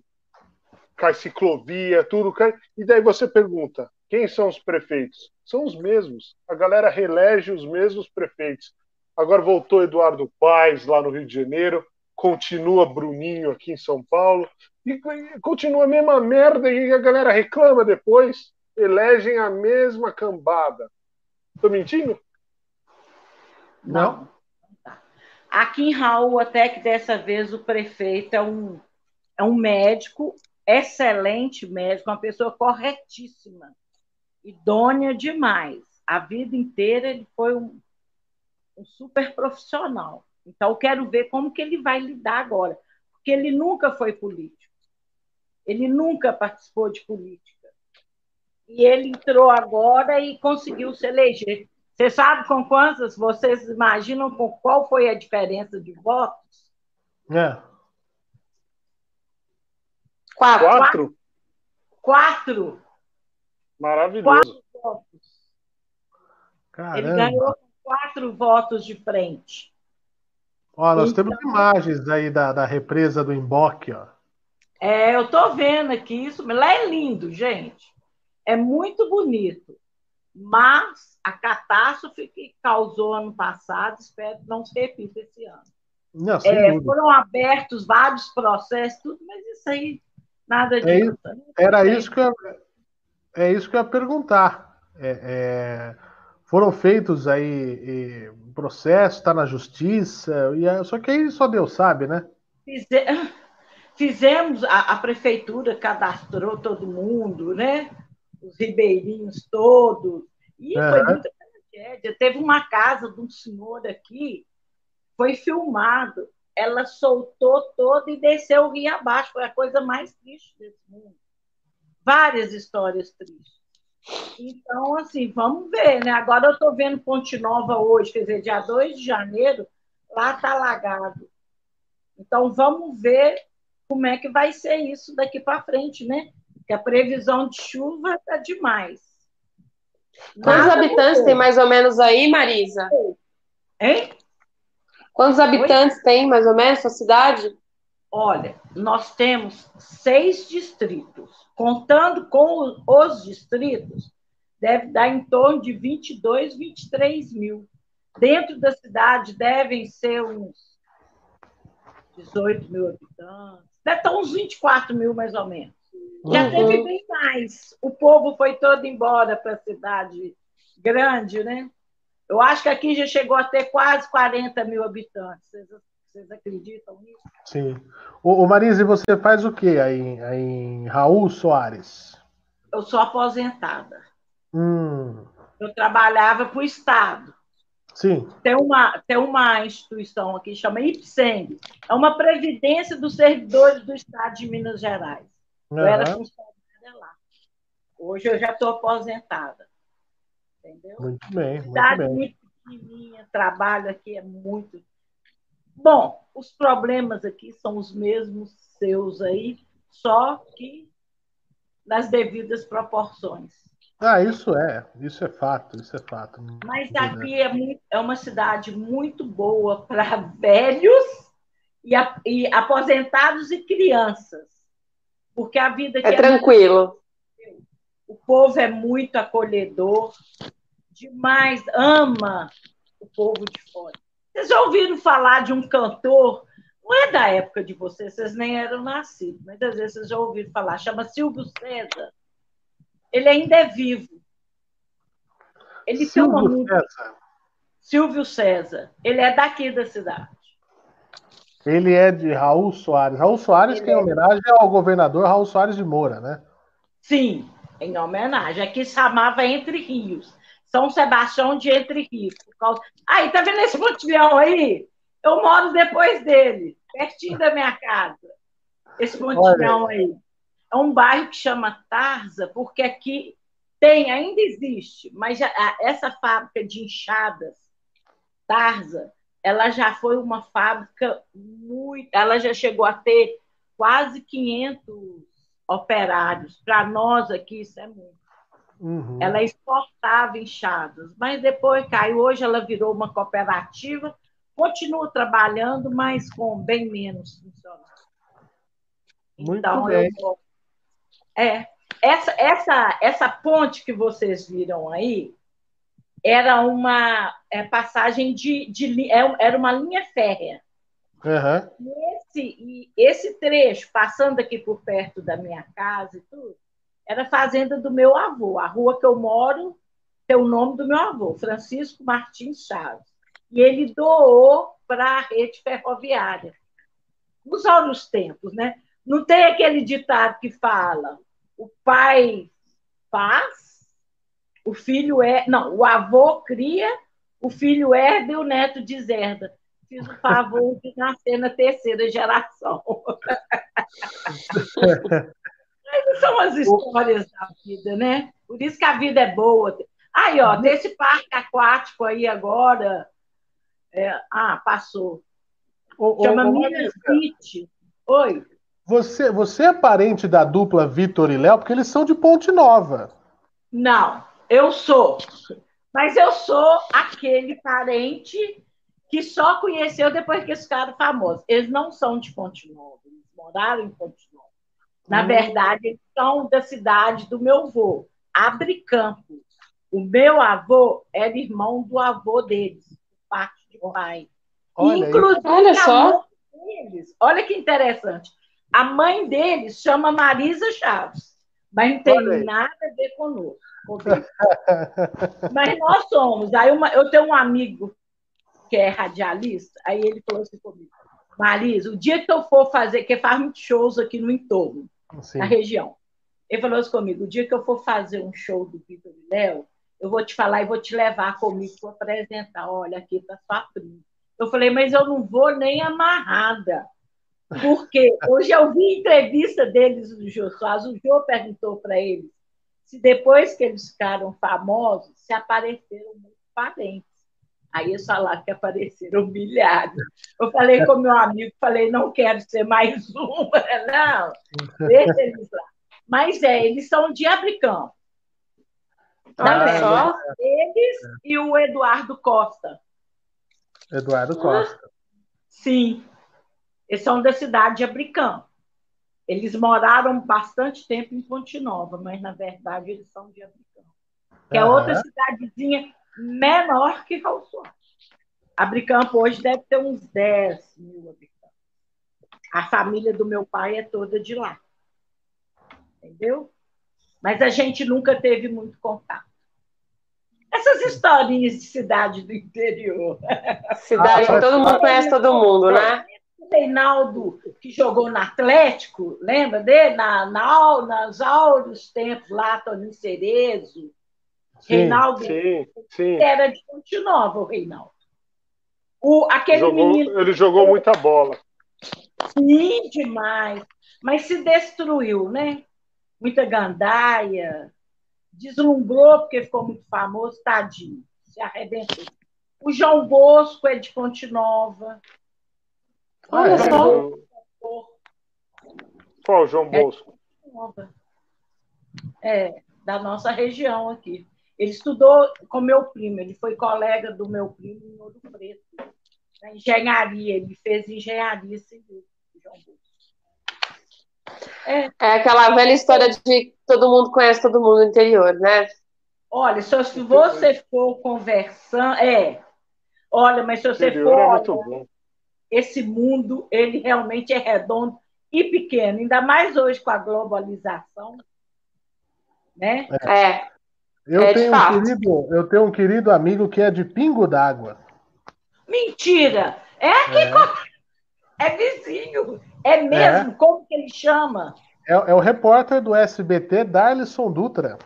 cai ciclovia, tudo cai. E daí você pergunta: quem são os prefeitos? São os mesmos. A galera reelege os mesmos prefeitos. Agora voltou Eduardo Paes lá no Rio de Janeiro, continua Bruninho aqui em São Paulo. E continua a mesma merda e a galera reclama depois, elegem a mesma cambada. Tô mentindo? Não. Aqui em Raul, até que dessa vez o prefeito é um, é um médico, excelente médico, uma pessoa corretíssima, idônea demais. A vida inteira ele foi um, um super profissional. Então, eu quero ver como que ele vai lidar agora, porque ele nunca foi político. Ele nunca participou de política. E ele entrou agora e conseguiu se eleger. Você sabe com quantas? Vocês imaginam com qual foi a diferença de votos? É. Quatro. Quatro? Quatro Maravilhoso. votos. Ele Caramba. ganhou com quatro votos de frente. Ó, nós Então- temos imagens aí da, da represa do Emboque, ó. É, eu estou vendo aqui isso. Lá é lindo, gente. É muito bonito. Mas a catástrofe que causou ano passado, espero que não se repita esse ano. Não, É, foram abertos vários processos, tudo, mas isso aí nada É adianta. né? Era isso que eu, é isso que eu ia perguntar. É, é, foram feitos aí é, processos, está na justiça, e é- só que aí só Deus sabe, né? Fize- Fizemos, a, a prefeitura cadastrou todo mundo, né? Os ribeirinhos todos. E foi muita tragédia. Teve uma casa de um senhor aqui, foi filmado. Ela soltou toda e desceu o rio abaixo. Foi a coisa mais triste desse mundo. Várias histórias tristes. Então, assim, vamos ver, né? Agora eu estou vendo Ponte Nova hoje, quer dizer, dia 2 de janeiro, lá está alagado. Então, vamos ver como é que vai ser isso daqui para frente, né? Porque a previsão de chuva está demais. Quantos Nada habitantes tem mais ou menos aí, Marisa? Hein? Quantos habitantes tem mais ou menos sua cidade? Olha, nós temos seis distritos. Contando com os distritos, deve dar em torno de 22, 23 mil. Dentro da cidade devem ser uns 18 mil habitantes. Deve estar uns 24 mil, mais ou menos. Já Uhum. teve bem mais. O povo foi todo embora para a cidade grande, né? Eu acho que aqui já chegou a ter quase 40 mil habitantes. Vocês, vocês acreditam nisso? Sim. Ô, ô Marise, você faz o quê aí, em- aí em Raul Soares? Eu sou aposentada. Hum, Eu trabalhava para o Estado. Sim. Tem uma, tem uma instituição aqui que chama IPSENG. É uma previdência dos servidores do Estado de Minas Gerais. Eu era funcionária lá. Hoje eu já estou aposentada. Entendeu? Muito bem, muito cidade bem. muito pequenininha, trabalho aqui é muito. Bom, os problemas aqui são os mesmos seus aí, só que nas devidas proporções. Ah, isso é, isso é fato, isso é fato. Mas aqui é, muito- é uma cidade muito boa para velhos e, a- e aposentados e crianças, porque a vida aqui É é, tranquilo. O povo é muito acolhedor, demais, ama o povo de fora. Vocês já ouviram falar de um cantor? Não é da época de vocês, vocês nem eram nascidos, mas às vezes vocês já ouviram falar. Chama Silvio César. Ele ainda é vivo. Ele Silvio tem uma música. César. Silvio César. Ele é daqui da cidade. Ele é de Raul Soares. Raul Soares, Ele que é em homenagem ao governador Raul Soares de Moura, né? Sim, em homenagem. Aqui se chamava Entre Rios. São Sebastião de Entre Rios. Causa... Aí, tá vendo esse pontilhão aí? Eu moro depois dele, pertinho da minha casa. Esse pontilhão aí. É um bairro que chama Tarza, porque aqui tem, ainda existe, mas já, essa fábrica de enxadas, Tarza, ela já foi uma fábrica muito. Ela já chegou a ter quase 500 operários. Para nós aqui, isso é muito. Uhum. Ela exportava enxadas, mas depois caiu. Hoje ela virou uma cooperativa, continua trabalhando, mas com bem menos funcionários. Muito então, bem. Eu, é, essa, essa, essa ponte que vocês viram aí era uma é, passagem de, de é, era uma linha férrea. Uhum. Esse, esse trecho, passando aqui por perto da minha casa e tudo, era a fazenda do meu avô. A rua que eu moro tem o nome do meu avô, Francisco Martins Chaves. E ele doou para a rede ferroviária. Nos outros tempos, né? Não tem aquele ditado que fala o pai faz, o filho é. Não, o avô cria, o filho herda e o neto deserda. Fiz o favor de nascer na terceira geração. Mas são as histórias da vida, né? Por isso que a vida é boa. Aí, ó, desse parque aquático aí agora. É... ah, passou. Chama Minas City. Oi. Você, você é parente da dupla Vitor e Léo, porque eles são de Ponte Nova. Não, eu sou. Mas eu sou aquele parente que só conheceu depois que eles ficaram famosos. Eles não são de Ponte Nova, eles moraram em Ponte Nova. Na hum. verdade, eles são da cidade do meu avô, Abre Campos. O meu avô era irmão do avô deles, parte de pai. Olha, Inclusive, olha só. Deles, olha que interessante. A mãe dele chama Marisa Chaves, mas não tem nada a ver conosco. mas nós somos. Aí uma, eu tenho um amigo que é radialista, aí ele falou assim comigo: Marisa, o dia que eu for fazer, que faz muitos shows aqui no entorno, Sim. na região, ele falou assim comigo: o dia que eu for fazer um show do Vitor e Léo, eu vou te falar e vou te levar comigo para apresentar. Olha, aqui está sua prima. Eu falei, mas eu não vou nem amarrada. Porque hoje eu vi entrevista deles do Jô Soares, o Jô perguntou para eles se depois que eles ficaram famosos, se apareceram muitos parentes. Aí eles falaram que apareceram milhares. Eu falei com meu amigo, falei, não quero ser mais uma, não, deixa eles lá. Mas é, eles são de Abricão. Olha só. Eles e o Eduardo Costa. Eduardo Costa. Sim. Eles são da cidade de Abricão. Eles moraram bastante tempo em Ponte Nova, mas na verdade eles são de Abricão. Que é outra cidadezinha menor que Calçote. Abricampo hoje deve ter uns 10 mil habitantes. A família do meu pai é toda de lá. Entendeu? Mas a gente nunca teve muito contato. Essas historinhas de cidade do interior. Cidade que todo mundo conhece todo mundo, né? Reinaldo, que jogou no Atlético, lembra dele? Na, na, nas áureos tempos lá, Toninho Cerezo. Sim, Reinaldo sim, sim. era de Ponte Nova, o Reinaldo. O, aquele jogou, menino. Ele jogou muita bola. Sim, demais. Mas se destruiu, né? Muita gandaia. Deslumbrou porque ficou muito famoso, tadinho. Se arrebentou. O João Bosco é de Ponte Nova. Olha só. Qual João Bosco? É, da nossa região aqui. Ele estudou com meu primo, ele foi colega do meu primo em Ouro Preto, na engenharia, ele fez engenharia civil, João Bosco. É. é aquela velha história de todo mundo conhece todo mundo no interior, né? Olha, só se você for conversando. É. Olha, mas se você Interior for. é muito olha, bom. Esse mundo, ele realmente é redondo e pequeno, ainda mais hoje com a globalização. Né? É. Eu, É, tenho um querido, eu tenho um querido amigo que é de Pingo d'Água. Mentira! É aqui, É, é vizinho. É mesmo? Como que ele chama? é, é o repórter do SBT, Darlison Dutra.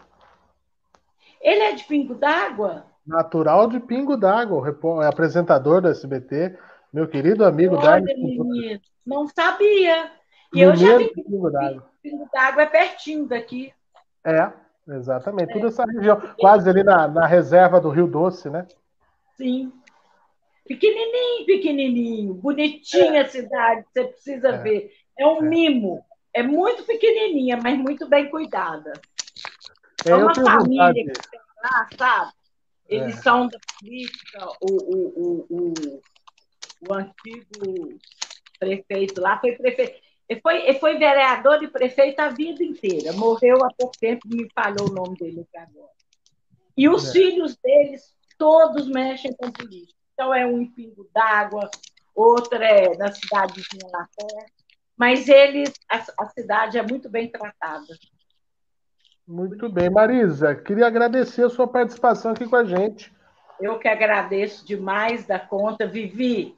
Ele é de Pingo d'Água? Natural de Pingo d'Água, é apresentador do SBT, meu querido amigo Olha, menino, não sabia. E eu já vi que Pingo d'Água. Pingo d'Água é pertinho daqui. É, exatamente. Toda essa região, quase ali na, na reserva do Rio Doce, né? Sim. Pequenininho, pequenininho. Bonitinha a cidade, você precisa É. ver. É um É. mimo. É muito pequenininha, mas muito bem cuidada. É, É uma família vontade. que tem lá, sabe? Eles É. são da política, o, o, o, o, o antigo prefeito lá foi prefeito. Ele foi, ele foi vereador e prefeito a vida inteira. Morreu há pouco tempo, me falhou o nome dele agora. E os É. filhos deles, todos mexem com política. Então, é um em Pingo d'Água, outra é na cidadezinha lá perto. Mas eles, a, a cidade é muito bem tratada. Muito bem. Marisa, queria agradecer a sua participação aqui com a gente. Eu que agradeço demais da conta. Vivi,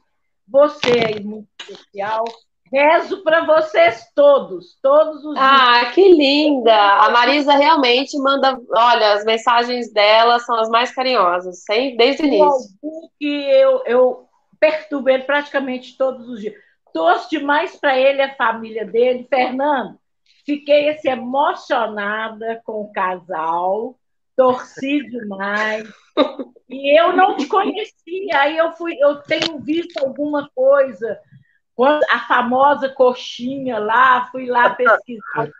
você é muito especial. Rezo para vocês todos, todos os dias. Ah, que linda! A Marisa realmente manda. Olha, as mensagens dela são as mais carinhosas, sem, desde o início. Que eu, eu perturbo ele praticamente todos os dias. Torço demais para ele, a família dele. Fernando, fiquei assim, emocionada com o casal, torci demais. E eu não te conhecia, aí eu fui, eu tenho visto alguma coisa. Quando a famosa coxinha lá, fui lá pesquisar.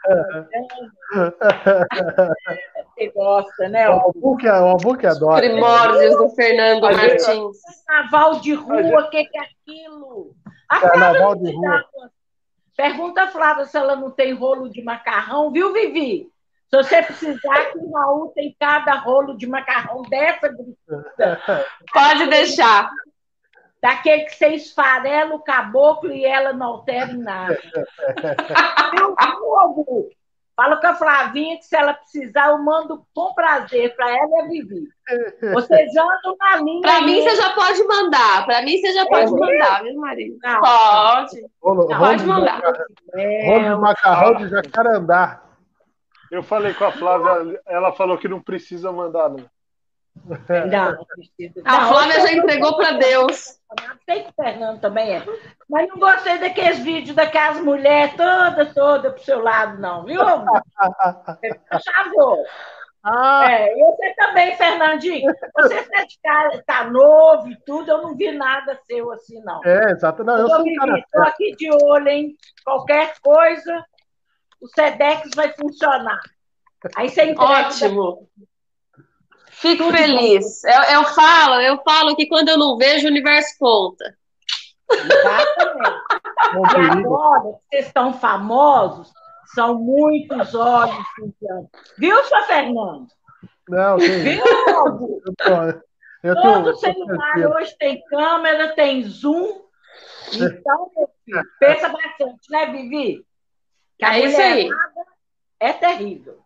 Você gosta, né? O Albu que, o Albu que adora. Primórdios do Fernando Martins. Carnaval de rua, o que, que é aquilo? A Carnaval de não rua. Pergunta a Flávia se ela não tem rolo de macarrão, viu, Vivi? Se você precisar, que o Raul tem cada rolo de macarrão dessa, Pode deixar. daquele que você esfarela o caboclo e ela não altera nada. Albu? Fala com a Flavinha que se ela precisar, eu mando com prazer para ela e a Vivi. Vocês andam na linha. Para mim, aí. você já pode mandar. Para mim, você já pode mandar, viu, Marisa? Não. Pode. Rolo, pode de mandar. macarrão- É, rolo de macarrão de jacarandá. Eu falei com a Flávia, ela falou que não precisa mandar, não. Não, não precisa. A Flávia eu já entregou para Deus. Sei que o Fernando também é. Mas não gostei daqueles vídeos daquelas mulheres todas, todas pro seu lado, não, viu? Favor. Ah, É, e você também, Fernandinho. Você tá, de cara, tá novo e tudo, eu não vi nada seu assim, não. é, exato. Não, eu Ô, sou um cara tô aqui de olho, hein? Qualquer coisa, o SEDEX vai funcionar. Aí você entrega. Ótimo. Fico feliz. Eu, eu falo, eu falo que quando eu não vejo, o universo conta. Exatamente. E agora vocês estão famosos, são muitos olhos funcionando. Viu, seu Fernando? Não, tem, Viu, eu, tô- Todo eu celular tenho- hoje tem câmera, tem zoom. Então, meu filho, pensa bastante, né, Vivi? Que a É isso aí. É terrível.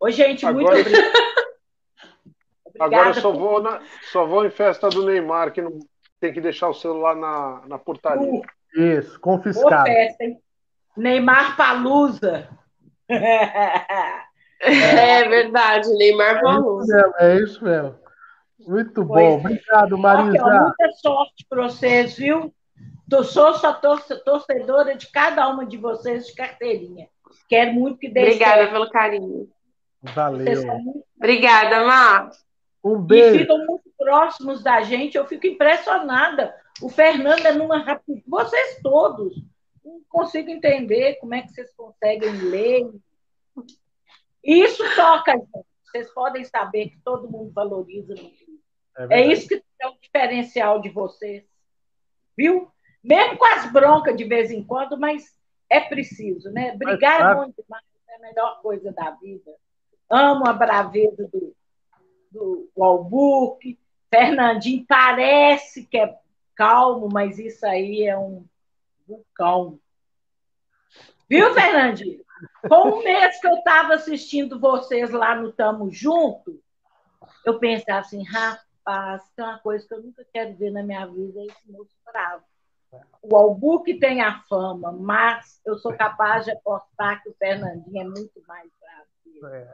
Ô, gente, muito Agora- obrigada. Agora eu só vou, na, só vou em festa do Neymar, que não tem que deixar o celular na, na portaria. Isso, Ô, confiscado. festa, hein? Neymar Palusa. É verdade, Neymar É falou. isso mesmo, é isso mesmo. Muito Pois bom. é. Obrigado, Aqui, ó, Marisa. muita sorte para vocês, viu? Eu sou só torce- torcedora de cada uma de vocês de carteirinha. Quero muito que dê Obrigada certo. pelo carinho. Valeu. muito Obrigada, Má. Um e beijo. ficam muito próximos da gente. Eu fico impressionada. O Fernando é numa rapidez. Vocês todos. Não consigo entender como é que vocês conseguem ler. Isso toca, gente. Vocês podem saber que todo mundo valoriza. É verdade. isso que é o diferencial de vocês. Viu? Mesmo com as broncas de vez em quando, mas é preciso, né? Brigar é claro. bom demais. É a melhor coisa da vida. amo a braveza do, do, do Albuque. Fernandinho parece que é calmo, mas isso aí é um vulcão. Viu, Fernandinho? Com um mês que eu estava assistindo vocês lá no Tamo Junto, eu pensava assim, rapaz, tem uma coisa que eu nunca quero ver na minha vida, é esse moço bravo. O Albuque tem a fama, mas eu sou capaz de apostar que o Fernandinho é muito mais bravo.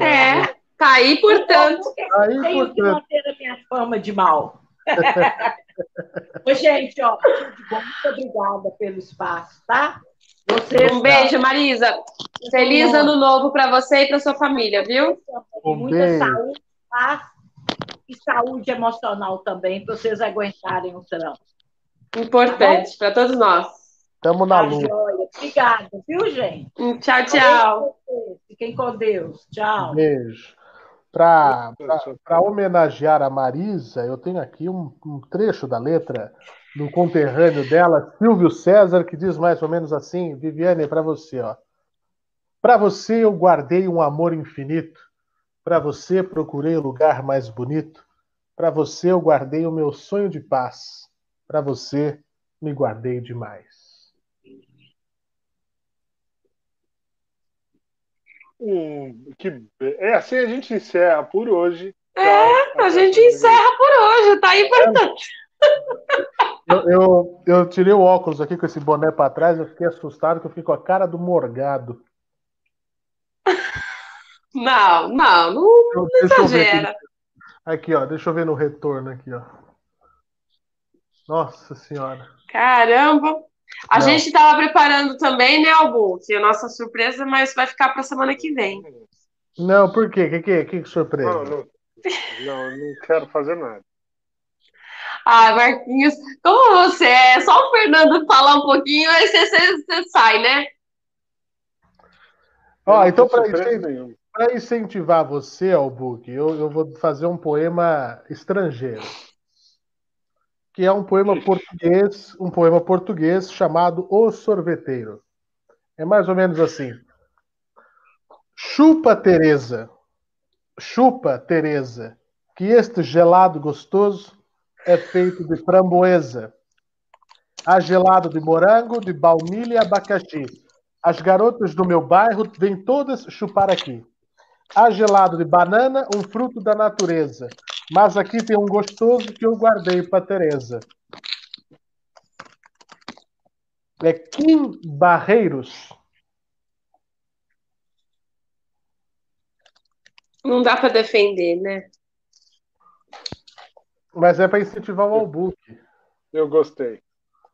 É, é tá aí, portanto. Tá aí, tenho portanto. que manter a minha fama de mal. Ô, gente, ó, muito obrigada pelo espaço, tá? Você um beijo, Marisa. Feliz ano novo para você e para sua família, viu? Um Muita beijo. saúde, paz e saúde emocional também, para vocês aguentarem o trânsito. Importante tá para todos nós. Estamos na tá luta. Obrigada, viu, gente? Tchau, tchau. Fiquem com Deus. Tchau. Beijo. Para homenagear a Marisa, eu tenho aqui um, um trecho da letra do conterrâneo dela, Silvio César, que diz mais ou menos assim: Viviane, para você, ó. Para você eu guardei um amor infinito, para você procurei o lugar mais bonito, para você eu guardei o meu sonho de paz, para você me guardei demais. Hum, que... É assim a gente encerra por hoje. É, tá? a gente encerra por hoje, tá importante. Eu, eu, eu, tirei o óculos aqui com esse boné para trás, eu fiquei assustado que eu fiquei com a cara do morgado. Não, não, não, não exagera. Aqui. aqui, ó, deixa eu ver no retorno aqui, ó. Nossa senhora. Caramba! A não. gente estava preparando também, né, Albuque? A nossa surpresa, mas vai ficar para semana que vem. Não, por quê? O que, que, que, que surpresa? Não, não, não, não quero fazer nada. Ah, Marquinhos, como você é? Só o Fernando falar um pouquinho, aí você, você, você sai, né? Ó, então para incentivar, incentivar você, Albuque, eu, eu vou fazer um poema estrangeiro que é um poema português, um poema português chamado O Sorveteiro. É mais ou menos assim: Chupa, Teresa, chupa, Teresa, que este gelado gostoso é feito de framboesa. Há gelado de morango, de baunilha e abacaxi. As garotas do meu bairro vêm todas chupar aqui. Há gelado de banana, um fruto da natureza. Mas aqui tem um gostoso que eu guardei para Teresa. É Kim Barreiros. Não dá para defender, né? Mas é para incentivar o Albuque. Eu gostei.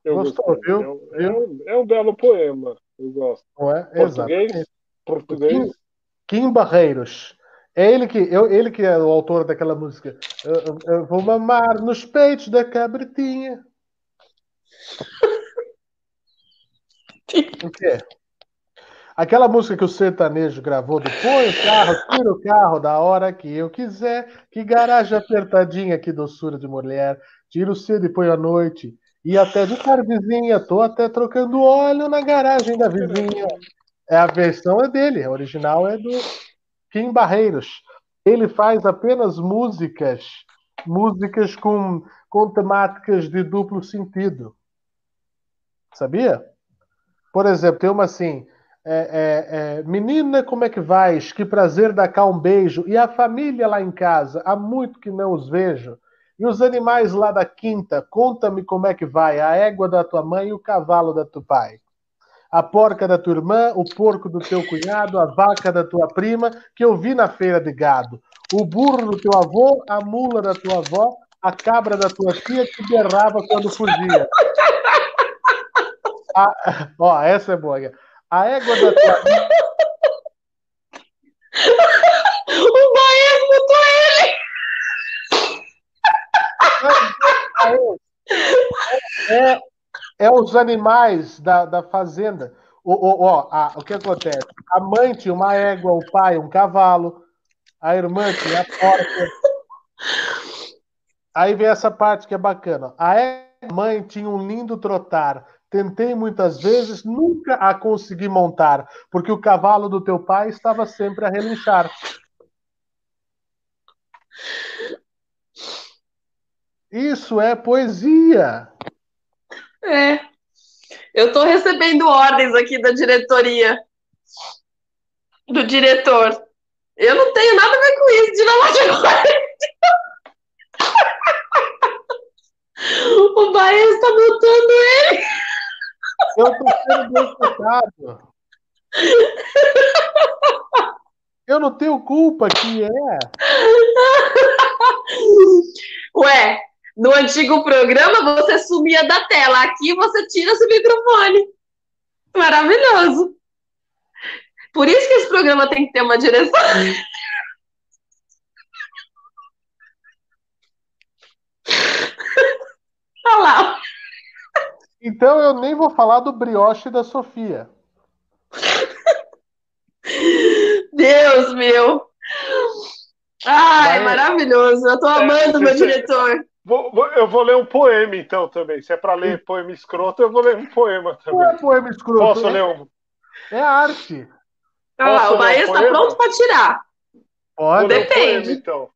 Eu Gostou, gostei. viu? É um, é, um, é um, belo poema. Eu gosto. Não é? Português? Exato. Português? Kim, Kim Barreiros. É ele que, eu, ele que é o autor daquela música. Eu, eu vou mamar nos peitos da cabritinha. o quê? Aquela música que o sertanejo gravou o carro, tira o carro da hora que eu quiser, que garagem apertadinha, que doçura de mulher, tiro cedo e põe à noite, e até de vizinha, tô até trocando óleo na garagem da vizinha. É, a versão é dele, a original é do Kim Barreiros. Ele faz apenas músicas, músicas com, com temáticas de duplo sentido. Sabia? Por exemplo, tem uma assim. É, é, é, menina, como é que vais? Que prazer dar cá um beijo. E a família lá em casa, há muito que não os vejo. E os animais lá da quinta, conta-me como é que vai. A égua da tua mãe e o cavalo da teu pai a porca da tua irmã, o porco do teu cunhado, a vaca da tua prima, que eu vi na feira de gado, o burro do teu avô, a mula da tua avó, a cabra da tua tia que berrava quando fugia. A, ó, essa é boa. A égua da tua. o Bahia botou ele! É, é os animais da, da fazenda. O, o, ó, a, o que acontece? A mãe tinha uma égua, o pai um cavalo, a irmã tinha a porca. Aí vem essa parte que é bacana. A mãe tinha um lindo trotar, Tentei muitas vezes, nunca a consegui montar, porque o cavalo do teu pai estava sempre a relinchar. Isso é poesia. É. Eu estou recebendo ordens aqui da diretoria, do diretor. Eu não tenho nada a ver com isso, de não O Bahia está botando ele. Eu estou sendo boicotado. Eu não tenho culpa que é. Ué, no antigo programa você sumia da tela, aqui você tira seu microfone. Maravilhoso. Por isso que esse programa tem que ter uma direção. Olha lá. Então eu nem vou falar do brioche da Sofia. Deus meu. Ai, Vai... maravilhoso. Eu tô é, amando é, meu diretor. Vou, vou, eu vou ler um poema, então, também. Se é para ler poema escroto, eu vou ler um poema também. Não é poema escroto. Posso é, ler um? É arte. Ah, o Bahia está pronto para tirar. Pode. Depende. Um poema, então.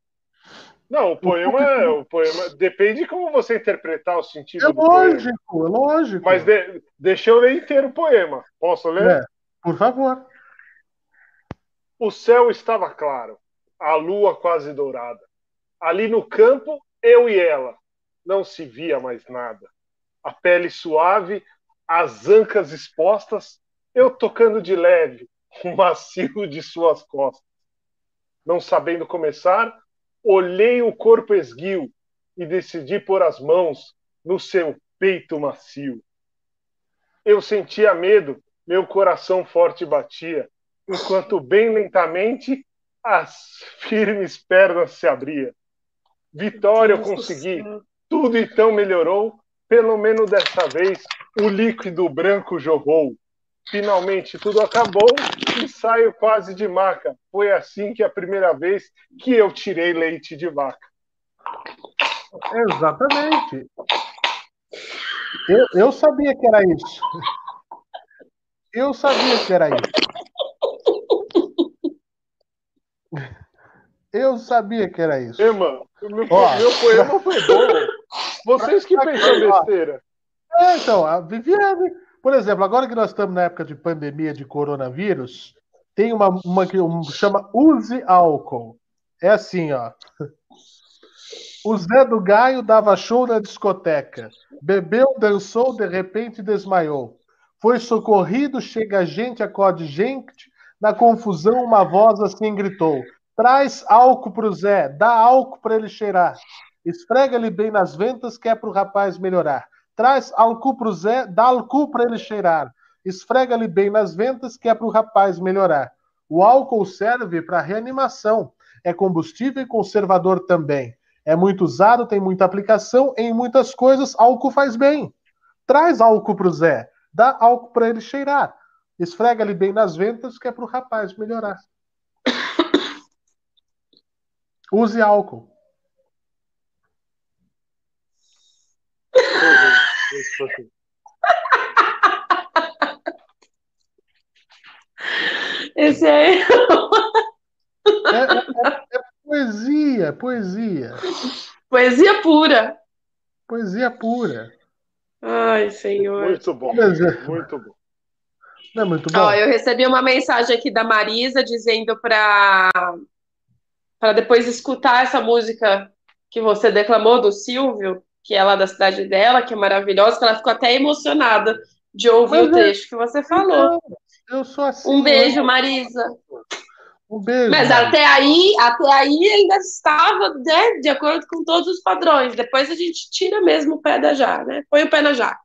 Não, o poema, é, o poema depende de como você interpretar o sentido é do lógico, poema. É lógico, Mas de, deixa eu ler inteiro o poema. Posso ler? É, por favor. O céu estava claro, a lua quase dourada. Ali no campo, eu e ela. Não se via mais nada. A pele suave, as ancas expostas, eu tocando de leve, o macio de suas costas. Não sabendo começar, olhei o corpo esguio e decidi pôr as mãos no seu peito macio. Eu sentia medo, meu coração forte batia, enquanto bem lentamente as firmes pernas se abriam. Vitória eu consegui, tudo então melhorou, pelo menos dessa vez o líquido branco jorrou. Finalmente tudo acabou e saio quase de maca. Foi assim que a primeira vez que eu tirei leite de vaca. Exatamente. Eu, eu sabia que era isso. Eu sabia que era isso. Eu sabia que era isso. Irmã, meu, Ó, meu poema foi bom. Vocês que pensam besteira. É, então, a Viviane por exemplo, agora que nós estamos na época de pandemia de coronavírus, tem uma, uma que chama Use Álcool. É assim, ó. O Zé do Gaio dava show na discoteca. Bebeu, dançou, de repente desmaiou. Foi socorrido, chega gente, acorde gente. Na confusão, uma voz assim gritou: Traz álcool pro Zé, dá álcool para ele cheirar. Esfrega-lhe bem nas ventas, que é pro rapaz melhorar. Traz álcool pro Zé, dá álcool para ele cheirar. Esfrega-lhe bem nas ventas, que é para o rapaz melhorar. O álcool serve para reanimação. É combustível e conservador também. É muito usado, tem muita aplicação, em muitas coisas álcool faz bem. Traz álcool pro Zé, dá álcool para ele cheirar. Esfrega-lhe bem nas ventas, que é para o rapaz melhorar. Use álcool. Esse é, é, é, é poesia, poesia. Poesia pura. Poesia pura. Ai, senhor. Muito bom. Muito bom. Não é muito bom. Ó, eu recebi uma mensagem aqui da Marisa dizendo para para depois escutar essa música que você declamou do Silvio, que é lá da cidade dela, que é maravilhosa, que ela ficou até emocionada de ouvir Mas o é trecho que você falou. Eu sou assim. Um beijo, Marisa. Um beijo. Mas Marisa. até aí, até aí ainda estava né, de acordo com todos os padrões. Depois a gente tira mesmo o pé da jaca, né? Põe o pé na jaca.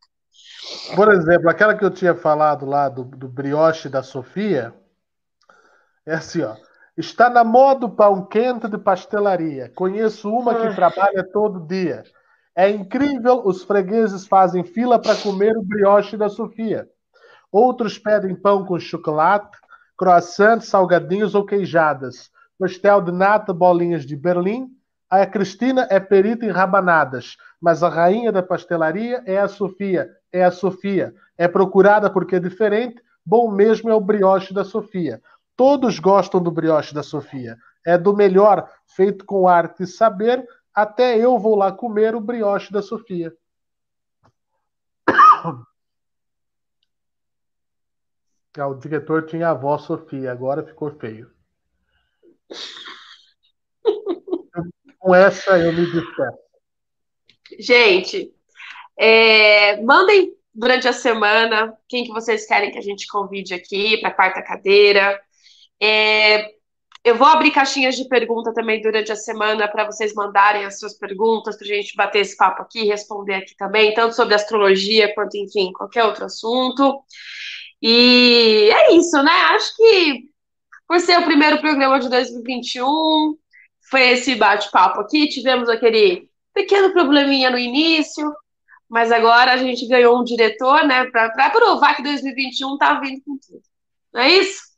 Por exemplo, aquela que eu tinha falado lá do, do brioche da Sofia, é assim, ó. Está na moda o pão quente de pastelaria. Conheço uma que ah. trabalha todo dia. É incrível, os fregueses fazem fila para comer o brioche da Sofia. Outros pedem pão com chocolate, croissant, salgadinhos ou queijadas, pastel de nata, bolinhas de Berlim. A Cristina é perita em rabanadas, mas a rainha da pastelaria é a Sofia. é a Sofia. É procurada porque é diferente, bom mesmo é o brioche da Sofia. Todos gostam do brioche da Sofia. É do melhor, feito com arte e saber. Até eu vou lá comer o brioche da Sofia. Ah, o diretor tinha a avó Sofia, agora ficou feio. Com essa eu me despeço. Gente, é, mandem durante a semana quem que vocês querem que a gente convide aqui para a quarta cadeira. É, eu vou abrir caixinhas de pergunta também durante a semana para vocês mandarem as suas perguntas, para a gente bater esse papo aqui, responder aqui também, tanto sobre astrologia quanto, enfim, qualquer outro assunto. E é isso, né? Acho que por ser o primeiro programa de 2021, foi esse bate-papo aqui. Tivemos aquele pequeno probleminha no início, mas agora a gente ganhou um diretor, né, para provar que 2021 tá vindo com tudo. Não é isso?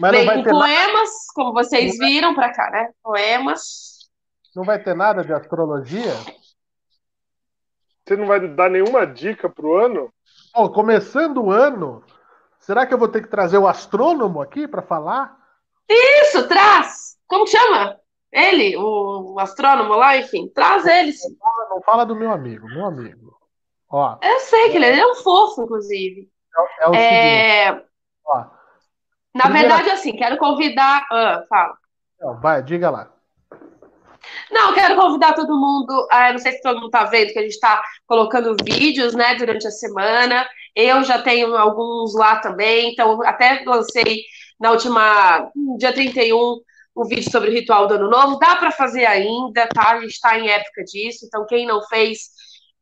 Mas Vem não com ter nada, poemas, como vocês viram para cá, né? Poemas. não vai ter nada de astrologia? Você não vai dar nenhuma dica pro ano? Ó, começando o ano, será que eu vou ter que trazer o astrônomo aqui para falar? Isso, traz! Como chama? Ele, o, astrônomo lá, enfim, traz ele. sim. Não fala do meu amigo, meu amigo. Ó, Eu sei que ele, ele é um fofo, inclusive. é o seguinte, É, ó. Na primeira- verdade, assim, quero convidar. Ah, fala. Não, vai, diga lá. Não, quero convidar todo mundo. ah, não sei se todo mundo está vendo que a gente está colocando vídeos, né, durante a semana. Eu já tenho alguns lá também, então até lancei na última, no dia 31, um vídeo sobre o ritual do Ano Novo. Dá para fazer ainda, tá? A gente está em época disso, então quem não fez,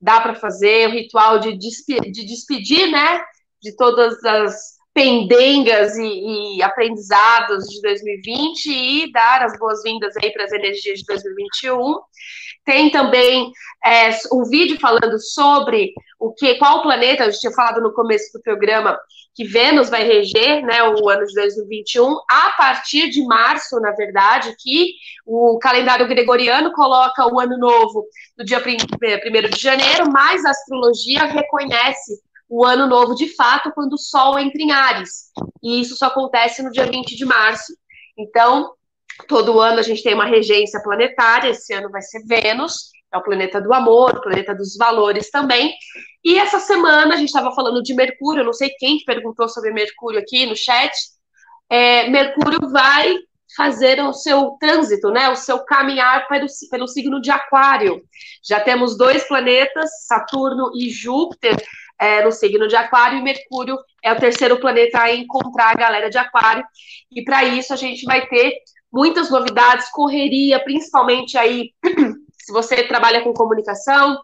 dá para fazer o ritual de, despe- de despedir, né, de todas as pendengas e, e aprendizados de 2020 e dar as boas-vindas aí para as energias de 2021. Tem também é, um vídeo falando sobre o que, qual planeta, a gente tinha falado no começo do programa, que Vênus vai reger, né, o ano de 2021, a partir de março, na verdade, que o calendário gregoriano coloca o ano novo no dia 1 de janeiro, mas a astrologia reconhece o ano novo de fato quando o Sol entra em Ares. E isso só acontece no dia 20 de março. Então, todo ano a gente tem uma regência planetária, esse ano vai ser Vênus, é o planeta do amor, o planeta dos valores também. E essa semana a gente estava falando de Mercúrio, não sei quem que perguntou sobre Mercúrio aqui no chat. É, Mercúrio vai fazer o seu trânsito, né, o seu caminhar pelo, pelo signo de Aquário. Já temos dois planetas, Saturno e Júpiter, é, no signo de Aquário, e Mercúrio é o terceiro planeta a encontrar a galera de Aquário. E para isso a gente vai ter muitas novidades, correria, principalmente aí, se você trabalha com comunicação,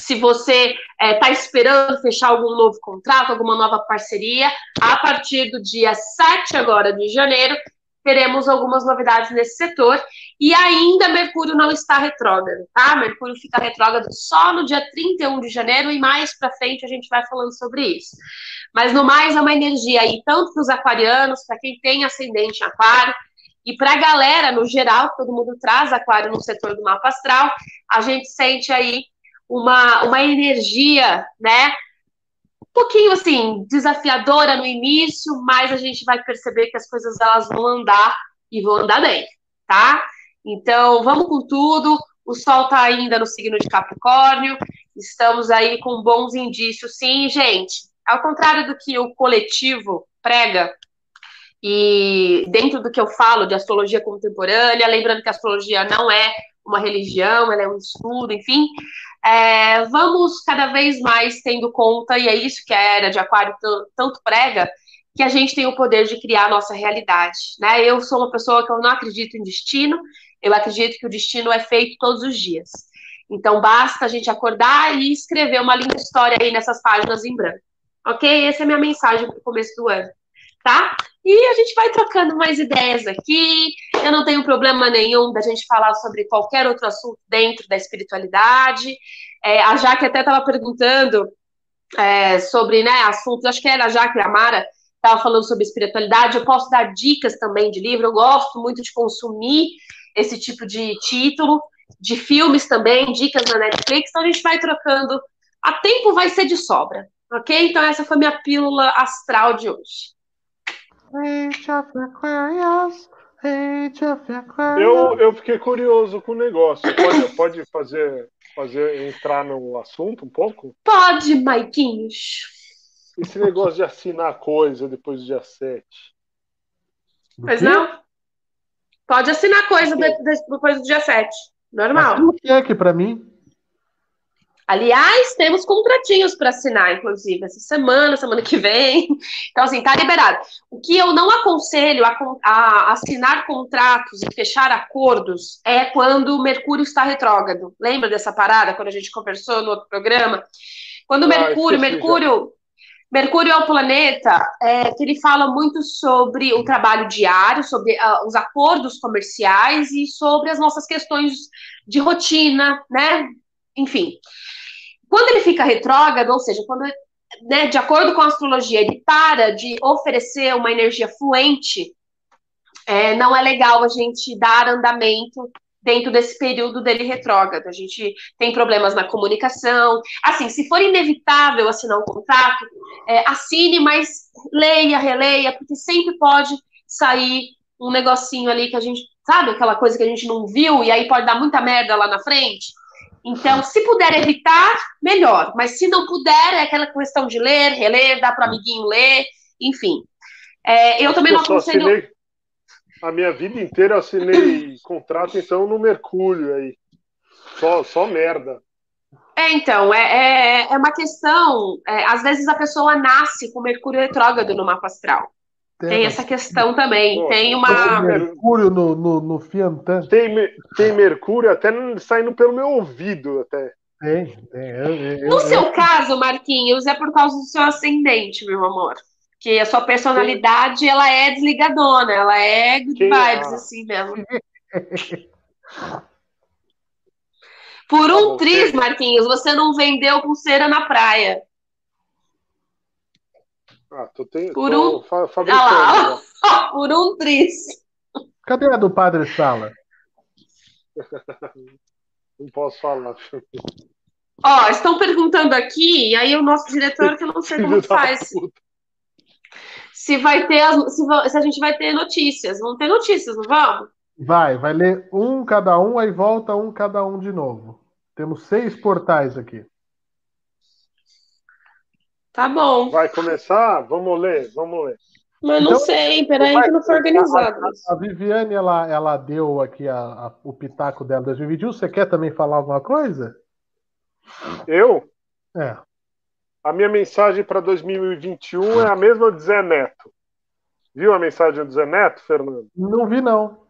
se você está esperando fechar algum novo contrato, alguma nova parceria, a partir do dia 7 agora de janeiro, teremos algumas novidades nesse setor. E ainda Mercúrio não está retrógrado, tá? Mercúrio fica retrógrado só no dia 31 de janeiro e mais para frente a gente vai falando sobre isso. Mas no mais é uma energia aí, tanto para os aquarianos, para quem tem ascendente em aquário, e para a galera no geral, todo mundo traz aquário no setor do mapa astral, a gente sente aí uma, uma energia, né? Pouquinho assim, desafiadora no início, mas a gente vai perceber que as coisas elas vão andar e vão andar bem, tá? Então, vamos com tudo. O Sol está ainda no signo de Capricórnio. Estamos aí com bons indícios, sim, gente. Ao contrário do que o coletivo prega, e dentro do que eu falo de astrologia contemporânea, lembrando que a astrologia não é uma religião, ela é um estudo, enfim, é, vamos cada vez mais tendo conta, e é isso que a era de Aquário tanto prega, que a gente tem o poder de criar a nossa realidade. Né? Eu sou uma pessoa que eu não acredito em destino, eu acredito que o destino é feito todos os dias. Então basta a gente acordar e escrever uma linda história aí nessas páginas em branco. Ok? Essa é a minha mensagem para o começo do ano. Tá? E a gente vai trocando mais ideias aqui. Eu não tenho problema nenhum da gente falar sobre qualquer outro assunto dentro da espiritualidade. É, a Jaque até estava perguntando é, sobre né, assuntos, acho que era a Jaque e a Mara, estava falando sobre espiritualidade. Eu posso dar dicas também de livro, eu gosto muito de consumir esse tipo de título, de filmes também, dicas na Netflix. Então a gente vai trocando a tempo vai ser de sobra, ok? Então essa foi minha pílula astral de hoje. Eu, eu fiquei curioso com o negócio. Pode, pode fazer, fazer entrar no assunto um pouco? Pode, Maiquinhos. Esse negócio de assinar coisa depois do dia 7. Do Pois não? Pode assinar coisa de- de- depois do dia 7. Normal. Assina o cheque pra mim. Aliás, temos contratinhos para assinar, inclusive, essa semana, semana que vem. Então, assim, tá liberado. O que eu não aconselho a, a assinar contratos e fechar acordos é quando o Mercúrio está retrógrado. Lembra dessa parada, quando a gente conversou no outro programa? Quando o Ah, Mercúrio, já. Mercúrio, Mercúrio é o planeta é, que ele fala muito sobre o trabalho diário, sobre ah, os acordos comerciais e sobre as nossas questões de rotina, né? Enfim. Quando ele fica retrógrado, ou seja, quando, né, de acordo com a astrologia, ele para de oferecer uma energia fluente, é, não é legal a gente dar andamento dentro desse período dele retrógrado. A gente tem problemas na comunicação. Assim, se for inevitável assinar um contrato, é, assine, mas leia, releia, porque sempre pode sair um negocinho ali que a gente, sabe, aquela coisa que a gente não viu, e aí pode dar muita merda lá na frente. Então, se puder evitar, melhor. Mas se não puder, é aquela questão de ler, reler, dar para o amiguinho ler, enfim. É, eu também não só aconselho. assinei. A minha vida inteira eu assinei contrato, então, no Mercúrio aí. Só, só merda. É, então, é, é, é uma questão. é, às vezes a pessoa nasce com Mercúrio retrógrado no mapa astral. Tem essa questão também. Pô, Tem Tem uma. Mercúrio no, no, no Fiantan. Tem, tem Mercúrio até saindo pelo meu ouvido até. Tem, tem. Eu, eu, No eu- seu caso, Marquinhos, é por causa do seu ascendente, meu amor. Que a sua personalidade, ela é desligadona, ela é good Quem- vibes, ah. assim mesmo. Por Tá um bom, triz, sei. Marquinhos, você não vendeu pulseira na praia. Ah, tô, tem, Por tô um- fa- fabricando. Ah lá. já. Por um triz. Cadê a do Padre Sala? Não posso falar. Ó, estão perguntando aqui, e aí o nosso diretor, que eu não sei como faz, se vai ter, as- se, se a gente vai ter notícias. Vamos ter notícias, não vamos? Vai, vai ler um cada um, aí volta um cada um de novo. Temos seis portais aqui. Tá bom. Vai começar? Vamos ler, vamos ler. Mas não Então, sei, peraí vai- que não foi organizado. isso. A Viviane, ela, ela deu aqui a- a- o pitaco dela em 2021. Você quer também falar alguma coisa? Eu? É. A minha mensagem para 2021 é a mesma do Zé Neto. Viu a mensagem do Zé Neto, Fernando? Não vi, não.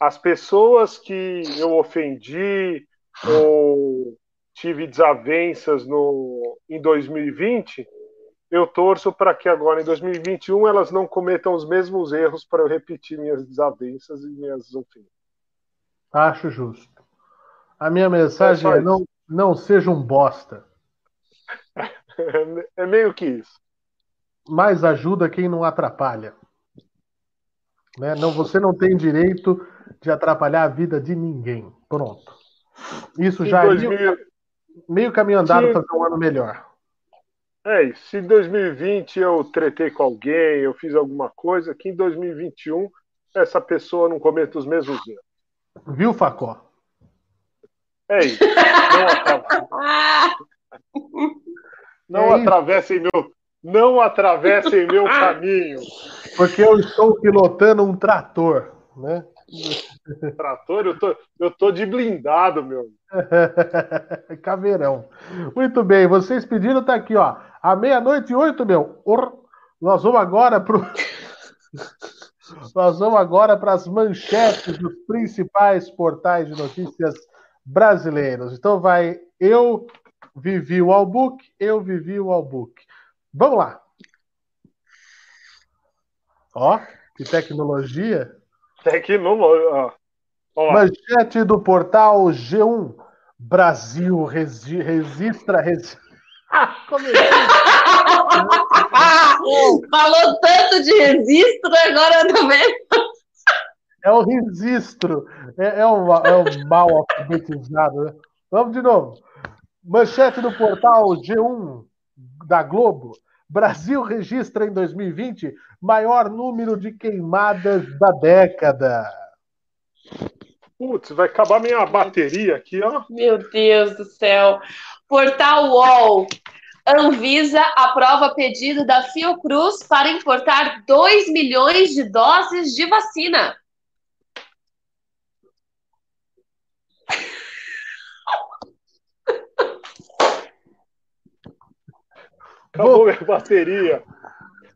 As pessoas que eu ofendi ou tive desavenças no, em 2020, eu torço para que agora em 2021 elas não cometam os mesmos erros para eu repetir minhas desavenças e minhas ofensas. Acho justo. A minha mensagem É é não, não seja um bosta, É meio que isso. mas ajuda quem não atrapalha. Né? Não, você não tem direito de atrapalhar a vida de ninguém. Pronto. Isso Em já é 2000 meio, meio caminho andado para fazer um ano melhor. É isso. Se em 2020 eu tretei com alguém, eu fiz alguma coisa, que em 2021 essa pessoa não cometa os mesmos erros. Viu, Facó? É isso. Não, não É isso. atravessem meu, não atravessem meu caminho. Porque eu estou pilotando um trator, né? Trator, eu tô, eu tô de blindado, meu. Caveirão. Muito bem, vocês pediram, tá aqui, ó. À meia-noite e oito, meu. Or- Nós vamos agora pro. Nós vamos agora para as manchetes dos principais portais de notícias brasileiros. Então vai, eu vivi o Albook, eu vivi o Albook. Vamos lá. Ó, que tecnologia. Tecnologia. ó. Ó, Manchete do portal G1. Brasil resi registra. Resi... Ah. Falou tanto de registro, agora também. É o registro. É, é, o, é o mal alfabetizado. Né? Vamos de novo. Manchete do portal G1 da Globo. Brasil registra em 2020 maior número de queimadas da década. Putz, vai acabar minha bateria aqui, ó. Meu Deus do céu. Portal UOL. Anvisa aprova pedido da Fiocruz para importar 2 milhões de doses de vacina. Acabou minha bateria.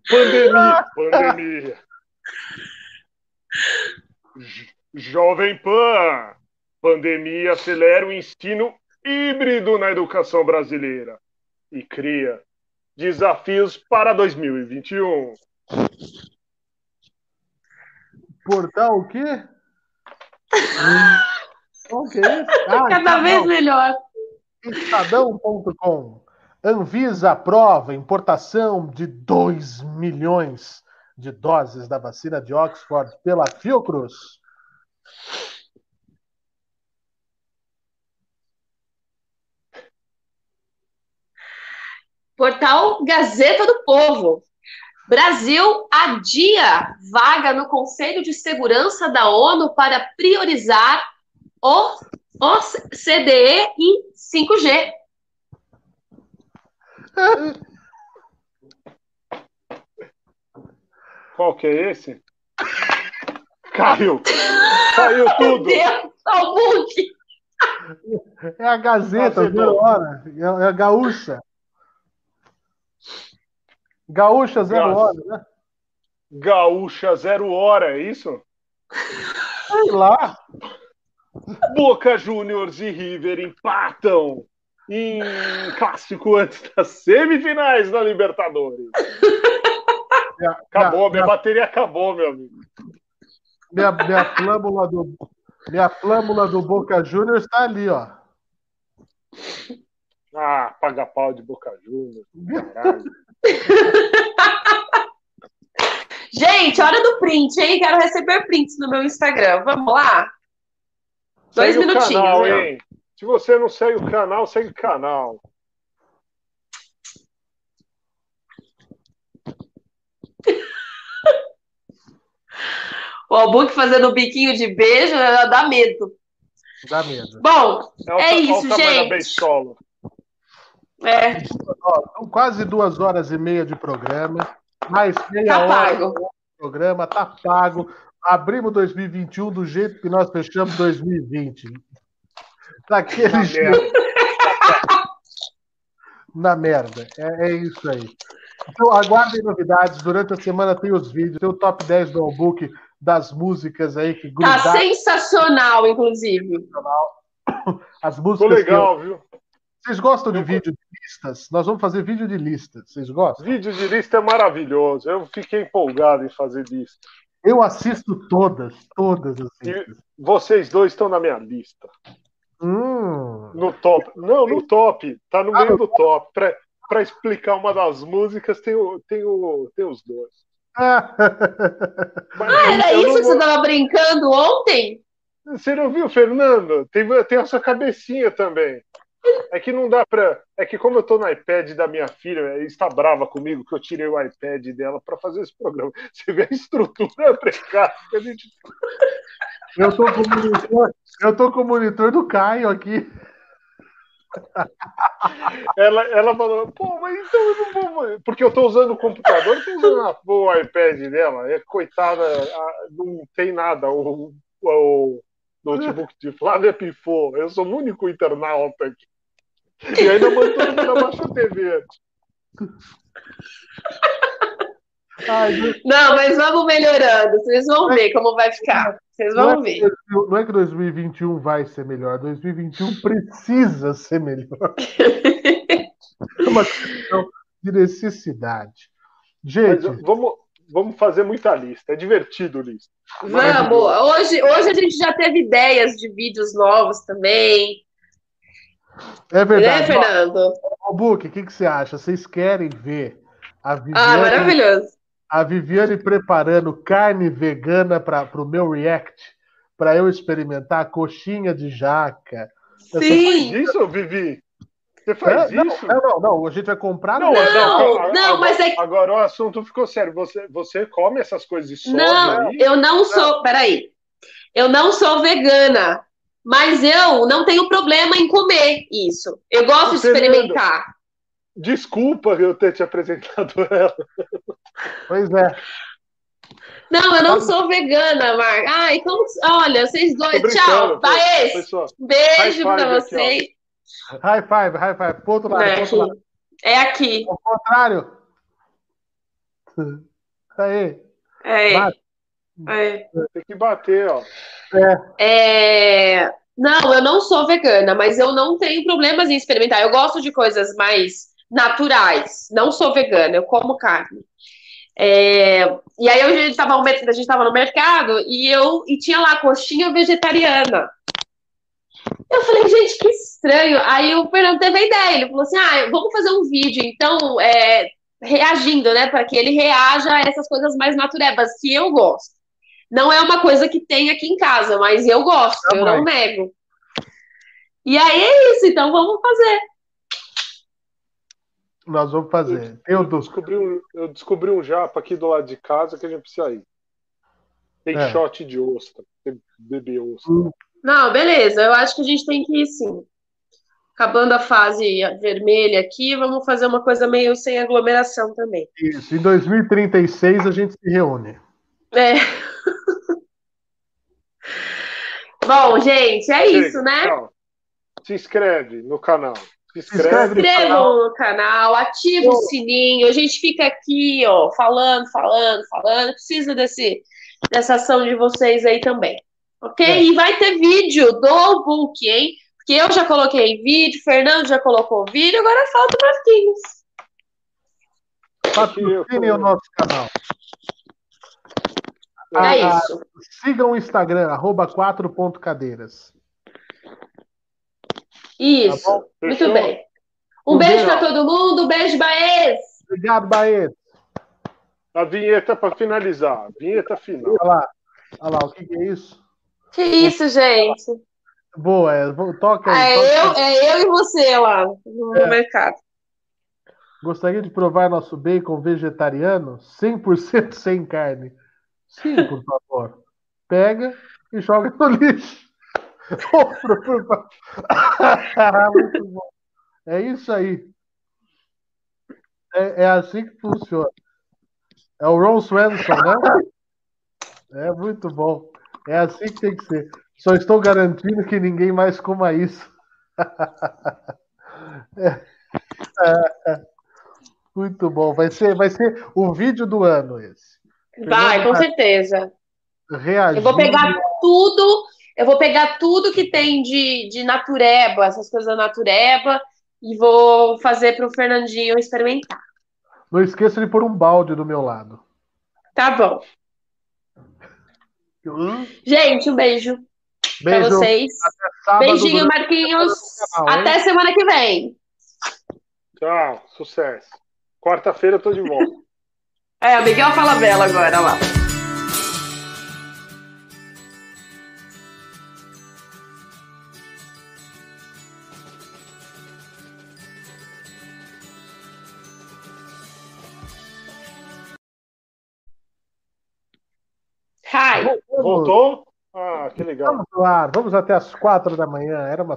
Pandemia, pandemia. Jovem Pan. Pandemia acelera o ensino híbrido na educação brasileira e cria desafios para 2021. Portal o quê? O que é isso? Ah, Cada vez melhor. Estadão.com. Anvisa aprova importação de 2 milhões de doses da vacina de Oxford pela Fiocruz. Portal Gazeta do Povo. Brasil adia vaga no Conselho de Segurança da ONU para priorizar o, o CDE e 5G. Qual que é esse? Caiu! Caiu Meu tudo! É a Gazeta, Gazeta. zero hora. É é a Gaúcha. Gaúcha, zero Gaz- hora, né? Gaúcha zero hora, é isso? Sei lá. Boca Juniors e River empatam em clássico antes das semifinais da Libertadores. Minha, Acabou, minha, minha bateria acabou, meu amigo. minha, minha flâmula do, minha flâmula do Boca Juniors está ali, ó. Ah, paga pau de Boca Juniors. Caralho. Gente, hora do print, hein? Quero receber prints no meu Instagram. Vamos lá? Dois Segue o minutinhos, canal, hein? Se você não segue o canal, segue o canal. O Albuque fazendo o biquinho de beijo né, dá medo. Dá medo. Bom, É ta- olha isso, gente. é, são quase duas horas e meia de programa. Mais meia tá hora pago. de programa, tá pago. Abrimos 2021 do jeito que nós fechamos 2020. Daquele Na jeito, merda. na merda. É, é isso aí. Então, aguardem novidades. Durante a semana tem os vídeos, tem o top 10 do Allbook das músicas aí que Tá grudaram. sensacional, inclusive. As Ficou músicas. que- legal, viu? Vocês gostam de Eu- vídeo de listas? Nós vamos fazer vídeo de listas. Vocês gostam? Vídeo de lista é maravilhoso. Eu fiquei empolgado em fazer lista. Eu assisto todas, todas as listas. Vocês dois estão na minha lista. Hum. No top. Não, no top. Tá no Ah, meio no do top. Pra, pra explicar uma das músicas, tem, o, tem, o, tem os dois. Mas Era isso não que você tava brincando ontem? Você não viu, Fernando? Tem, tem a sua cabecinha também. É que não dá pra. É que, como eu tô no iPad da minha filha, ela está brava comigo que eu tirei o iPad dela pra fazer esse programa. Você vê a estrutura precária que a gente. Eu tô com o monitor, eu tô com o monitor do Caio aqui. Ela, ela falou, pô, mas então eu não vou. Porque eu tô usando o computador, tô usando a- o iPad dela. É, coitada, não tem nada. O, o notebook de Flávia pifou. Eu sou o único internauta aqui. E ainda manda todo mundo abaixo a TV. Ai, não- Não, mas vamos melhorando. Vocês vão ver como vai ficar. Vocês não, vão é que, ver. não é que 2021 vai ser melhor, 2021 precisa ser melhor. É uma questão de necessidade. Mas Gente, vamos, vamos fazer muita lista. É divertido lista. Vamos. Hoje, hoje a gente já teve ideias de vídeos novos também. É Né, verdade. Fernando? Ó, Book, o que, que você acha? Vocês querem ver a Ah, Viviane, maravilhoso. a Viviane preparando carne vegana para o meu react? Para eu experimentar a coxinha de jaca. Sim. Isso, Vivi? Você faz É, não, isso? não, não, não, a gente vai comprar. Não, não. Não, agora- não, mas é Agora o assunto ficou sério. Você, você come essas coisas de soja Não, aí? eu não sou. Peraí. Eu não sou vegana. Mas eu não tenho problema em comer isso. Eu gosto de experimentar. Desculpa eu ter te apresentado ela. Pois é. Não, eu não sou vegana, Mar. Ai, como. Olha, vocês dois. Tchau. Pessoal, Beijo aqui, ó. vocês. High five, high five. Pro outro lado, É pro outro lado. aqui. É aqui. Ao contrário. Aí. É. Bate. é. tem que bater, ó. É, Não, eu não sou vegana, mas eu não tenho problemas em experimentar. Eu gosto de coisas mais naturais. Não sou vegana, eu como carne. É, E aí a gente estava a gente estava no mercado e eu e tinha lá coxinha vegetariana. Eu falei, gente, que estranho. Aí o Fernando teve a ideia. Ele falou assim: ah, vamos fazer um vídeo, então, é, reagindo, né? Para que ele reaja a essas coisas mais naturebas que eu gosto. Não é uma coisa que tem aqui em casa, mas eu gosto, eu não nego. E aí é isso, então vamos fazer. Nós vamos fazer. Eu Eu descobri, um, eu descobri um japa aqui do lado de casa que a gente precisa ir. Tem É. shot de ostra. Tem bebê ostra. Não, beleza, eu acho que a gente tem que ir sim. Acabando a fase vermelha aqui, vamos fazer uma coisa meio sem aglomeração também. isso. Em 2036 a gente se reúne. É. Bom, gente, é Chega, isso, né? tchau. Se inscreve no canal. Se inscreve inscreve. no canal. Inscrevam no canal, ativa o sininho. A gente fica aqui, ó, falando, falando, falando. Precisa desse, dessa ação de vocês aí também. Ok? É. E vai ter vídeo do book, hein? Porque eu já coloquei vídeo, Fernando já colocou vídeo, agora falta o Marquinhos. Patrocinem o nosso canal. É Ah, isso. Sigam o Instagram, arroba 4.cadeiras. Isso. Tá? Muito Fechou? bem. Um Um beijo pra todo mundo. Beijo, Baez. Obrigado, Baeta. A vinheta para finalizar. Vinheta final. Olha lá. Olha lá, o que, que é isso? Que isso, gente? Boa, é, vou- toca aí. É toca eu, é eu e você lá no É. mercado. Gostaria de provar nosso bacon vegetariano 100% sem carne. Sim, por favor. Pega e joga no lixo. Muito. É isso aí. É, é assim que funciona. É o Ron Swenson, né? É muito bom. É assim que tem que ser. Só estou garantindo que ninguém mais coma isso. É. É. Muito bom. Vai ser, vai ser o vídeo do ano esse. Vai, com certeza. Reagir. Eu vou pegar tudo, eu vou pegar tudo que tem de, de natureba, essas coisas da natureba, e vou fazer pro Fernandinho experimentar. Não esqueça de pôr um balde do meu lado. Tá bom. Gente, um beijo, pra Beijo. vocês. Sábado Beijinho, Marquinhos. canal? Até semana que vem. Tchau. Sucesso. Quarta-feira eu tô de volta. É, o Miguel fala bela agora, lá. Hi. Voltou? Ah, que legal. vamos ar. Vamos até as quatro da manhã. Era uma